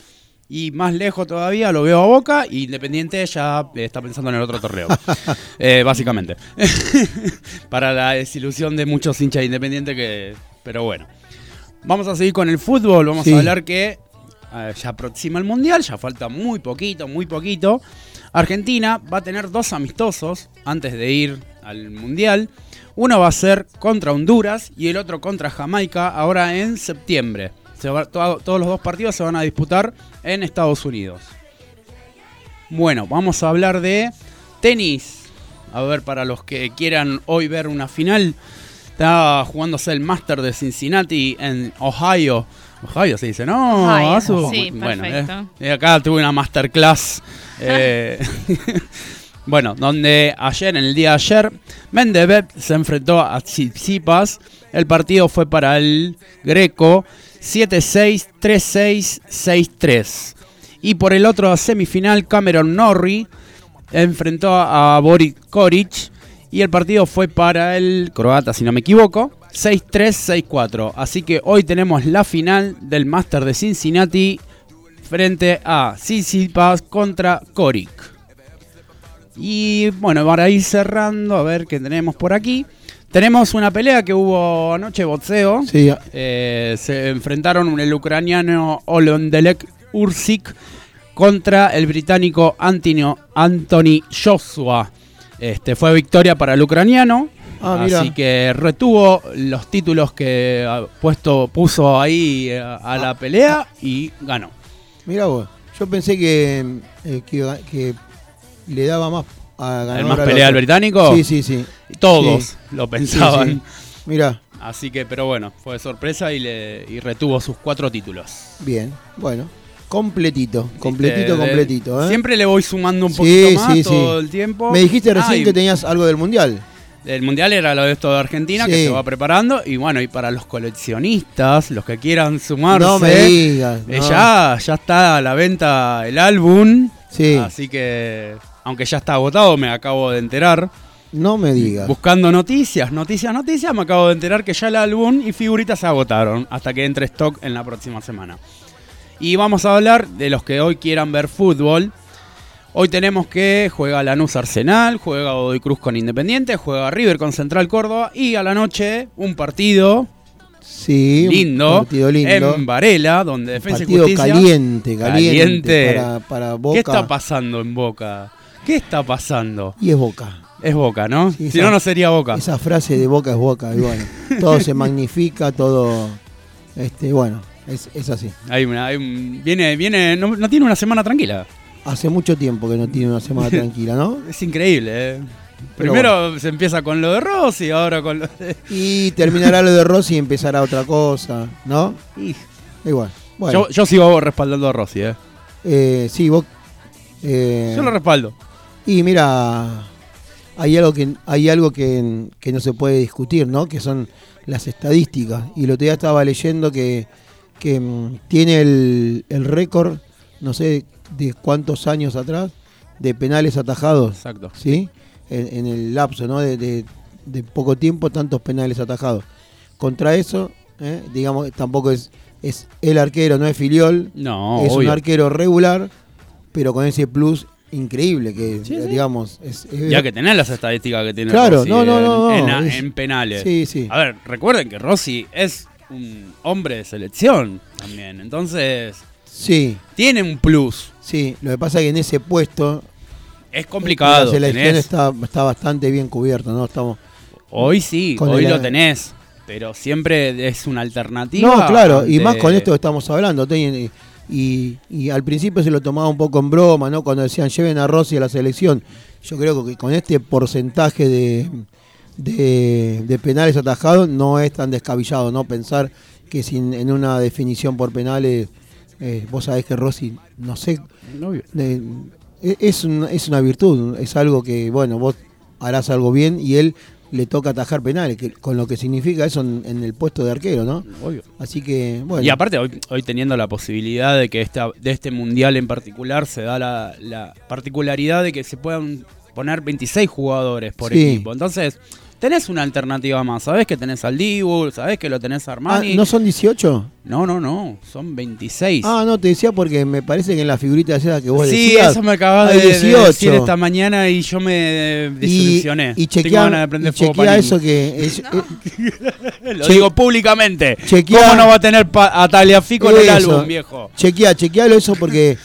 y más lejos todavía lo veo a Boca y Independiente ya eh, está pensando en el otro torneo. Eh, básicamente. Para la desilusión de muchos hinchas de Independiente que... Pero bueno. Vamos a seguir con el fútbol. Vamos Sí. a hablar que eh, ya aproxima el Mundial, ya falta muy poquito, muy poquito. Argentina va a tener dos amistosos antes de ir al Mundial. Uno va a ser contra Honduras y el otro contra Jamaica ahora en septiembre. Se va- to- todos los dos partidos se van a disputar en Estados Unidos. Bueno, vamos a hablar de tenis. A ver, para los que quieran hoy ver una final, está jugándose el Master de Cincinnati en Ohio. Ohio se dice, no, Ohio, Azu. sí, bueno, perfecto. eh, eh, acá tuve una masterclass. eh, bueno, donde ayer, en el día de ayer, Mendebev se enfrentó a Tsitsipas. El partido fue para el Greco 7-6, 3-6, 6-3. Y por el otro semifinal, Cameron Norrie enfrentó a Boris Koric. Y el partido fue para el croata, si no me equivoco, 6-3, 6-4. Así que hoy tenemos la final del Master de Cincinnati frente a Tsitsipas contra Koric. Y bueno, para ir cerrando, a ver qué tenemos por aquí. Tenemos una pelea que hubo anoche, boxeo. Sí, Eh, se enfrentaron el ucraniano Olondelek Ursik contra el británico Antonio, Anthony Joshua. Este, fue victoria para el ucraniano. Ah, mira. así que retuvo los títulos que puesto, puso ahí eh, a la pelea y ganó. Mira vos. Yo pensé que, eh, que, que le daba más a ganar. ¿El más pelea del británico? Sí, sí, sí. Todos Sí. lo pensaban. Sí, sí. Mira, Así que, pero bueno, fue de sorpresa y, le, y retuvo sus cuatro títulos. bien. Bueno, completito, completito, de- completito. ¿eh? Siempre le voy sumando un poquito más sí, sí. todo el tiempo. Me dijiste recién Ah, que tenías algo del mundial. El mundial era lo de esto de Argentina que se va preparando. Y bueno, y para los coleccionistas, los que quieran sumarse, No me digas. eh, ya, ya está a la venta el álbum. Sí, Así que, aunque ya está agotado, me acabo de enterar. no me digas. Buscando noticias, noticias, noticias, me acabo de enterar que ya el álbum y figuritas se agotaron hasta que entre stock en la próxima semana. Y vamos a hablar de los que hoy quieran ver fútbol. Hoy tenemos que juega Lanús Arsenal, juega Godoy Cruz con Independiente, juega River con Central Córdoba y a la noche un partido Sí, un lindo, partido lindo. en Varela, donde Defensa partido y Justicia. caliente, caliente, Caliente. Para, para Boca. ¿Qué está pasando en Boca? ¿Qué está pasando? y es Boca. Es Boca, ¿no? Sí, si no, no sería Boca. Esa frase de Boca es Boca. Y bueno, todo se magnifica, todo. Este, bueno, es, es así. Hay una- hay un- viene, viene, no, no tiene una semana tranquila. Hace mucho tiempo que no tiene una semana tranquila, ¿no? Es increíble, ¿eh? Pero Primero se empieza con lo de Rossi, ahora con lo de... Y terminará lo de Rossi y empezará otra cosa, ¿no? Y- Igual. Bueno, Yo, yo sigo respaldando a Rossi, ¿eh? eh, sí, vos. eh, Yo lo respaldo. Y mira, hay algo que hay algo que, que no se puede discutir, ¿no? Que son las estadísticas. Y otro día estaba leyendo que, que mm, tiene el, el récord, no sé de cuántos años atrás, de penales atajados, Exacto. ¿sí? En, en el lapso, ¿no? De, de- de poco tiempo, tantos penales atajados. Contra eso, ¿eh? digamos, tampoco es, es el arquero, no es filiol, No, es un arquero regular, pero con ese plus increíble que, Sí, sí. digamos, es, es- Ya que tenés las estadísticas que tiene Claro, Rossi no, no, en, no, en- no, es- en penales. Sí, sí. A ver, recuerden que Rossi es un hombre de selección también. Entonces, Sí, tiene un plus. sí. Lo que pasa es que en ese puesto Es complicado. la selección tenés- está, está bastante bien cubierta, ¿no? Estamos. Hoy sí, hoy el- lo tenés. Pero siempre es una alternativa. No, claro, y más con esto que estamos hablando. Y, y al principio se lo tomaba un poco en broma, ¿no? Cuando decían lleven a Rossi a la selección. Yo creo que con este porcentaje de, de, de penales atajados no es tan descabellado, ¿no? Pensar que sin, en una definición por penales, eh, vos sabés que Rossi, no sé, eh, es, un- es una virtud, es algo que, bueno, vos harás algo bien y él le toca atajar penales, que, con lo que significa eso en, en el puesto de arquero, ¿no? Obvio. Así que, bueno. Y aparte, hoy, hoy teniendo la posibilidad de que esta, de este mundial en particular se da la, la particularidad de que se puedan poner 26 jugadores por Sí. equipo. Entonces, tenés una alternativa más. Sabés que tenés al Dibu, sabés que lo tenés a Ah, Armani. ¿No son 18? no, no, no, son 26. Ah, no, te decía porque me parece que en la figurita esa que vos sí, decías. eso me acabas de, de 18. decir esta mañana y yo me y, desilusioné. y Tengo chequea, de y chequea eso que. es- eh, Lo digo públicamente. chequea- ¿Cómo no va a tener a Tagliafico en el Eso. álbum, viejo? chequea, chequealo eso porque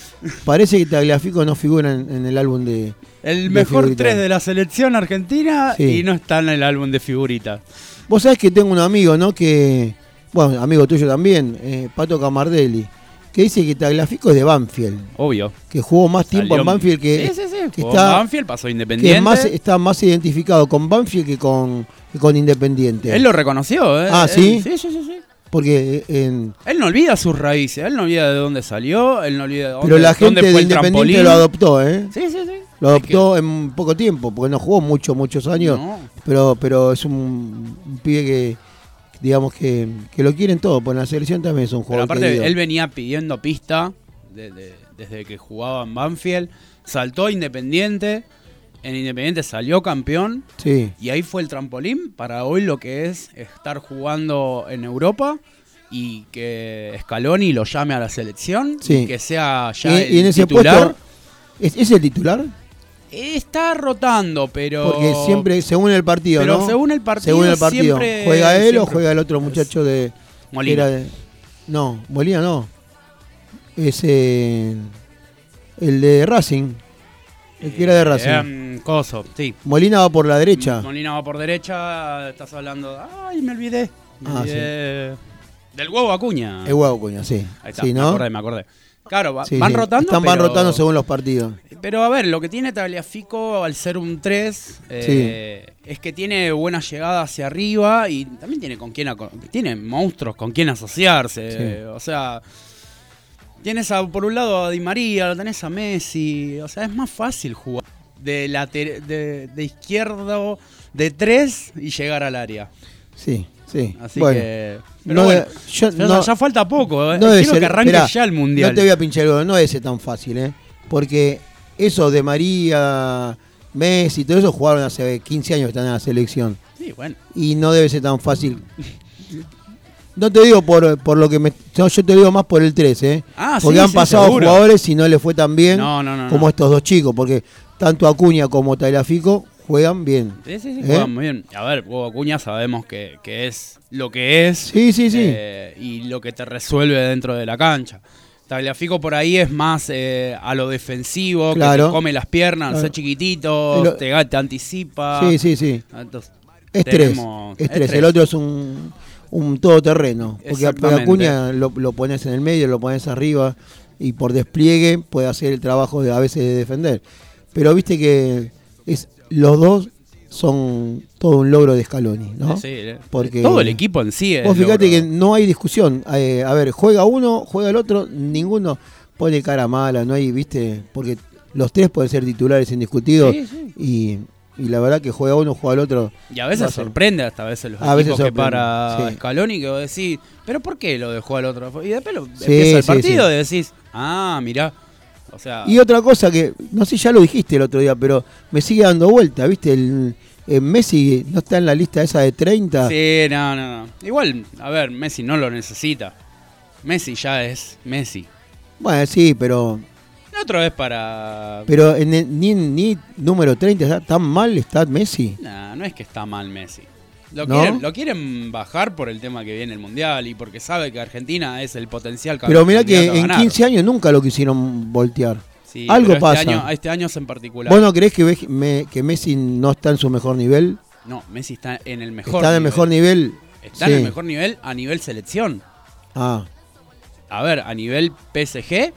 parece que Tagliafico no figura en, en el álbum de. El mejor. 3 de la selección argentina Sí. y no está en el álbum de figuritas. Vos sabés que tengo un amigo, ¿no? Que. bueno, amigo tuyo también, eh, Pato Camardelli, que dice que Tagliafico es de Banfield, Obvio. que jugó más tiempo Salió- en Banfield que, sí, sí, sí. que está- Banfield, pasó que Independiente. es más, está más identificado con Banfield que con, que con Independiente. Él lo reconoció, ¿eh? Ah, Él- ¿sí? Sí, sí, sí, sí. Porque eh, en, Él no olvida sus raíces, él no olvida de dónde salió, él no olvida de dónde, pero la gente de fue Independiente lo adoptó, ¿eh? Sí, sí, sí. Lo adoptó en poco tiempo, porque no jugó mucho, muchos años. No. Pero, pero es un, un pibe que, digamos que, que lo quieren todo, porque en la selección también es un Pero jugador aparte, querido. él venía pidiendo pista de- de- desde que jugaba en Banfield, saltó Independiente, en Independiente salió campeón, Sí, y ahí fue el trampolín para hoy lo que es estar jugando en Europa y que Scaloni lo llame a la selección, Sí. y que sea y, ya y en el ese titular. puesto, ¿es, es el titular? Está rotando, pero... Porque siempre, según el partido, Pero ¿no? según el partido, Según el partido. siempre- ¿Juega él o juega el otro muchacho de. Molina. de- no, Molina no. Es eh, el de Racing. El que era de Racing. Eh, coso, sí. Molina va por la derecha. Molina va por derecha, estás hablando. Ay, me olvidé. Me Ah, olvidé Del huevo Acuña. El huevo, cuña, sí. Ahí está, sí, me ¿no? acordé, me acordé. Claro, va- Sí, van sí. rotando. Están, van rotando según los partidos. Pero a ver, lo que tiene Tagliafico al ser un 3 eh, es que tiene buena llegada hacia arriba y también tiene con quién tiene monstruos con quién asociarse. O sea, tienes a, por un lado a Di María, lo tenés a Messi. O sea, es más fácil jugar de, later- de, de izquierdo de 3 y llegar al área. Sí, sí. Así bueno, que. Pero no bueno, de- yo- ya, no- ya falta poco. eh. no Quiero ser- que arranque ya el mundial. No te voy a pinchar el no debe ser tan fácil, ¿eh? Porque eso de María, Messi, todo eso jugaron hace 15 años que están en la selección. Sí, bueno. y no debe ser tan fácil. No te digo por, por lo que me. no, yo te digo más por el 3, ¿eh? Ah, porque sí, han sí, pasado seguro. jugadores y no le fue tan bien No, no, no. como estos dos chicos, porque tanto Acuña como Tagliafico juegan bien. Sí, sí, sí, ¿Eh? juegan muy bien. A ver, Hugo Acuña sabemos que, que es lo que es Sí, sí, sí. eh, y lo que te resuelve dentro de la cancha. Tagliafico por ahí es más eh, a lo defensivo, que te come las piernas, Claro. ser chiquitito, Lo- te, te anticipa. sí, sí, sí. Entonces, Es 3. tenemos- Es es 3. tres. El otro es un, un todoterreno. Porque a. Acuña lo, lo pones en el medio, lo pones arriba y por despliegue puede hacer el trabajo de, a veces de defender. Pero viste que es los dos son todo un logro de Scaloni, ¿no? Sí, eh, Porque- todo el equipo en sí es Vos fíjate que no hay discusión. Eh, a ver, juega uno, juega el otro, ninguno pone cara mala, no hay, viste, porque los tres pueden ser titulares indiscutidos Sí, sí. y, y la verdad que juega uno, juega el otro. Y a veces sorprende hasta a veces los A veces equipos que sorprende, para sí. Scaloni que vos decís, pero ¿por qué lo dejó al otro? Y después lo, Sí, empieza el sí, partido y decís, ah, mirá. O sea, Y otra cosa que, no sé, ya lo dijiste el otro día, pero me sigue dando vuelta, viste, el, eh, Messi no está en la lista esa de 30. sí, no, no, no. Igual, a ver, Messi no lo necesita. Messi ya es Messi. Bueno, sí, pero otro es para... pero en el- ni, ni número 30 está tan mal está Messi. Nah, no es que está mal Messi. Lo, ¿No? quieren, lo quieren bajar por el tema que viene el Mundial y porque sabe que Argentina es el potencial Pero mirá que en ganar. 15 años nunca lo quisieron voltear. Sí, algo pero pasa. Este año, este año es en particular. ¿Vos no creés que, me- que Messi no está en su mejor nivel? No, Messi está en el mejor está en el nivel. mejor nivel. Está en el mejor nivel a nivel selección. Ah, A ver, a nivel PSG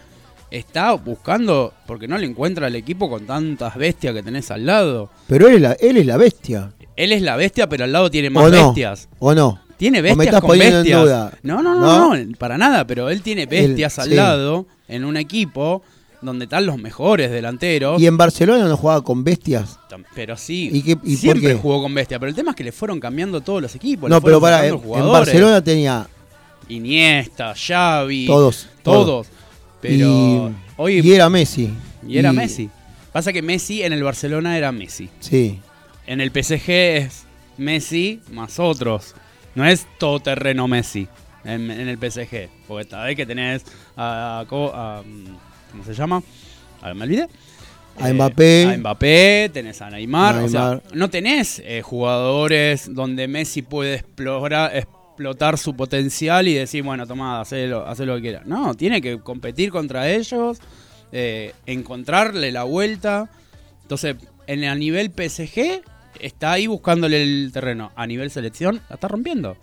está buscando, porque no le encuentra al equipo con tantas bestias que tenés al lado. pero él es la, él es la bestia. Él es la bestia, pero al lado tiene más ¿O no? bestias. ¿O no? Tiene ¿O me bestias estás con poniendo en bestias. duda? No, no, no, ¿No? no, para nada, pero él tiene bestias al sí. lado en un equipo donde están los mejores delanteros. Y en Barcelona no jugaba con bestias. Pero sí, ¿Y qué- y por siempre qué? jugó con bestia. Pero el tema es que le fueron cambiando todos los equipos. no, le pero para, en, en. Barcelona tenía Iniesta, Xavi, todos. todos. Pero y, hoy y era Messi. y era Messi. Pasa que Messi en el Barcelona era Messi. Sí. En el PSG es Messi más otros. No es todo terreno Messi en, en el PSG. Porque sabés que tenés a, a- a- ¿Cómo se llama? A, me olvidé. A Mbappé. A Mbappé, tenés a Neymar. O sea, no tenés eh, jugadores donde Messi puede explorar, explotar su potencial y decir, bueno, tomá, hacé lo que quieras. No, tiene que competir contra ellos, eh, encontrarle la vuelta. Entonces, en el nivel PSG, está ahí buscándole el terreno. A nivel selección, la está rompiendo.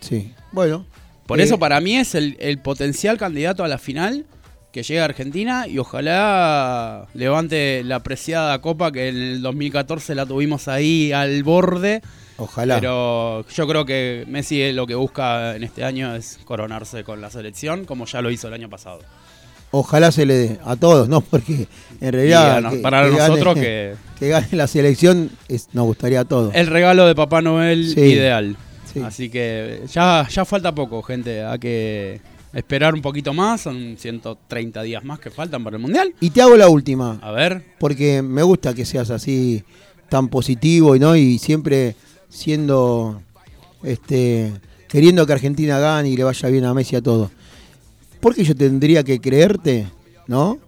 Sí. Bueno, Por Eh, eso para mí es el, el potencial candidato a la final que llega a Argentina y ojalá levante la preciada copa que en el 2014 la tuvimos ahí al borde. Ojalá. Pero yo creo que Messi eh, lo que busca en este año es coronarse con la selección, como ya lo hizo el año pasado. Ojalá se le dé a todos, ¿no? Porque en realidad. A para nosotros que- que gane la selección es- nos gustaría a todos. El regalo de Papá Noel Sí. ideal. Sí. Así que ya, ya falta poco, gente. Hay que esperar un poquito más. Son 130 días más que faltan para el Mundial. Y te hago la última, A ver. porque me gusta que seas así tan positivo y no y siempre siendo este queriendo que Argentina gane y le vaya bien a Messi a todo. Porque yo tendría que creerte, ¿no?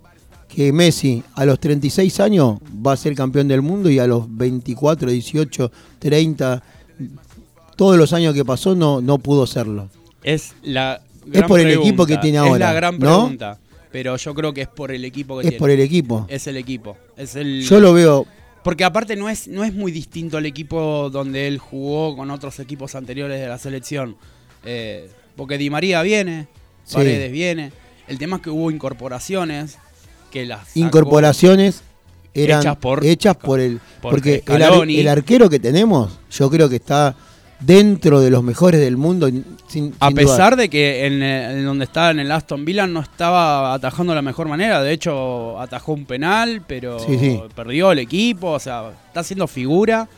Que Messi a los 36 años va a ser campeón del mundo y a los 24, 18, 30 todos los años que pasó no no pudo serlo. Es la gran por el pregunta. equipo que tiene Es ahora, la gran ¿no? pregunta. Pero yo creo que es por el equipo que Es tiene. por el equipo. Es el equipo. Es el... Yo lo veo Porque aparte no es, no es muy distinto al equipo donde él jugó con otros equipos anteriores de la selección. Eh, porque Di María viene, Sí. Paredes viene. El tema es que hubo incorporaciones que las incorporaciones eran Hechas por- hechas por el por porque el, ar- Scaloni. el arquero que tenemos yo creo que está dentro de los mejores del mundo sin, A sin pesar de que en, en donde estaba en el Aston Villa no estaba atajando de la mejor manera. De hecho, atajó un penal, pero Sí, sí. perdió el equipo. O sea, está haciendo figura.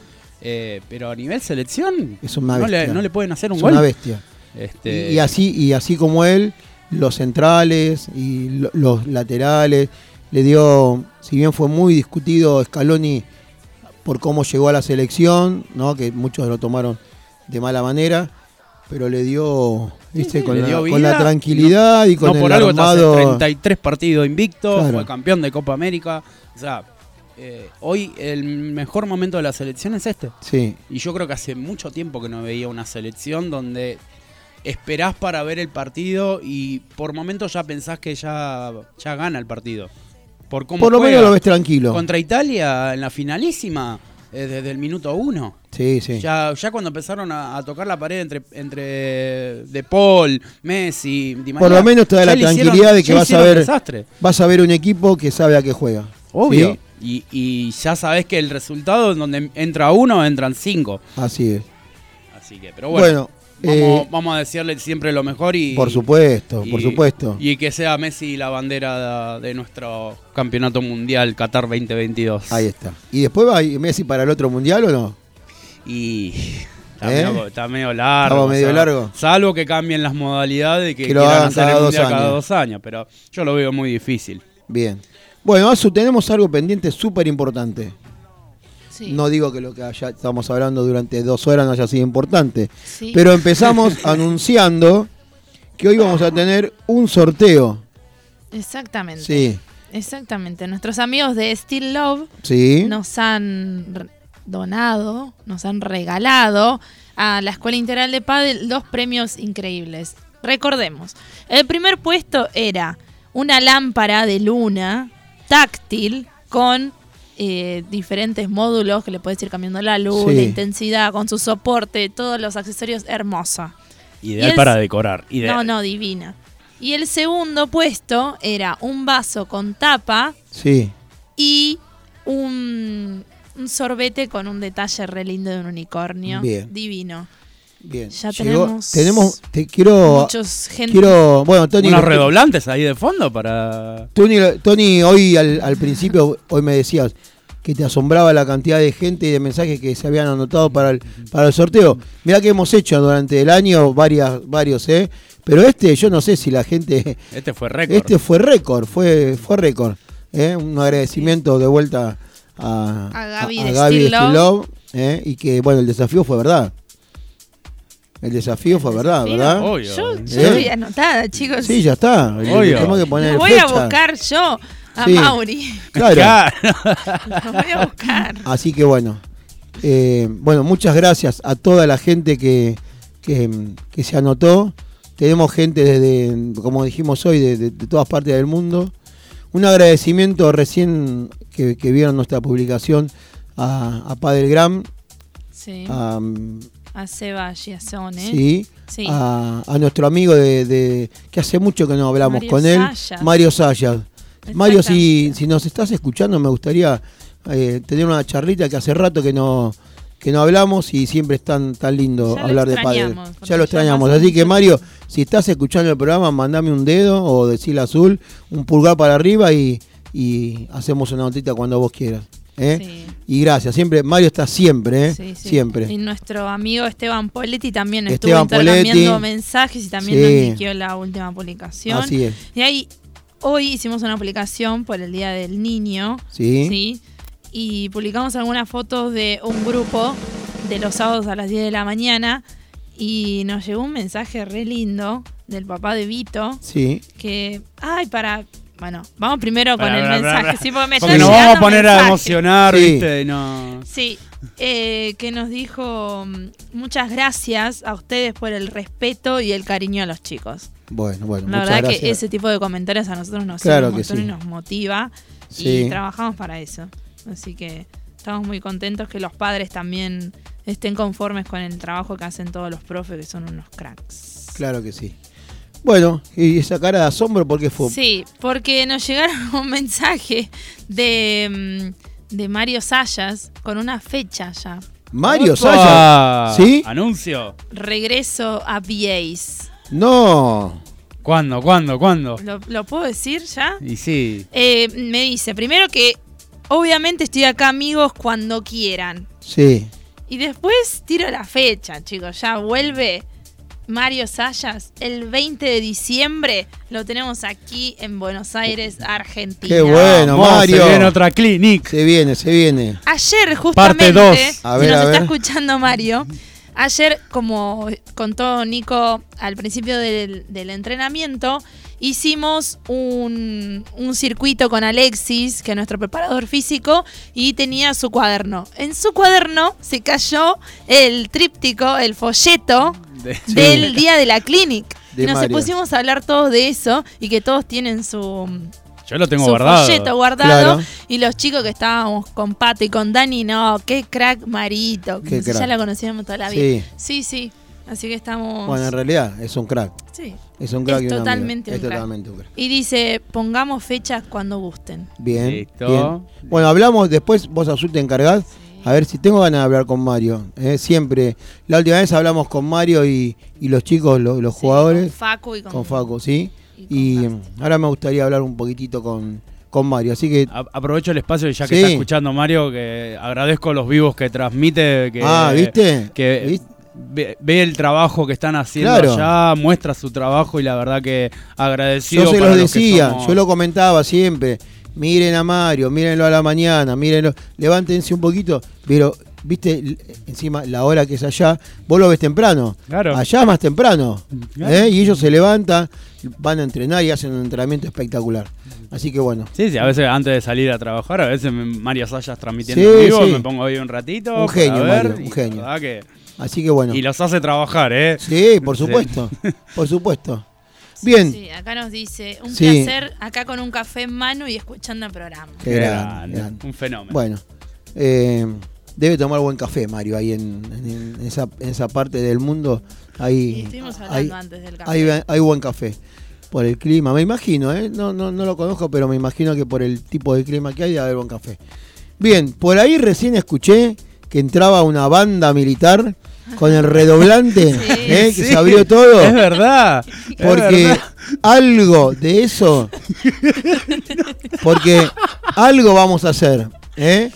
eh, pero a nivel selección, Es una no, le, no le pueden hacer un es gol. una bestia Este, y, y así y así como él los centrales y lo- los laterales le dio si bien fue muy discutido Scaloni por cómo llegó a la selección no que muchos lo tomaron de mala manera pero le dio ¿viste? sí, con, le la, con tranquilidad y con no por el algo armado 33 partidos invicto, Claro. fue campeón de Copa América. O sea, eh, hoy el mejor momento de la selección es este. sí Y yo creo que hace mucho tiempo que no veía una selección donde esperás para ver el partido y por momentos ya pensás que ya, ya gana el partido. Por, cómo Por lo menos lo ves tranquilo. Contra Italia en la finalísima, eh, desde el minuto uno. Sí, sí. Ya, ya cuando empezaron a, a tocar la pared entre, entre De Paul, Messi, Di Por lo menos te da la hicieron- tranquilidad de que vas a ver desastre. vas a ver un equipo que sabe a qué juega. Obvio. ¿Sí? Y, y ya sabés que el resultado donde entra uno, entran cinco. Así es. Así que, pero bueno. Bueno, Vamos, eh, vamos a decirle siempre lo mejor y. por supuesto, por supuesto. Y que sea Messi la bandera de, de nuestro campeonato mundial Qatar 2022. Ahí está. ¿Y después va Messi para el otro mundial o no? Y. Está, ¿Eh? medio, está medio largo. Estamos medio largo. Salvo que cambien las modalidades y que, Que lo hagan hacer cada el dos mundial cada dos años. Pero yo lo veo muy difícil. Bien. Bueno, Azu, tenemos algo pendiente súper importante. Sí. No digo que lo que estamos hablando durante dos horas no haya sido importante. Sí. Pero empezamos anunciando que hoy vamos a tener un sorteo. Exactamente. Sí, Exactamente. Nuestros amigos de Still Love sí. nos han donado, nos han regalado a la Escuela Integral de Padel dos premios increíbles. Recordemos, el primer puesto era una lámpara de luna táctil con eh, diferentes módulos que le puedes ir cambiando la luz, Sí. la intensidad, con su soporte, todos los accesorios hermosa. Ideal el- para decorar. Ideal. No, no, divina. Y el segundo puesto era un vaso con tapa Sí. y un, un sorbete con un detalle re lindo de un unicornio. Bien. Divino. Bien. Ya Llegó- tenemos tenemos te quiero Muchos gente. quiero, bueno, Tony Unos redoblantes ahí de fondo para. Tony, Tony, hoy al, al principio, hoy me decías que te asombraba la cantidad de gente y de mensajes que se habían anotado para el, para el sorteo. Mirá que hemos hecho durante el año varias, varios, ¿eh? Pero este, yo no sé si la gente... Este fue récord. Este fue récord, fue, fue récord. ¿eh? Un agradecimiento de vuelta a, A Gaby a de Gaby Still de Still Love. Love, ¿eh? Y que, bueno, el desafío fue verdad. El desafío fue verdad, Desafío. ¿verdad? Obvio. Yo, yo ¿Eh? estoy anotada, chicos. Sí, ya está. Obvio. Tenemos que poner Lo voy a buscar yo a Sí. Mauri. Claro. Lo voy a buscar. Así que bueno, eh, bueno, muchas gracias a toda la gente que, que, que se anotó. Tenemos gente desde, como dijimos hoy, de, de- de todas partes del mundo. Un agradecimiento recién que, que vieron nuestra publicación a, a Padel Gram, Sí. a, A Seba Giasone. sí, Sí. a, a nuestro amigo de, de- que hace mucho que no hablamos Mario con él, Sayas. Mario Sayas. Mario, si, si nos estás escuchando, me gustaría eh, tener una charlita que hace rato que no que no hablamos y siempre es tan, tan lindo Ya hablar de padre. Ya lo extrañamos. Así que Mario, si estás escuchando el programa, mandame un dedo o decirle azul, un pulgar para arriba y, y hacemos una notita cuando vos quieras. ¿Eh? Sí. Y gracias, siempre, Mario está siempre, ¿eh? Sí, sí. siempre. Y nuestro amigo Esteban Poletti también Esteban estuvo intercambiando Poletti. mensajes y también nos liqueó la última publicación. Así es. Y ahí, hoy hicimos una publicación por el Día del Niño. Sí. Y publicamos algunas fotos de un grupo de los sábados a las 10 de la mañana. Y nos llegó un mensaje re lindo del papá de Vito. Sí. Que, ay, para. Bueno, vamos primero con el mensaje. Sí, porque me Porque nos vamos a poner a emocionar, Sí. ¿viste? No. Sí, eh, que nos dijo mm, muchas gracias a ustedes por el respeto y el cariño a los chicos. Bueno, bueno. La muchas verdad gracias. que ese tipo de comentarios a nosotros nos Claro sirve un que montón sí. y nos motiva Sí. y trabajamos para eso. Así que estamos muy contentos que los padres también estén conformes con el trabajo que hacen todos los profes, que son unos cracks. Claro que sí. Bueno, y esa cara de asombro, ¿por qué fue? Sí, porque nos llegaron un mensaje de, mm, de Mario Sayas con una fecha ya. Mario Opa. Sayas. ¿Sí? Anuncio. Regreso a BAs. No. ¿Cuándo? ¿Cuándo? ¿Cuándo? ¿Lo, lo puedo decir ya? Y sí. Eh, me dice, primero que obviamente estoy acá amigos cuando quieran. Sí. Y después tiro la fecha, chicos. Ya vuelve Mario Sayas el 20 de diciembre. Lo tenemos aquí en Buenos Aires, Argentina. Qué bueno, Vamos, Mario. Se viene otra clinic. Se viene, se viene. Ayer justamente, dos. A si ver, nos a está escuchando Mario, ayer como contó Nico al principio del, del entrenamiento, hicimos un, un circuito con Alexis, que es nuestro preparador físico, y tenía su cuaderno. En su cuaderno se cayó el tríptico, el folleto De- del día de la. De y nos Mario. pusimos a hablar todos de eso y que todos tienen su, Yo lo tengo su guardado. folleto guardado. Claro. Y los chicos que estábamos con Pato y con Dani, no, qué crack Marito. Qué Ya crack. la conocíamos toda la vida. Sí. Sí, sí. Así que estamos. Bueno, en realidad es un crack. sí. Es un crack Es y totalmente un Es crack. totalmente un crack. Y dice, pongamos fechas cuando gusten. Bien. Listo. bien. Bueno, hablamos después, vos Azul te encargás. A ver si tengo ganas de hablar con Mario. eh, siempre. La última vez hablamos con Mario y, y los chicos, lo- los Sí, jugadores, Con Facu y con, con Facu, ¿sí? y con Y Gastón. ahora me gustaría hablar un poquitito con, con Mario. Así que, A- Aprovecho el espacio y ya que Sí. está escuchando Mario, que agradezco los vivos que transmite, que, ah, ¿viste? que ¿Viste? ve, ve el trabajo que están haciendo Claro. allá, muestra su trabajo y la verdad que agradecido. Yo se para los los que decía, somos- yo lo comentaba siempre. Miren a Mario, mírenlo a la mañana, mírenlo, levántense un poquito, pero viste, encima la hora que es allá, vos lo ves temprano. Claro. Allá más temprano. Claro. ¿eh? Y ellos se levantan, van a entrenar y hacen un entrenamiento espectacular. Así que bueno, Sí, sí, a veces antes de salir a trabajar, a veces Mario Sayas transmitiendo Sí, en vivo, sí. me pongo ahí un ratito. Un genio, ver, Mario, un genio. que- así que bueno. y los hace trabajar, ¿eh? Sí, por Sí. supuesto, por supuesto. Bien, Sí, acá nos dice, un Sí. placer acá con un café en mano y escuchando el programa. Qué grande, grande. un fenómeno. Bueno, eh, debe tomar buen café Mario ahí en, en- en esa, en esa parte del mundo. Ahí, estuvimos hablando ahí, antes del café. hay, hay buen café. Por el clima, me imagino, ¿eh? no, no, no lo conozco, pero me imagino que por el tipo de clima que hay debe haber buen café. Bien, por ahí recién escuché que entraba una banda militar con el redoblante, Sí. ¿eh? que se abrió todo. Es verdad. es Porque verdad. algo de eso. Porque algo vamos a hacer. ¿eh?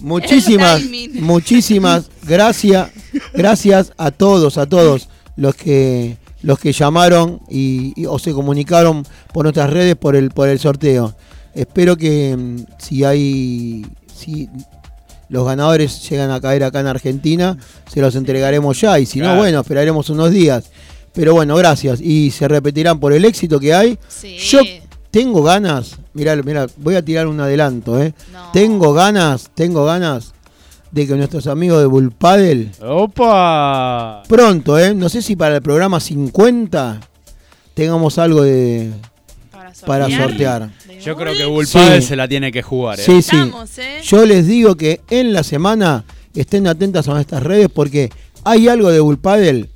Muchísimas, muchísimas gracias. Gracias a todos, a todos los que los que llamaron y, y- o se comunicaron por nuestras redes por el por el sorteo. Espero que mm, si hay si los ganadores llegan a caer acá en Argentina, se los entregaremos ya y si no, bueno, esperaremos unos días. Pero bueno, gracias y se repetirán por el éxito que hay. Sí. Yo tengo ganas, mirá, mirá, voy a tirar un adelanto, ¿eh? No. Tengo ganas, tengo ganas de que nuestros amigos de Bullpadel ¡Opa! pronto, ¿eh? No sé si para el programa 50 tengamos algo de para sortear. De Yo creo que Bullpadel Sí. se la tiene que jugar, ¿eh? Sí, sí. Estamos, ¿eh? Yo les digo que en la semana estén atentas a nuestras redes porque hay algo de Bullpadel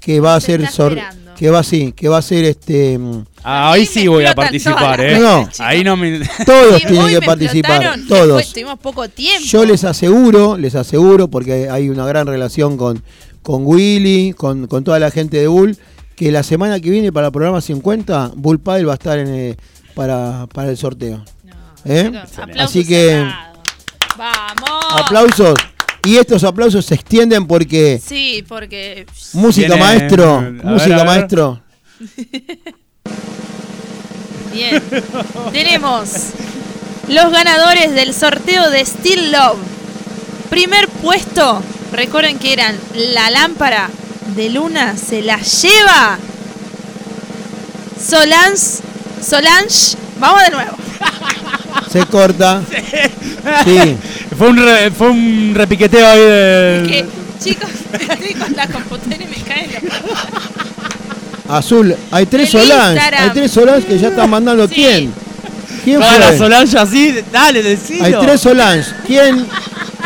que va a Se ser que va sí, que va a ser este Ah, ahí sí voy a participar, ¿eh? No, no. Ahí no me. todos Sí, tienen que participar, explotaron, todos. después tuvimos poco tiempo. Yo les aseguro, les aseguro, porque hay una gran relación con, con Willy, con, con toda la gente de Bull, que la semana que viene para el programa 50, Bull Padel va a estar en, eh, para, para el sorteo. ¿Eh? Así que. Vamos. aplausos. Y estos aplausos se extienden porque Sí, porque música Tiene- maestro, a ver, música a ver. maestro. bien. Tenemos los ganadores del sorteo de Still Love. Primer puesto, recuerden que eran la lámpara de Luna se la lleva Solange Solange, vamos de nuevo. Se corta. Sí. Fue un, re- fue un repiqueteo ahí de. Que, chicos, estoy con la computadora y me caen los Azul, hay tres El Solange, Instagram. hay tres Solange que ya están mandando Sí. quién. ¿Quién Toda la fue? Solange así, dale, decilo. Hay tres Solange. ¿Quién?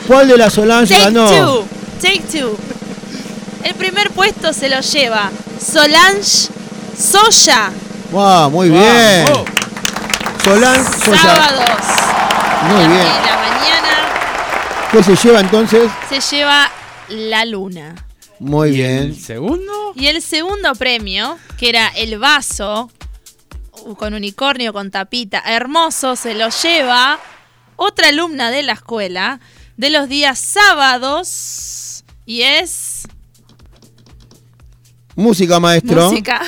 ¿Cuál de las Solange Take ganó? two. Take two. El primer puesto se lo lleva Solange Soya. Wow, muy bien. Soya. Sábados. Muy bien. 10 de la mañana ¿Qué se lleva entonces? se lleva la luna. Muy ¿Y el bien. segundo? Y el segundo premio, que era el vaso uh, con unicornio, con tapita, hermoso, se lo lleva otra alumna de la escuela de los días sábados. Y es Música, maestro. música.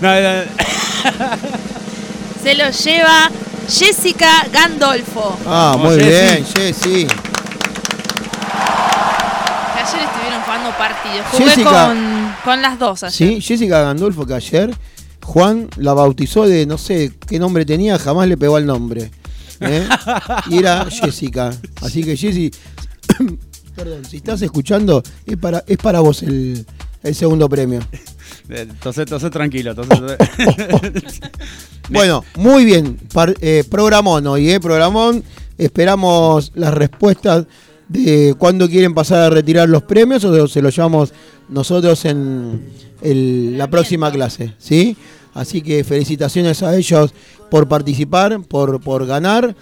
No, no, Se lo lleva Jessica Gandolfo. Ah, muy Jessy. bien, Jessy. Que ayer estuvieron jugando partidos. Jugué Jessica. con, con las dos ayer. Sí, Jessica Gandolfo que ayer Juan la bautizó de no sé qué nombre tenía, jamás le pegó al nombre. ¿eh? Y era Jessica. Así que Jessy, perdón, si estás escuchando, es para, es para vos el, el segundo premio. Entonces, entonces tranquilo. Entonces, Bueno, muy bien. Par- eh, programón hoy, ¿eh? Programón. Esperamos las respuestas de cuándo quieren pasar a retirar los premios o se los llevamos nosotros en el- la próxima clase, ¿sí? Así que felicitaciones a ellos por participar, por, por ganar.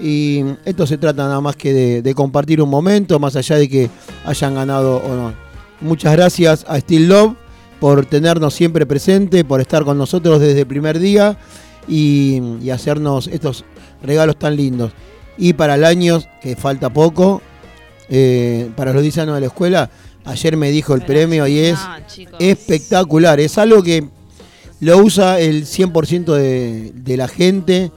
Y esto se trata nada más que de, de compartir un momento, más allá de que hayan ganado o no. Muchas gracias a Still Love por tenernos siempre presente, por estar con nosotros desde el primer día y, y hacernos estos regalos tan lindos. Y para el año, que falta poco, eh, para los 10 años de la escuela, ayer me dijo el premio y es No, espectacular. Es algo que lo usa el 100% de, de la gente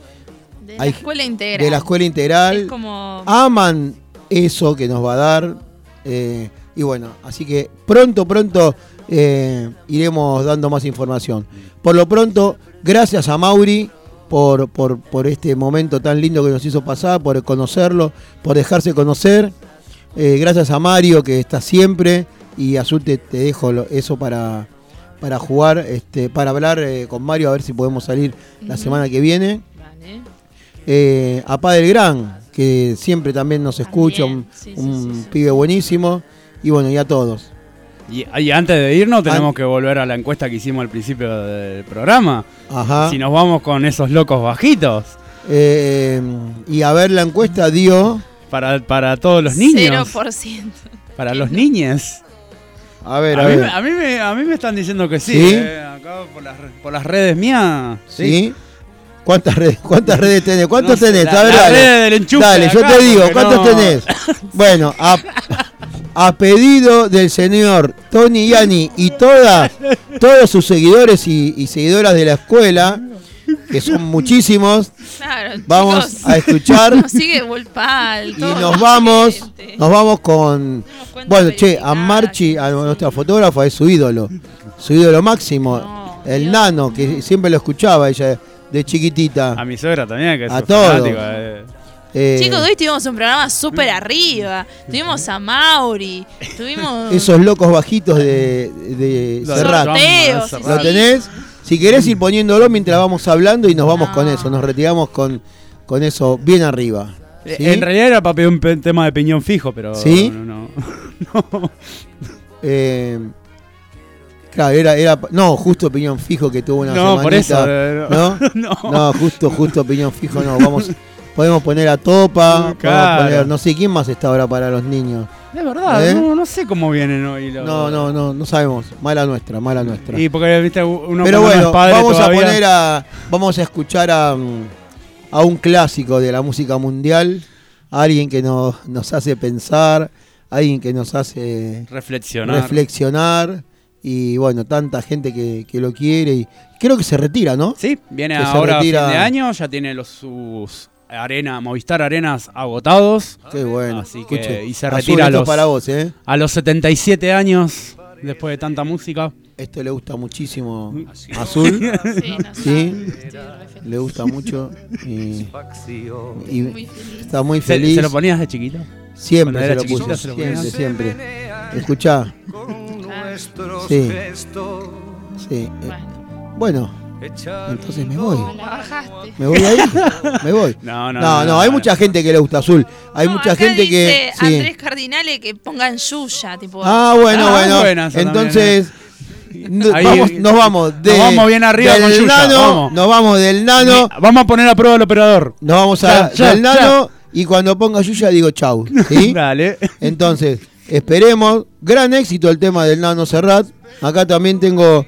De la hay- escuela integral. de la escuela integral. Es como. Aman eso que nos va a dar. eh, y bueno, así que pronto, pronto eh, iremos dando más información. Por lo pronto, gracias a Mauri por, por, por este momento tan lindo que nos hizo pasar, por conocerlo, por dejarse conocer. Eh, gracias a Mario que está siempre. Y Azul te, te dejo eso para, para jugar, este, para hablar eh, con Mario a ver si podemos salir la semana que viene Vale. a Pa del Gran, que siempre también nos escucha, un, sí, sí, un sí, sí. pibe buenísimo. Y bueno, y a todos. y, y antes de irnos, tenemos An- que volver a la encuesta que hicimos al principio del programa. Ajá. Si nos vamos con esos locos bajitos. Eh, y a ver, la encuesta dio. Para, para todos los niños. 0%. Para los niñes. A ver, a, A mí, ver. a, mí me, a mí me están diciendo que sí. ¿Sí? eh, acá por las, re- por las redes mías. ¿Sí? ¿Cuántas redes, cuántas redes tenés? ¿Cuántos No sé, tenés? la- a ver, la dale. red del enchufe Dale, yo acá, te digo, ¿cuántos no- tenés? Bueno, a, a pedido del señor Tony Yani y todas, todos sus seguidores y, y seguidoras de la escuela, que son muchísimos, Claro, vamos chicos, a escuchar Nos sigue Volpal. y nos vamos, nos vamos con bueno, che, a Marchi, a sí. nuestra fotógrafa es su ídolo, su ídolo máximo, No, el Dios. nano que siempre lo escuchaba ella de chiquitita. A mi suegra también, que es A fanática, eh. Eh, Chicos, hoy tuvimos un programa súper arriba. Tuvimos a Mauri. Tuvimos. esos locos bajitos de, de Lo Serrat. sorteos. ¿Lo sí. tenés? Si querés ir poniéndolo mientras vamos hablando y nos vamos No. con eso, nos retiramos con, con eso bien arriba. Eh, ¿Sí? En realidad era para pedir un tema de piñón fijo, pero. ¿Sí? No, no. no. Eh, claro, era, era. No, justo opinión fijo que tuvo una No, por eso. semanita, ¿No? no. No, justo, justo opinión fijo no. Vamos, podemos poner a Topa, podemos Claro. poner, no sé quién más está ahora para los niños. De verdad, ¿Eh? no, no sé cómo vienen hoy los. No, no, no, no sabemos. Mala nuestra, mala nuestra. Y porque, viste, uno Pero bueno, es vamos todavía- a poner a. Vamos a escuchar a, mm, a un clásico de la música mundial. A alguien que nos, nos hace pensar, alguien que nos hace reflexionar. reflexionar. Y bueno, tanta gente que, que lo quiere. Y creo que se retira, ¿no? Sí, viene Que ahora a fin de año, ya tiene los sus arena, Movistar Arenas agotados. Qué bueno. Así que- Escuche, y se retira a los- para vos, ¿eh? A los 77 años, después de tanta música. Esto le gusta muchísimo a Azul. Sí, no le gusta mucho. Y, está muy ¿Se, feliz. se lo ponías de chiquito? Siempre se lo chiquito puso. se lo Siempre, siempre. Escuchá. Sí. Sí. Bueno, Bueno, entonces me voy. la bajaste. Me voy ahí. Me voy. No, no, No, no, hay mucha gente que le gusta azul. Hay No, mucha acá gente que. dice sí. Andrés Cardinale que pongan Yuya, tipo. Ah, bueno, Ah, bueno. Entonces. Ahí- vamos, nos vamos de, nos vamos bien arriba del con Yuya, nano, vamos. nos vamos del nano, Vamos a poner a prueba al operador. nos vamos a, Ya, ya, del nano y cuando ponga Yuya digo chau. ¿sí? Dale. Entonces, esperemos. Gran éxito el tema del Nano Serrat. Acá también tengo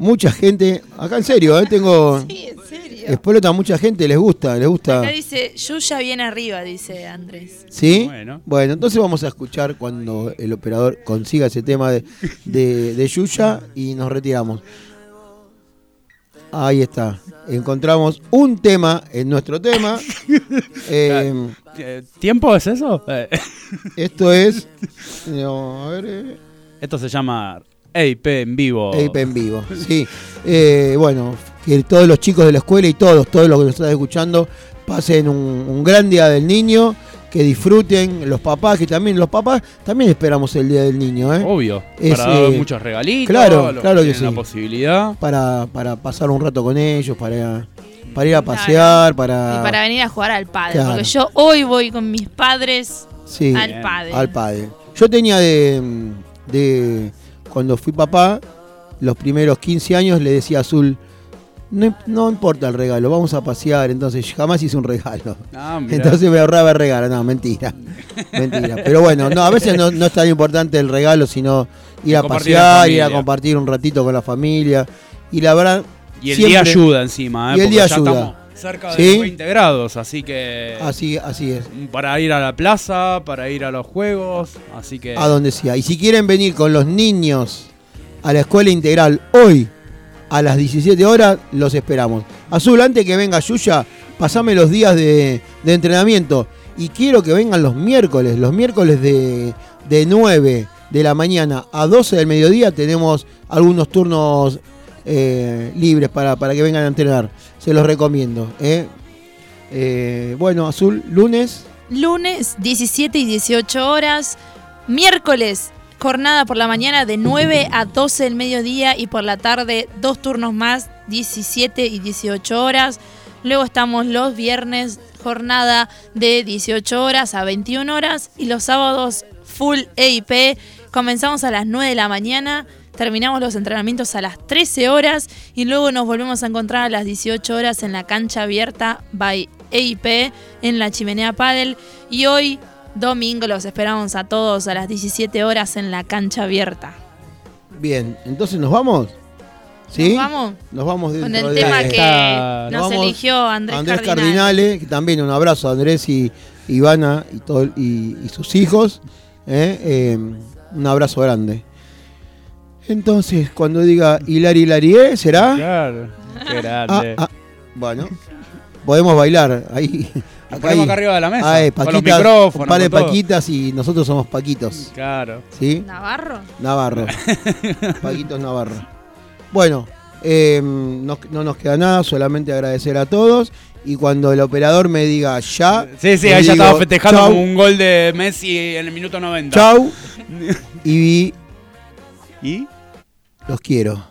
mucha gente. Acá en serio, ¿eh? tengo. Sí, en serio. Explota mucha gente, les gusta, les gusta. Acá dice Yuya viene arriba, dice Andrés. ¿Sí? Bueno. Bueno. entonces vamos a escuchar cuando el operador consiga ese tema de, de, de Yuya y nos retiramos. Ahí está. Encontramos un tema en nuestro tema. Eh, ¿Tiempo es eso? Esto es. no, a ver. eh, Esto se llama EIP en vivo. EIP en vivo, sí. Eh, bueno, que todos los chicos de la escuela y todos, todos los que nos están escuchando, pasen un, un gran día del niño, que disfruten, los papás, que también, los papás también esperamos el día del niño, ¿eh? Obvio. Es, para dar eh, muchos regalitos. claro, claro que sí. la posibilidad. Para, para pasar un rato con ellos, para, para ir a pasear, para, Y para venir a jugar al padre. Claro. Porque yo hoy voy con mis padres sí, al padre. al padre. Yo tenía de, de, cuando fui papá, los primeros 15 años le decía a Azul, no, no importa el regalo, vamos a pasear, entonces jamás hice un regalo. Ah. Entonces me ahorraba el regalo, no, mentira. mentira. Pero bueno, no, a veces no, no es tan importante el regalo, sino ir a pasear, ir a compartir un ratito con la familia. Y la verdad, y el siempre- día ayuda encima, ¿eh? Y el porque día ayuda. estamos cerca de ¿Sí? los 20 grados, así que. Así, así es. Para ir a la plaza, para ir a los juegos, así que. A donde sea. Y si quieren venir con los niños a la escuela integral hoy a las 17 horas, los esperamos. Azul, antes que venga Yuya, pasame los días de, de entrenamiento. Y quiero que vengan los miércoles. Los miércoles de, de 9 de la mañana a 12 del mediodía tenemos algunos turnos eh, libres para, para que vengan a entrenar. Se los recomiendo. ¿eh? Eh, bueno, Azul, lunes. Lunes 17 y 18 horas. Miércoles jornada por la mañana de 9 a 12 del mediodía y por la tarde dos turnos más 17 y 18 horas. Luego estamos los viernes jornada de 18 horas a 21 horas y los sábados full EIP. Comenzamos a las 9 de la mañana. Terminamos los entrenamientos a las 13 horas y luego nos volvemos a encontrar a las 18 horas en la cancha abierta by EIP en la chimenea Padel. Y hoy, domingo, los esperamos a todos a las 17 horas en la cancha abierta. Bien, entonces nos vamos. ¿Sí? ¿Nos vamos? Nos vamos Con el de- tema Está- que Nos nos vamos eligió Andrés, Andrés Cardinal. Cardinale, que también un abrazo a Andrés y Ivana y, todo, y, y sus hijos. ¿eh? Eh, un abrazo grande. Entonces, cuando diga Hilari Hilari, ¿eh? ¿será? Claro. Qué Ah, grande. ah, bueno, podemos bailar. Ahí, Lo ponemos acá arriba de la mesa. Ay, con los Paquitas, micrófonos. un par de con todo. paquitas y nosotros somos paquitos. Claro. ¿Sí? ¿Navarro? Navarro. Paquitos Navarro. Bueno, eh, no, no nos queda nada, solamente agradecer a todos. Y cuando el operador me diga ya. Sí, sí, le ahí ya estaba festejando chau, un gol de Messi en el minuto 90. Chau. Y ¿Y? los quiero.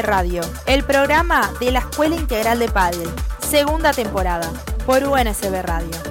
Radio, el programa de la Escuela Integral de Padel, segunda temporada, por UNSB Radio.